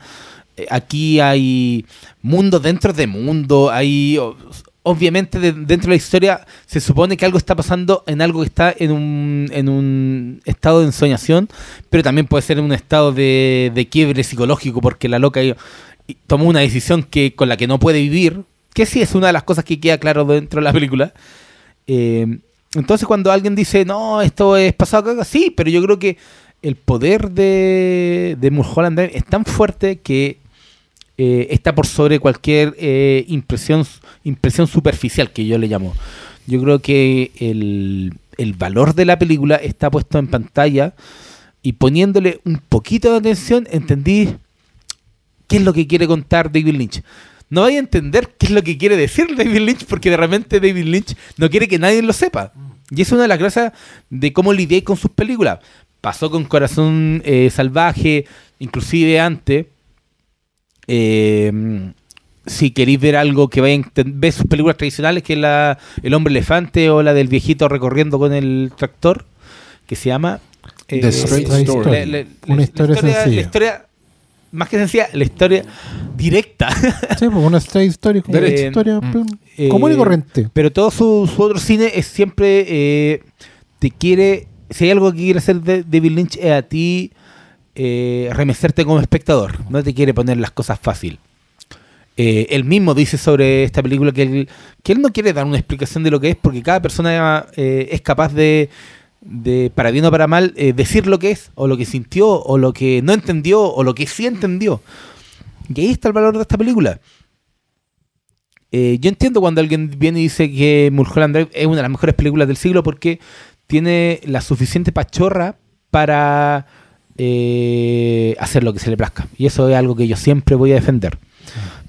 Speaker 3: Eh, aquí hay mundo dentro de mundo, hay obviamente de- dentro de la historia se supone que algo está pasando en algo que está en un, en un estado de ensoñación, pero también puede ser en un estado de, de quiebre psicológico porque la loca tomó una decisión que con la que no puede vivir, que sí es una de las cosas que queda claro dentro de la película. Eh, entonces cuando alguien dice, no, esto es pasado caca, sí, pero yo creo que el poder de, de Mulholland es tan fuerte que eh, está por sobre cualquier eh, impresión, impresión superficial que yo le llamo. Yo creo que el, el valor de la película está puesto en pantalla y poniéndole un poquito de atención entendí qué es lo que quiere contar David Lynch. No vaya a entender qué es lo que quiere decir David Lynch porque de repente David Lynch no quiere que nadie lo sepa. Y es una de las gracias de cómo lidié con sus películas. Pasó con Corazón eh, Salvaje, inclusive antes. Eh, si queréis ver algo que vayan ver sus películas tradicionales, que es la El hombre elefante o la del viejito recorriendo con el tractor, que se llama eh,
Speaker 1: The Straight
Speaker 4: Straight
Speaker 1: Story.
Speaker 3: La- la-
Speaker 4: Una
Speaker 3: la
Speaker 4: historia sencilla.
Speaker 3: La historia, más que sencilla, la historia directa.
Speaker 4: Sí, pues una straight story, como
Speaker 3: Derecha.
Speaker 4: una historia
Speaker 1: Mm.
Speaker 4: plum,
Speaker 3: Eh,
Speaker 4: común y corriente.
Speaker 3: Pero todo su, su otro cine es siempre eh, te quiere, si hay algo que quiere hacer de- David Lynch es a ti eh, remecerte como espectador, no te quiere poner las cosas fácil. Eh, él mismo dice sobre esta película que él, que él no quiere dar una explicación de lo que es porque cada persona eh, es capaz de, de, para bien o para mal, eh, decir lo que es, o lo que sintió, o lo que no entendió, o lo que sí entendió. Y ahí está el valor de esta película. Eh, yo entiendo cuando alguien viene y dice que Mulholland Drive es una de las mejores películas del siglo porque tiene la suficiente pachorra para eh, hacer lo que se le plazca. Y eso es algo que yo siempre voy a defender.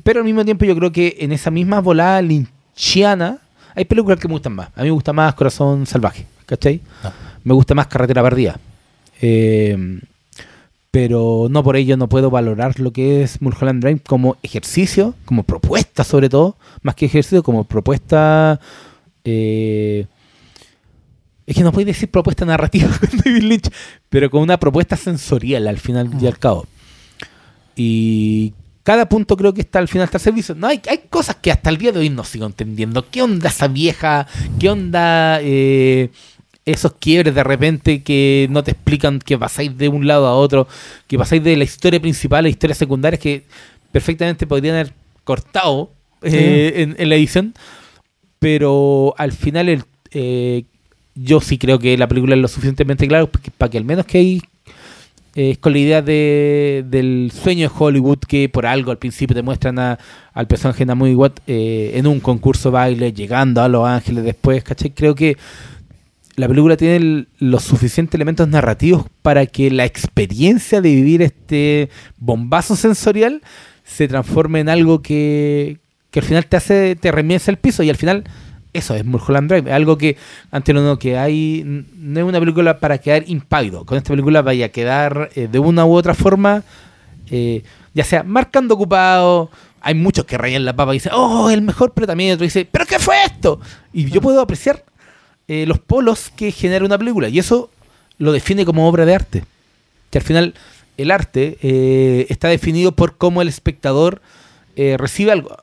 Speaker 3: Pero al mismo tiempo yo creo que en esa misma volada linchiana hay películas que me gustan más. A mí me gusta más Corazón Salvaje, ¿cachai?
Speaker 4: Ah.
Speaker 3: Me gusta más Carretera Perdida. Eh, pero no por ello no puedo valorar lo que es Mulholland Drive como ejercicio, como propuesta sobre todo, más que ejercicio, como propuesta... eh, es que no puedes decir propuesta narrativa con David Lynch, pero con una propuesta sensorial al final y al cabo. Y cada punto creo que está al final está al servicio. No, hay, hay cosas que hasta el día de hoy no sigo entendiendo. ¿Qué onda esa vieja? ¿Qué onda eh, esos quiebres de repente que no te explican que pasáis de un lado a otro? Que pasáis de la historia principal a historias secundarias que perfectamente podrían haber cortado eh, en, en la edición. Pero al final el, eh, yo sí creo que la película es lo suficientemente clara para que al menos que hay eh, es con la idea de, del sueño de Hollywood que por algo al principio te muestran a- al personaje de Naomi Watt eh, en un concurso baile, llegando a Los Ángeles después, ¿cachai? Creo que la película tiene los suficientes elementos narrativos para que la experiencia de vivir este bombazo sensorial se transforme en algo que, que al final te hace, te remienza el piso. Y al final eso es Mulholland Drive, algo que ante lo no que hay, no es una película para quedar impávido. Con esta película vaya a quedar eh, de una u otra forma eh, ya sea marcando ocupado, hay muchos que rayan la papa y dicen, oh, el mejor, pero también otro dice, ¿pero qué fue esto? Y yo puedo apreciar eh, los polos que genera una película, y eso lo define como obra de arte. Que al final el arte eh, está definido por cómo el espectador eh, recibe algo.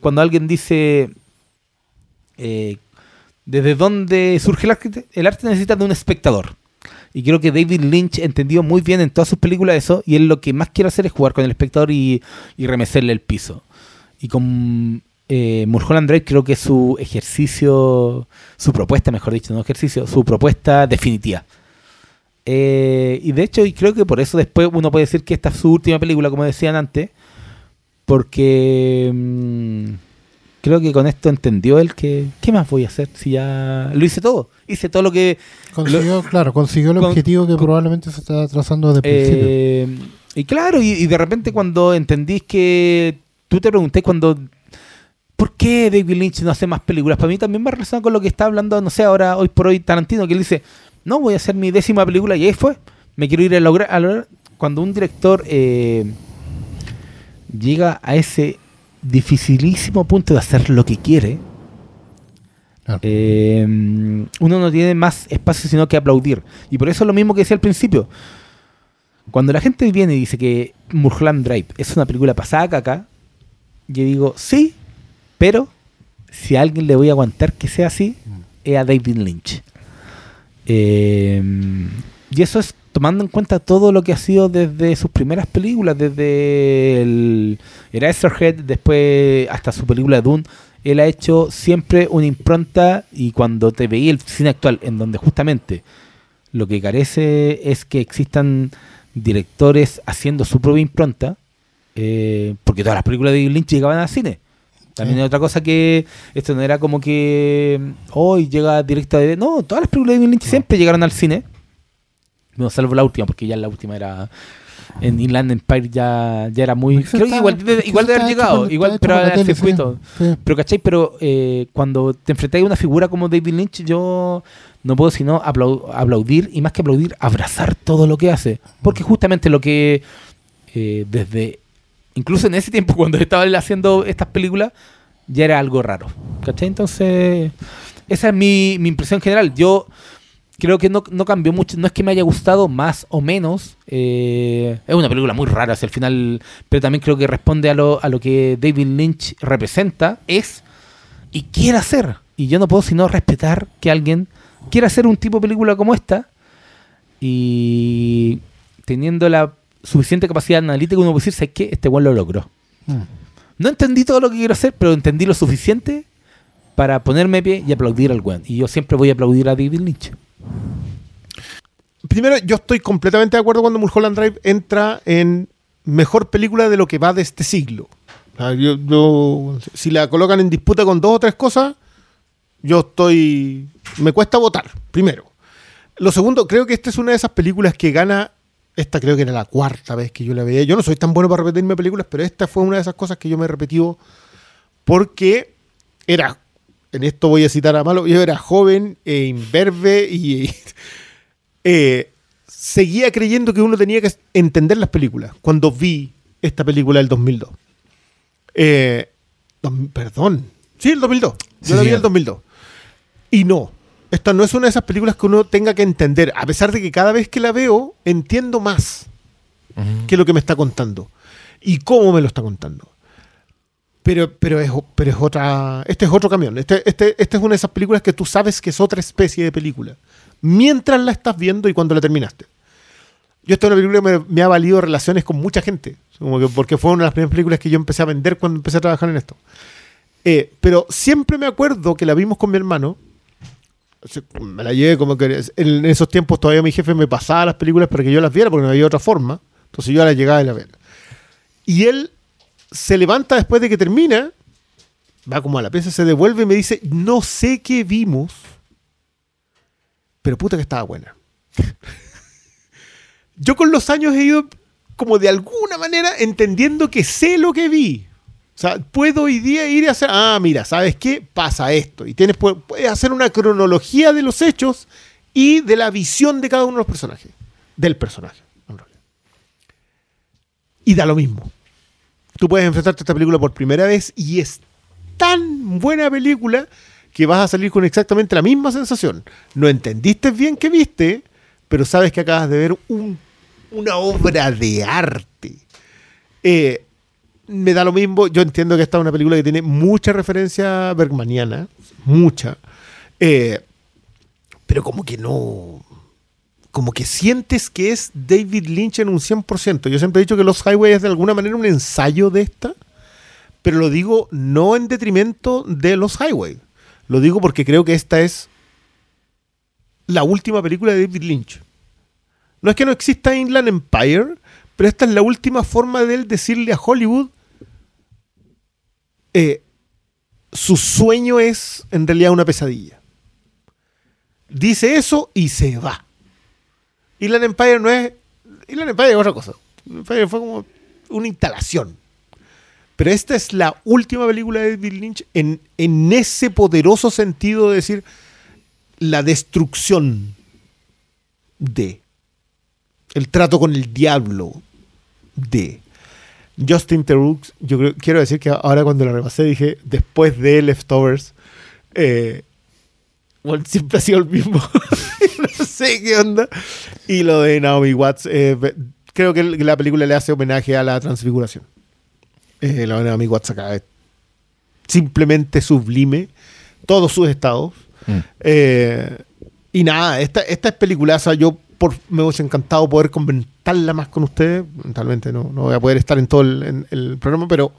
Speaker 3: Cuando alguien dice desde dónde surge el arte, el arte necesita de un espectador. Y creo que David Lynch entendió muy bien en todas sus películas eso, y él lo que más quiere hacer es jugar con el espectador y, y remecerle el piso. Y con eh, Mulholland Drive creo que es su ejercicio, su propuesta, mejor dicho, no ejercicio, su propuesta definitiva. Eh, y de hecho, y creo que por eso después uno puede decir que esta es su última película, como decían antes, porque mm, creo que con esto entendió él que, ¿qué más voy a hacer si ya lo hice todo? Hice todo lo que...
Speaker 4: Consiguió, claro, consiguió el
Speaker 3: con-
Speaker 4: objetivo que
Speaker 3: con-
Speaker 4: probablemente se está trazando desde el principio.
Speaker 3: Eh, y claro, y, y de repente cuando entendís que tú te pregunté cuando ¿por qué David Lynch no hace más películas? Para mí también va relacionado con lo que está hablando, no sé, ahora hoy por hoy Tarantino, que él dice, no, voy a hacer mi décima película y ahí fue. Me quiero ir a lograr, a lograr- cuando un director eh, llega a ese dificilísimo punto de hacer lo que quiere,
Speaker 4: Claro.
Speaker 3: eh, uno no tiene más espacio sino que aplaudir. Y por eso es lo mismo que decía al principio. Cuando la gente viene y dice que Mulholland Drive es una película pasada caca, yo digo, sí, pero si a alguien le voy a aguantar que sea así, es a David Lynch. Eh, y eso es tomando en cuenta todo lo que ha sido desde sus primeras películas, desde el Eraserhead, después hasta su película Dune. Él ha hecho siempre una impronta y cuando te veía el cine actual, en donde justamente lo que carece es que existan directores haciendo su propia impronta, eh, porque todas las películas de David Lynch llegaban al cine. También
Speaker 4: Sí.
Speaker 3: hay otra cosa que esto no era como que mm, hoy llega directa de... No, todas las películas de David Lynch siempre llegaron al cine. No, salvo la última, porque ya la última era... En Inland Empire ya, ya era muy...
Speaker 4: Eso
Speaker 3: Creo que igual, igual de haber llegado, igual, pero al
Speaker 4: tele,
Speaker 3: circuito.
Speaker 4: Sí.
Speaker 3: Pero, ¿cachai? Pero eh, cuando te enfrentas a una figura como David Lynch, yo no puedo sino aplau- aplaudir y más que aplaudir, abrazar todo lo que hace. Porque justamente lo que eh, desde, incluso en ese tiempo cuando estaba haciendo estas películas, ya era algo raro. ¿Cachai? Entonces, esa es mi, mi impresión general. Yo creo que no, no cambió mucho. No es que me haya gustado más o menos. eh, es una película muy rara hacia el final, pero también creo que responde a lo, a lo que David Lynch representa, es y quiere hacer. Y yo no puedo sino respetar que alguien quiera hacer un tipo de película como esta y teniendo la suficiente capacidad analítica, uno puede decir, ¿sabes qué? Este weón lo logró.
Speaker 4: Mm.
Speaker 3: No entendí todo lo que quiero hacer, pero entendí lo suficiente para ponerme pie y aplaudir al weón. Y yo siempre voy a aplaudir a David Lynch.
Speaker 2: Primero, yo estoy completamente de acuerdo cuando Mulholland Drive entra en mejor película de lo que va de este siglo. Yo- yo- si la colocan en disputa con dos o tres cosas, yo estoy. Me cuesta votar, primero. Lo segundo, creo que esta es una de esas películas que gana. Esta creo que era la cuarta vez que yo la veía. Yo no soy tan bueno para repetirme películas, pero esta fue una de esas cosas que yo me he repetido porque era. En esto voy a citar a Malo. Yo era joven e imberbe y. eh, seguía creyendo que uno tenía que entender las películas cuando vi esta película del 2002. Eh, perdón. Sí, el 2002. Yo
Speaker 1: Sí,
Speaker 2: la vi
Speaker 1: señor.
Speaker 2: el 2002. Y no. Esta no es una de esas películas que uno tenga que entender. A pesar de que cada vez que la veo, entiendo más que lo que me está contando. Y cómo me lo está contando. Pero, pero, es, pero es otra. Este es otro camión. Este, este, esta es una de esas películas que tú sabes que es otra especie de película. Mientras la estás viendo y cuando la terminaste. Yo esta es una película que me, me ha valido relaciones con mucha gente. Como que porque fue una de las primeras películas que yo empecé a vender cuando empecé a trabajar en esto. Eh, pero siempre me acuerdo que la vimos con mi hermano. Me la llevé como que en esos tiempos todavía mi jefe me pasaba las películas para que yo las viera porque no había otra forma. Entonces yo la llegaba y la veía. Y él se levanta después de que termina, va como a la pieza, se devuelve y me dice, no sé qué vimos, pero puta que estaba buena. Yo con los años he ido como de alguna manera entendiendo que sé lo que vi. O sea, puedo hoy día ir a hacer, ah, mira, ¿sabes qué? Pasa esto. Y tienes, pu- puedes hacer una cronología de los hechos y de la visión de cada uno de los personajes. Del personaje. Y da lo mismo. Tú puedes enfrentarte a esta película por primera vez y es tan buena película que vas a salir con exactamente la misma sensación. No entendiste bien qué viste, pero sabes que acabas de ver un- una obra de arte. Eh, me da lo mismo. Yo entiendo que esta es una película que tiene mucha referencia bergmaniana, mucha. Eh, pero como que no. Como que sientes que es David Lynch en un 100%. Yo siempre he dicho que Los Highway es de alguna manera un ensayo de esta, pero lo digo no en detrimento de Los Highway. Lo digo porque creo que esta es la última película de David Lynch. No es que no exista Inland Empire, pero esta es la última forma de él decirle a Hollywood eh, su sueño es en realidad una pesadilla. Dice eso y se va. Inland Empire no es. Inland Empire es otra cosa. Empire fue como una instalación. Pero esta es la última película de David Lynch en, en ese poderoso sentido de decir la destrucción de. El trato con el diablo de. Justin Theroux, yo creo- quiero decir que ahora cuando la repasé dije, después de Leftovers, eh, bueno, siempre ha sido el mismo. no sé qué onda. Y lo de Naomi Watts, eh, creo que la película le hace homenaje a la transfiguración. Eh, la de Naomi Watts acá es simplemente sublime, todos sus estados.
Speaker 1: Mm.
Speaker 2: Eh, y nada, esta, esta es peliculaza. Yo por, me hubiese encantado poder comentarla más con ustedes. Lamentablemente no, no voy a poder estar en todo el, en el programa, pero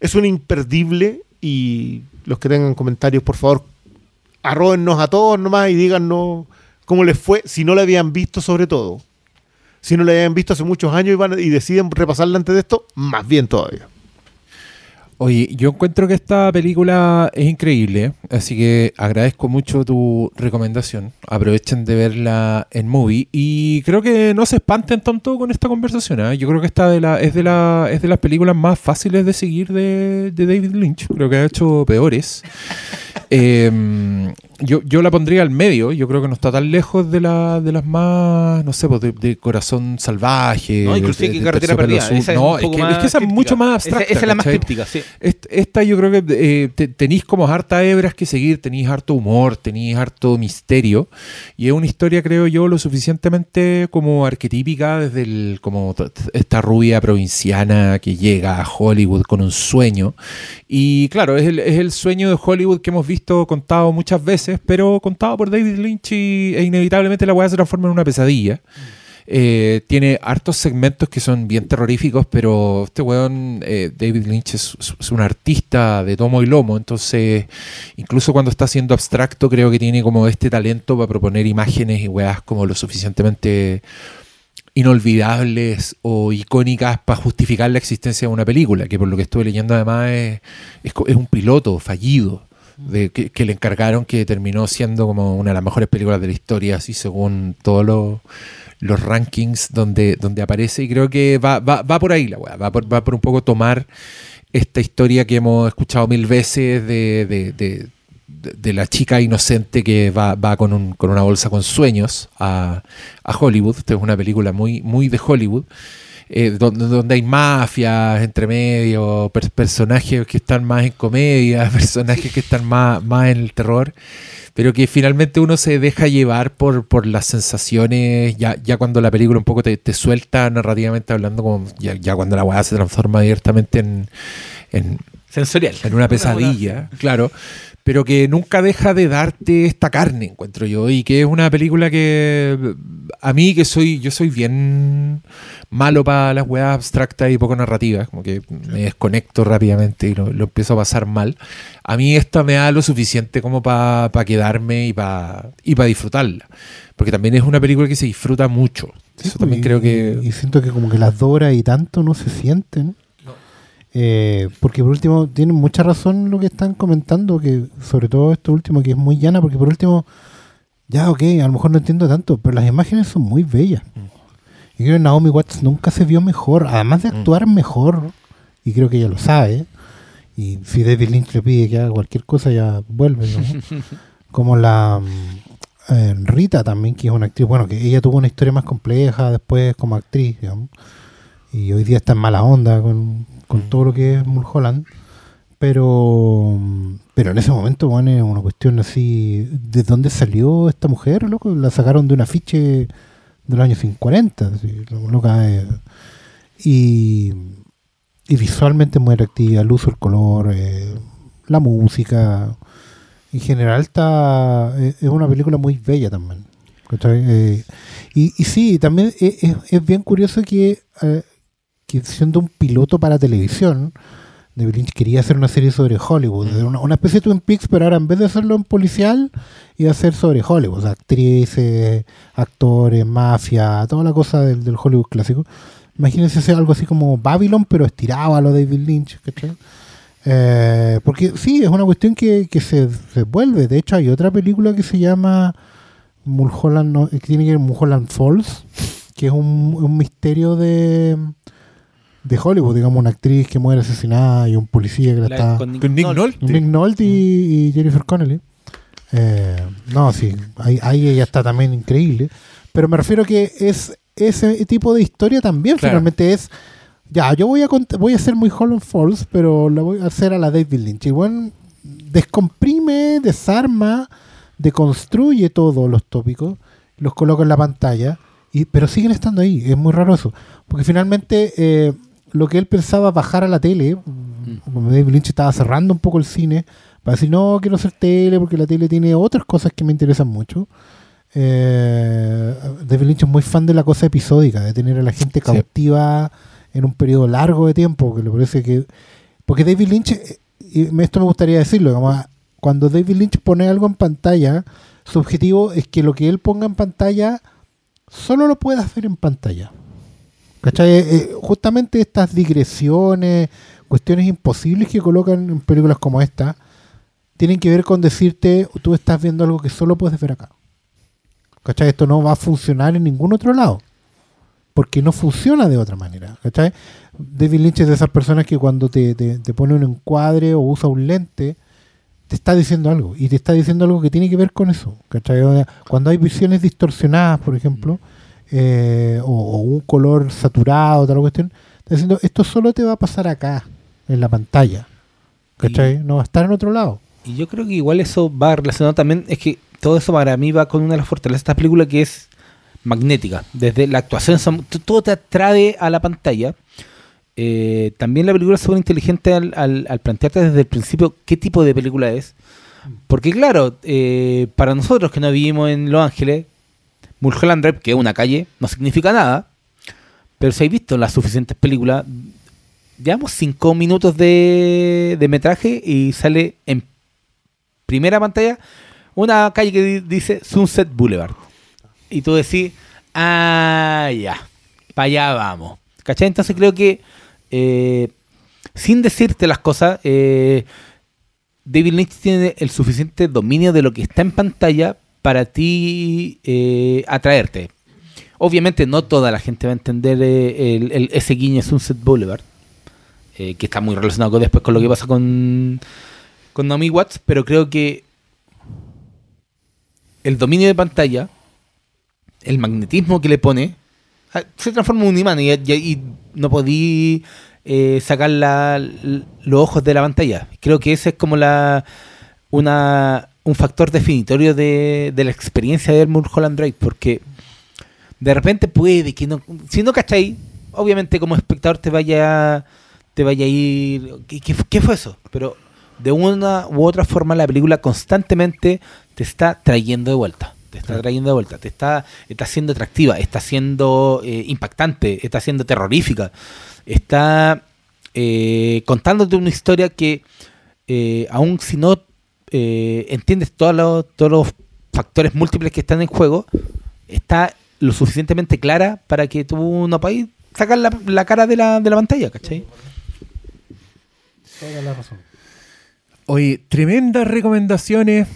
Speaker 2: es un imperdible. Y los que tengan comentarios, por favor, arróbennos a todos nomás y díganos cómo les fue, si no la habían visto sobre todo. Si no la habían visto hace muchos años y, van, y deciden repasarla antes de esto, más bien todavía.
Speaker 1: Oye, yo encuentro que esta película es increíble, así que agradezco mucho tu recomendación. Aprovechen de verla en movie y creo que no se espanten tanto con esta conversación. ¿ah? Yo creo que esta de la, es, de la, es de las películas más fáciles de seguir de, de David Lynch. Creo que ha hecho peores. Eh, yo, yo la pondría al medio. Yo creo que no está tan lejos de, la, de las más, no sé, pues, de, de Corazón Salvaje.
Speaker 3: No, inclusive
Speaker 1: de-
Speaker 3: que Carretera Perdida. Esa es
Speaker 1: no, es que,
Speaker 3: más
Speaker 1: es que esa es mucho más abstracta.
Speaker 3: Esa, es la más críptica, sí.
Speaker 1: Est- Esta yo creo que eh, te- tenéis como harta hebras que seguir, tenéis harto humor, tenéis harto misterio. Y es una historia, creo yo, lo suficientemente como arquetípica desde el, como esta rubia provinciana que llega a Hollywood con un sueño. Y claro, es el, es el sueño de Hollywood que hemos visto contado muchas veces, pero contado por David Lynch y, e inevitablemente la weá se transforma en una pesadilla. Eh, tiene hartos segmentos que son bien terroríficos, pero este weón, eh, David Lynch, es, un artista de tomo y lomo, entonces incluso cuando está siendo abstracto, creo que tiene como este talento para proponer imágenes y weas como lo suficientemente inolvidables o icónicas para justificar la existencia de una película, que por lo que estuve leyendo además es, es un piloto fallido. De, que, le encargaron que terminó siendo como una de las mejores películas de la historia, así según todos los, rankings donde, donde aparece. Y creo que va, va, va por ahí la weá, va por, va por un poco tomar esta historia que hemos escuchado mil veces de- de- de la chica inocente que va, va con, un- con una bolsa con sueños a, a Hollywood. Esta es una película muy, muy de Hollywood. Eh, donde, donde hay mafias entre medio, per- personajes que están más en comedia, personajes que están más, más en el terror, pero que finalmente uno se deja llevar por, por las sensaciones, ya, ya cuando la película un poco te, te suelta narrativamente hablando, como ya, ya cuando la weá se transforma abiertamente en, en,
Speaker 3: Sensorial.
Speaker 1: en una pesadilla, claro, pero que nunca deja de darte esta carne, encuentro yo, y que es una película que a mí que soy, yo soy bien malo para las weas abstractas y poco narrativas, como que me desconecto rápidamente y lo, lo empiezo a pasar mal. A mí esta me da lo suficiente como para quedarme y para y pa disfrutarla, porque también es una película que se disfruta mucho. Eso también
Speaker 4: y,
Speaker 1: creo que...
Speaker 4: Y siento que como que las dos horas y tanto no se sienten. Eh, porque por último, tienen mucha razón lo que están comentando, que sobre todo esto último, que es muy llana, porque por último, ya ok, a lo mejor no entiendo tanto, pero las imágenes son muy bellas. Y creo que Naomi Watts nunca se vio mejor, además de
Speaker 1: Mm.
Speaker 4: actuar mejor, y creo que ella lo sabe, y si David Lynch le pide que haga cualquier cosa, ya vuelve, ¿no? Como la mm, eh, Rita también, que es una actriz, bueno, que ella tuvo una historia más compleja después como actriz, digamos. y hoy día está en mala onda con, con todo lo que es Mulholland. Pero, pero en ese momento, bueno, es una cuestión así. ¿De dónde salió esta mujer, loco? La sacaron de un afiche de los años 40. así, lo- loca, eh. y, y visualmente muy atractiva, el uso, el color, eh, la música. En general, está eh, es una película muy bella también. y, y sí, también es, es- es bien curioso que, que siendo un piloto para televisión, David Lynch quería hacer una serie sobre Hollywood, de una, una especie de Twin Peaks, pero ahora en vez de hacerlo en policial, iba a hacer sobre Hollywood, o sea, actrices, actores, mafia, toda la cosa del, del Hollywood clásico. Imagínense hacer algo así como Babylon, pero estirado a lo David Lynch, ¿cachai? Eh, porque sí, es una cuestión que, que se, se vuelve. De hecho, hay otra película que se llama Mulholland, no, que tiene que ver Mulholland Falls, que es un, un misterio de, de Hollywood, digamos, una actriz que muere asesinada y un policía que la,
Speaker 3: La-
Speaker 4: está...
Speaker 3: con Nick
Speaker 1: Con Nick
Speaker 3: Nolte.
Speaker 1: Nolte.
Speaker 4: Nick Nolte y, y Jennifer Connelly. Eh, no, sí, ahí, ahí ella está también increíble. Pero me refiero que es ese tipo de historia también
Speaker 1: Claro.
Speaker 4: finalmente es. Ya, yo voy a voy a hacer muy Holland Falls, pero la voy a hacer a la David Lynch. Y bueno, descomprime, desarma, deconstruye todos los tópicos, los coloca en la pantalla, y, pero siguen estando ahí. Es muy raro eso. Porque finalmente eh, lo que él pensaba bajar a la tele, como David Lynch estaba cerrando un poco el cine, para decir, no, quiero hacer tele porque la tele tiene otras cosas que me interesan mucho. Eh, David Lynch es muy fan de la cosa episódica, de tener a la gente
Speaker 1: Sí.
Speaker 4: cautiva en un periodo largo de tiempo, que le parece que... Porque David Lynch, eh, y esto me gustaría decirlo, digamos, cuando David Lynch pone algo en pantalla, su objetivo es que lo que él ponga en pantalla solo lo pueda hacer en pantalla. ¿Cachai? Eh, eh, justamente estas digresiones, cuestiones imposibles que colocan en películas como esta, tienen que ver con decirte, tú estás viendo algo que solo puedes ver acá. ¿Cachai? Esto no va a funcionar en ningún otro lado. Porque no funciona de otra manera. ¿Cachai? David Lynch es de esas personas que cuando te, te, pone un encuadre o usa un lente, te está diciendo algo. Y te está diciendo algo que tiene que ver con eso. ¿cachai? Cuando hay visiones distorsionadas, por ejemplo, eh, o, o un color saturado, tal cuestión, está diciendo, esto solo te va a pasar acá, en la pantalla. ¿Cachai? No va a estar en otro lado.
Speaker 3: Y yo creo que igual eso va relacionado también, es que todo eso para mí va con una de las fortalezas de esta película que es magnética. Desde la actuación, todo te atrae a la pantalla. Eh, también la película es súper inteligente al, al- al plantearte desde el principio qué tipo de película es. Porque claro, eh, para nosotros que no vivimos en Los Ángeles, Mulholland Drive, que es una calle, no significa nada. Pero si hay visto las suficientes películas, llevamos cinco minutos de, de metraje y sale en primera pantalla una calle que di- dice Sunset Boulevard. Y tú decís, ah, ya, para allá vamos. ¿Cachai? Entonces creo que, eh, sin decirte las cosas, eh, David Lynch tiene el suficiente dominio de lo que está en pantalla para ti eh, atraerte. Obviamente no toda la gente va a entender eh, el, ese guiño Sunset Boulevard, eh, que está muy relacionado después con lo que pasa con, con Naomi Watts, pero creo que el dominio de pantalla, el magnetismo que le pone, ah, se transforma en un imán y, no podí eh, sacar los ojos de la pantalla. Creo que ese es como la una, un factor definitorio de, de la experiencia de ver Mulholland Drive, porque de repente puede que no, si no cachai, obviamente como espectador te vaya te vaya a ir, ¿qué, qué, fue eso? Pero de una u otra forma la película constantemente te está trayendo de vuelta. Te está trayendo de vuelta, te está, está siendo atractiva, está siendo eh, impactante, está siendo terrorífica, está eh, contándote una historia que, eh, aun si no eh, entiendes todos los, todos los factores múltiples que están en juego, está lo suficientemente clara para que tú no puedas sacar la, la cara de la, de la pantalla, ¿cachai?
Speaker 4: Toda la razón.
Speaker 1: Oye, tremendas recomendaciones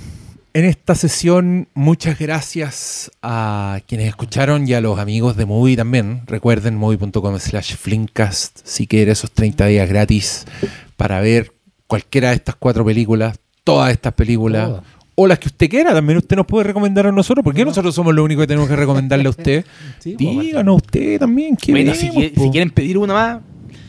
Speaker 1: en esta sesión. Muchas gracias a quienes escucharon y a los amigos de Movie también. Recuerden movie.com slash flinkcast si quieren esos 30 días gratis para ver cualquiera de estas cuatro películas, todas estas películas,
Speaker 4: Todas.
Speaker 1: o las que usted quiera. También usted nos puede recomendar a nosotros. porque nosotros somos los únicos que tenemos que recomendarle a usted?
Speaker 4: Sí, pues,
Speaker 1: Díganos usted también. ¿qué
Speaker 3: Bueno, si,
Speaker 1: vemos,
Speaker 3: quieren pedir una más,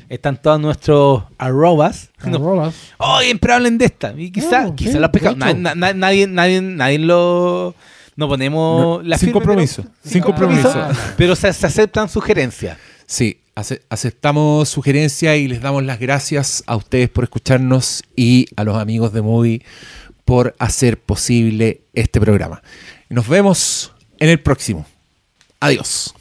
Speaker 3: están todos nuestros arrobas. No,
Speaker 4: Arrobas.
Speaker 3: Oh, siempre hablen de esta. Y quizá,
Speaker 4: No,
Speaker 3: quizá
Speaker 4: sí,
Speaker 3: los pescamos. Na- na- nadie, nadie, nadie lo. No ponemos
Speaker 1: No,
Speaker 3: la
Speaker 1: sin
Speaker 3: firme,
Speaker 1: compromiso,
Speaker 3: pero-
Speaker 1: sin compromiso.
Speaker 3: Pero se, se aceptan sugerencias.
Speaker 1: Sí, ace- aceptamos sugerencias y les damos las gracias a ustedes por escucharnos y a los amigos de Movie por hacer posible este programa. Nos vemos en el próximo. Adiós.